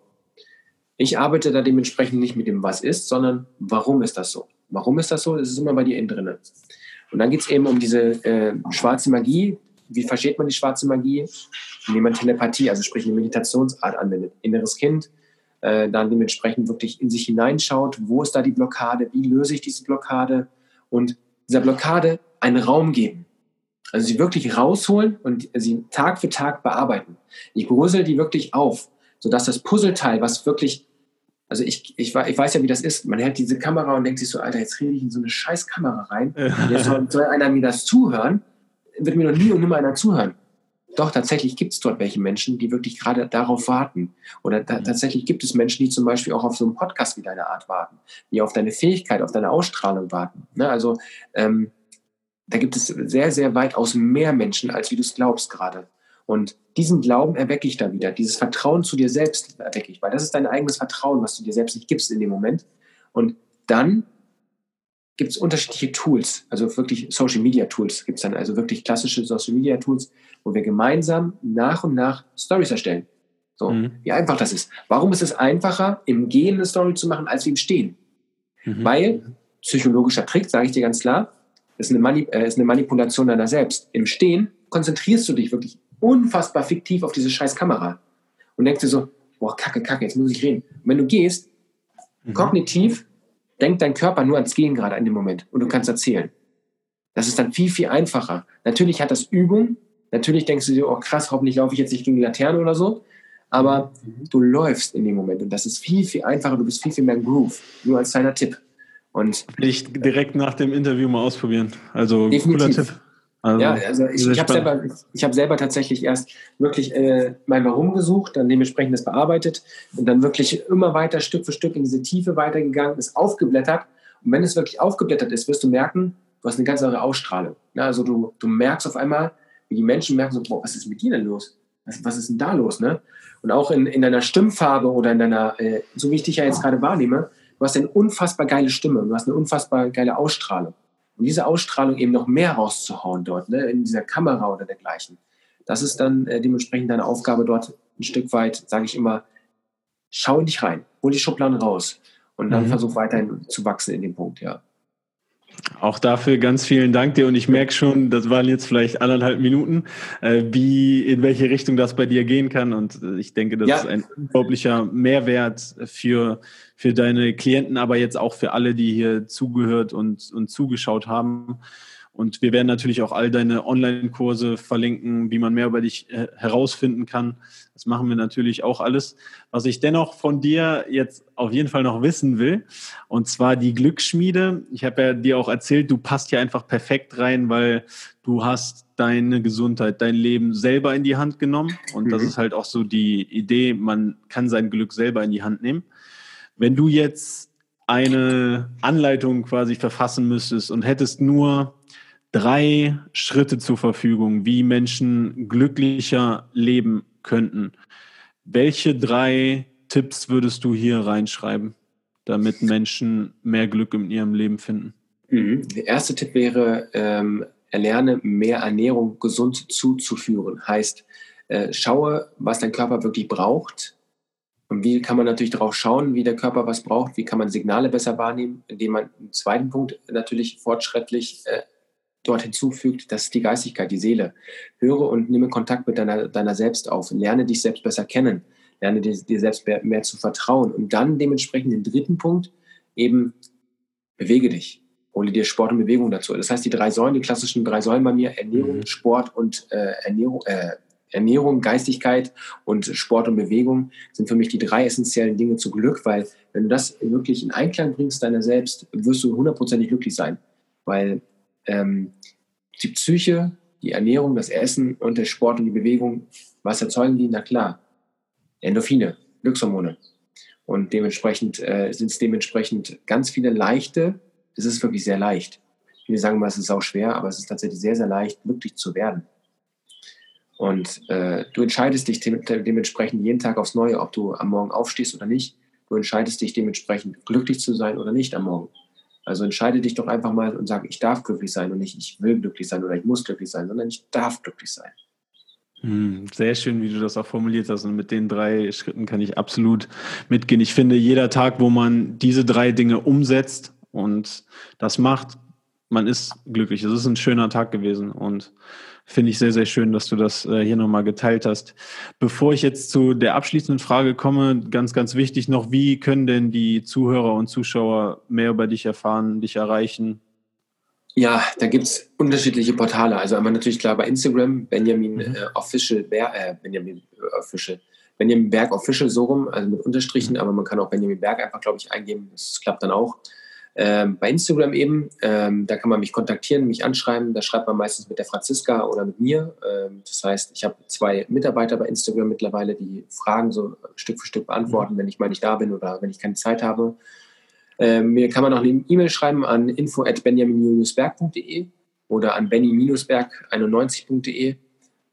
Ich arbeite da dementsprechend nicht mit dem Was ist, sondern warum ist das so? Warum ist das so? Das ist immer bei dir innen drin. Und dann geht es eben um diese äh, schwarze Magie. Wie versteht man die schwarze Magie? Indem man Telepathie, also sprich eine Meditationsart anwendet. Inneres Kind, äh, dann dementsprechend wirklich in sich hineinschaut, wo ist da die Blockade, wie löse ich diese Blockade und dieser Blockade einen Raum geben. Also sie wirklich rausholen und sie Tag für Tag bearbeiten. Ich brösel die wirklich auf, sodass das Puzzleteil, was wirklich, also ich, ich, ich weiß ja, wie das ist, man hält diese Kamera und denkt sich so, Alter, jetzt rede ich in so eine scheiß Kamera rein, jetzt soll, soll einer mir das zuhören, wird mir noch nie und nimmer einer zuhören. Doch, tatsächlich gibt es dort welche Menschen, die wirklich gerade darauf warten. Oder ta mhm. tatsächlich gibt es Menschen, die zum Beispiel auch auf so einen Podcast wie deine Art warten, die auf deine Fähigkeit, auf deine Ausstrahlung warten. Ne? Also ähm, da gibt es sehr, sehr weitaus mehr Menschen, als wie du es glaubst gerade. Und diesen Glauben erwecke ich da wieder, dieses Vertrauen zu dir selbst erwecke ich, weil das ist dein eigenes Vertrauen, was du dir selbst nicht gibst in dem Moment. Und dann gibt es unterschiedliche Tools, also wirklich Social Media Tools gibt es dann, also wirklich klassische Social Media Tools, wo wir gemeinsam nach und nach Stories erstellen. So, mhm. wie einfach das ist. Warum ist es einfacher, im Gehen eine Story zu machen, als im Stehen? Mhm. Weil, psychologischer Trick, sage ich dir ganz klar, ist eine, Mani äh, ist eine Manipulation deiner selbst. Im Stehen konzentrierst du dich wirklich unfassbar fiktiv auf diese scheiß Kamera und denkst dir so, boah, kacke, kacke, jetzt muss ich reden. Und wenn du gehst, mhm. kognitiv denkt dein Körper nur ans Gehen gerade in dem Moment und du kannst erzählen. Das ist dann viel, viel einfacher. Natürlich hat das Übung. Natürlich denkst du dir, oh krass, hoffentlich laufe ich jetzt nicht gegen die Laterne oder so. Aber mhm. du läufst in dem Moment und das ist viel, viel einfacher. Du bist viel, viel mehr im Groove. Nur als kleiner Tipp. Und Will ich direkt nach dem Interview mal ausprobieren. Also definitiv. cooler Tipp. Also, ja, also ich, ich habe selber, ich hab selber tatsächlich erst wirklich äh, mein Warum gesucht, dann dementsprechend das bearbeitet und dann wirklich immer weiter Stück für Stück in diese Tiefe weitergegangen, ist aufgeblättert. Und wenn es wirklich aufgeblättert ist, wirst du merken, du hast eine ganz andere Ausstrahlung. Ja, also du, du merkst auf einmal, wie die Menschen merken so, boah, was ist mit dir denn los? Was, was ist denn da los? Ne? Und auch in, in deiner Stimmfarbe oder in deiner, äh, so wie ich dich ja jetzt gerade wahrnehme, du hast eine unfassbar geile Stimme, du hast eine unfassbar geile Ausstrahlung. Und diese Ausstrahlung eben noch mehr rauszuhauen dort, ne, in dieser Kamera oder dergleichen, das ist dann äh, dementsprechend deine Aufgabe dort ein Stück weit, sage ich immer, schau in dich rein, hol die Schubladen raus und dann mhm. versuch weiterhin zu wachsen in dem Punkt, ja. Auch dafür ganz vielen Dank dir und ich merke schon, das waren jetzt vielleicht anderthalb Minuten, äh, wie in welche Richtung das bei dir gehen kann und äh, ich denke, das ja. ist ein unglaublicher Mehrwert für, für deine Klienten, aber jetzt auch für alle, die hier zugehört und, und zugeschaut haben. Und wir werden natürlich auch all deine Online-Kurse verlinken, wie man mehr über dich äh, herausfinden kann. Das machen wir natürlich auch alles. Was ich dennoch von dir jetzt auf jeden Fall noch wissen will, und zwar die Glücksschmiede. Ich habe ja dir auch erzählt, du passt hier einfach perfekt rein, weil du hast deine Gesundheit, dein Leben selber in die Hand genommen. Und das mhm. ist halt auch so die Idee, man kann sein Glück selber in die Hand nehmen. Wenn du jetzt eine Anleitung quasi verfassen müsstest und hättest nur drei Schritte zur Verfügung, wie Menschen glücklicher leben könnten. Welche drei Tipps würdest du hier reinschreiben, damit Menschen mehr Glück in ihrem Leben finden? Mhm. Der erste Tipp wäre, ähm, erlerne mehr Ernährung gesund zuzuführen. Heißt, äh, schaue, was dein Körper wirklich braucht. Und wie kann man natürlich darauf schauen, wie der Körper was braucht? Wie kann man Signale besser wahrnehmen? Indem man im zweiten Punkt natürlich fortschrittlich äh, dort hinzufügt, das ist die Geistigkeit, die Seele. Höre und nehme Kontakt mit deiner, deiner selbst auf. Lerne dich selbst besser kennen. Lerne dir, dir selbst mehr, mehr zu vertrauen. Und dann dementsprechend den dritten Punkt eben bewege dich. Hole dir Sport und Bewegung dazu. Das heißt, die drei Säulen, die klassischen drei Säulen bei mir, Ernährung, mhm. Sport und äh, Ernährung, äh, Ernährung, Geistigkeit und Sport und Bewegung sind für mich die drei essentiellen Dinge zu Glück, weil wenn du das wirklich in Einklang bringst, deiner selbst, wirst du hundertprozentig glücklich sein. Weil ähm, die Psyche, die Ernährung, das Essen und der Sport und die Bewegung, was erzeugen die? Na klar, Endorphine, Glückshormone. Und dementsprechend äh, sind es dementsprechend ganz viele leichte, es ist wirklich sehr leicht. Viele sagen mal, es ist auch schwer, aber es ist tatsächlich sehr, sehr leicht, glücklich zu werden. Und äh, du entscheidest dich dementsprechend jeden Tag aufs Neue, ob du am Morgen aufstehst oder nicht. Du entscheidest dich dementsprechend glücklich zu sein oder nicht am Morgen. Also entscheide dich doch einfach mal und sag, ich darf glücklich sein und nicht, ich will glücklich sein oder ich muss glücklich sein, sondern ich darf glücklich sein. Hm, sehr schön, wie du das auch formuliert hast. Und mit den drei Schritten kann ich absolut mitgehen. Ich finde, jeder Tag, wo man diese drei Dinge umsetzt und das macht, man ist glücklich. Es ist ein schöner Tag gewesen. Und Finde ich sehr, sehr schön, dass du das äh, hier nochmal geteilt hast. Bevor ich jetzt zu der abschließenden Frage komme, ganz, ganz wichtig noch, wie können denn die Zuhörer und Zuschauer mehr über dich erfahren, dich erreichen? Ja, da gibt es unterschiedliche Portale. Also einmal natürlich klar bei Instagram, Benjamin mhm. äh, Official, äh, Benjamin äh, Official, Benjamin Berg Official so rum, also mit Unterstrichen, aber man kann auch Benjamin Berg einfach, glaube ich, eingeben. Das klappt dann auch. Ähm, bei Instagram eben, ähm, da kann man mich kontaktieren, mich anschreiben. Da schreibt man meistens mit der Franziska oder mit mir. Ähm, das heißt, ich habe zwei Mitarbeiter bei Instagram mittlerweile, die Fragen so Stück für Stück beantworten, mhm. wenn ich mal nicht da bin oder wenn ich keine Zeit habe. Ähm, mir kann man auch eine E-Mail schreiben an info@benjamin-berg.de oder an benny-berg91.de.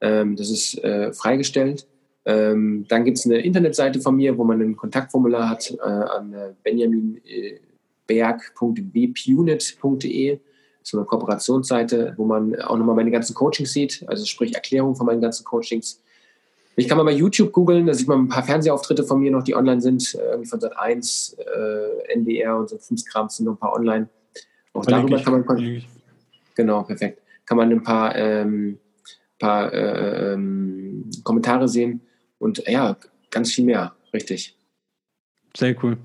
Ähm, das ist äh, freigestellt. Ähm, dann gibt es eine Internetseite von mir, wo man ein Kontaktformular hat äh, an äh, Benjamin äh, berg.bpunit.de, so eine Kooperationsseite, wo man auch nochmal meine ganzen Coachings sieht, also sprich Erklärung von meinen ganzen Coachings. Ich kann mal bei YouTube googeln, da sieht man ein paar Fernsehauftritte von mir noch, die online sind, irgendwie von Sat 1, äh, NDR und so Kram sind noch ein paar online. Auch darüber kann man genau perfekt, kann man ein paar, ähm, paar äh, ähm, Kommentare sehen und ja, ganz viel mehr, richtig. Sehr cool.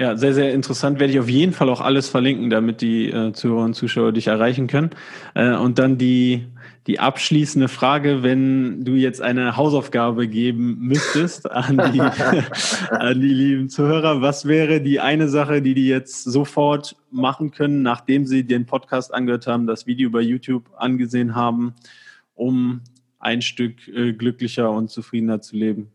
Ja, sehr, sehr interessant. Werde ich auf jeden Fall auch alles verlinken, damit die äh, Zuhörer und Zuschauer dich erreichen können. Äh, und dann die, die abschließende Frage, wenn du jetzt eine Hausaufgabe geben müsstest <laughs> an die, <laughs> an die lieben Zuhörer, was wäre die eine Sache, die die jetzt sofort machen können, nachdem sie den Podcast angehört haben, das Video bei YouTube angesehen haben, um ein Stück äh, glücklicher und zufriedener zu leben?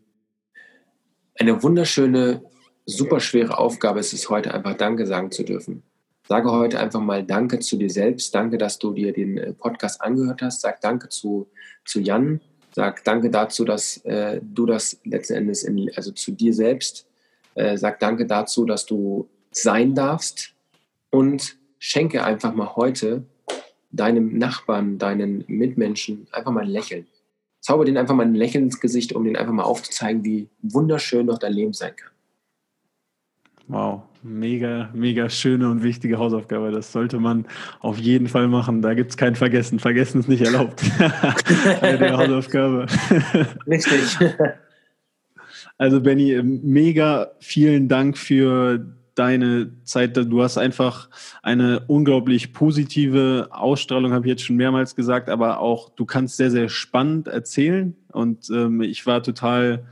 Eine wunderschöne, super schwere Aufgabe ist es heute einfach Danke sagen zu dürfen. Sage heute einfach mal Danke zu dir selbst. Danke, dass du dir den äh, Podcast angehört hast. Sag Danke zu, zu Jan. Sag Danke dazu, dass äh, du das letzten Endes, in, also zu dir selbst, äh, sag Danke dazu, dass du sein darfst und schenke einfach mal heute deinem Nachbarn, deinen Mitmenschen einfach mal ein Lächeln. Zauber den einfach mal ein Lächeln ins Gesicht, um den einfach mal aufzuzeigen, wie wunderschön noch dein Leben sein kann. Wow, mega, mega schöne und wichtige Hausaufgabe. Das sollte man auf jeden Fall machen. Da gibt es kein Vergessen. Vergessen ist nicht erlaubt. <laughs> die Hausaufgabe. Richtig. <laughs> Also Benny, mega vielen Dank für deine Zeit. Du hast einfach eine unglaublich positive Ausstrahlung, habe ich jetzt schon mehrmals gesagt, aber auch du kannst sehr, sehr spannend erzählen. Und ähm, ich war total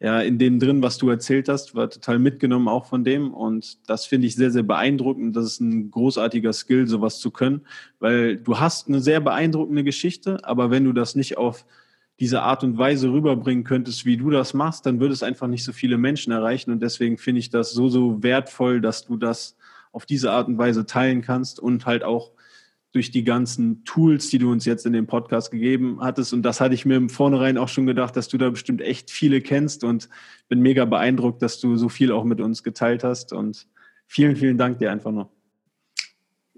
ja, in dem drin, was du erzählt hast, war total mitgenommen auch von dem. Und das finde ich sehr, sehr beeindruckend. Das ist ein großartiger Skill, sowas zu können, weil du hast eine sehr beeindruckende Geschichte, aber wenn du das nicht auf diese Art und Weise rüberbringen könntest, wie du das machst, dann würde es einfach nicht so viele Menschen erreichen. Und deswegen finde ich das so, so wertvoll, dass du das auf diese Art und Weise teilen kannst und halt auch durch die ganzen Tools, die du uns jetzt in dem Podcast gegeben hattest. Und das hatte ich mir im Vornherein auch schon gedacht, dass du da bestimmt echt viele kennst und bin mega beeindruckt, dass du so viel auch mit uns geteilt hast. Und vielen, vielen Dank dir einfach noch.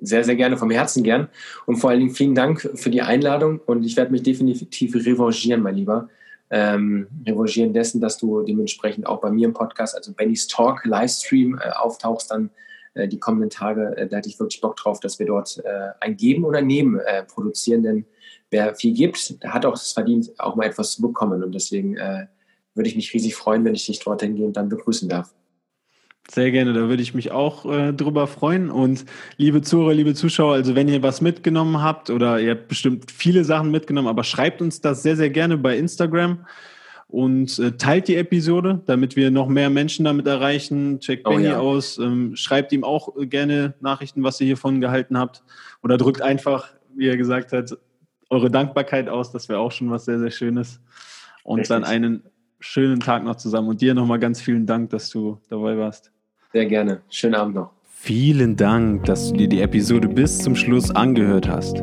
Sehr, sehr gerne, vom Herzen gern. Und vor allen Dingen vielen Dank für die Einladung. Und ich werde mich definitiv revanchieren, mein Lieber. Ähm, revanchieren dessen, dass du dementsprechend auch bei mir im Podcast, also Benny's Talk Livestream, äh, auftauchst dann die kommenden Tage. Äh, da hätte ich wirklich Bock drauf, dass wir dort äh, ein Geben oder Nehmen äh, produzieren. Denn wer viel gibt, hat auch das verdient, auch mal etwas zu bekommen. Und deswegen äh, würde ich mich riesig freuen, wenn ich dich dorthin gehen und dann begrüßen darf. Sehr gerne, da würde ich mich auch äh, drüber freuen. Und liebe Zuhörer, liebe Zuschauer, also wenn ihr was mitgenommen habt oder ihr habt bestimmt viele Sachen mitgenommen, aber schreibt uns das sehr, sehr gerne bei Instagram und äh, teilt die Episode, damit wir noch mehr Menschen damit erreichen. Checkt oh, Benny ja. aus, ähm, schreibt ihm auch gerne Nachrichten, was ihr hiervon gehalten habt. Oder drückt einfach, wie er gesagt hat, eure Dankbarkeit aus. Das wäre auch schon was sehr, sehr Schönes. Und Richtig. dann einen schönen Tag noch zusammen. Und dir nochmal ganz vielen Dank, dass du dabei warst. Sehr gerne. Schönen Abend noch. Vielen Dank, dass du dir die Episode bis zum Schluss angehört hast.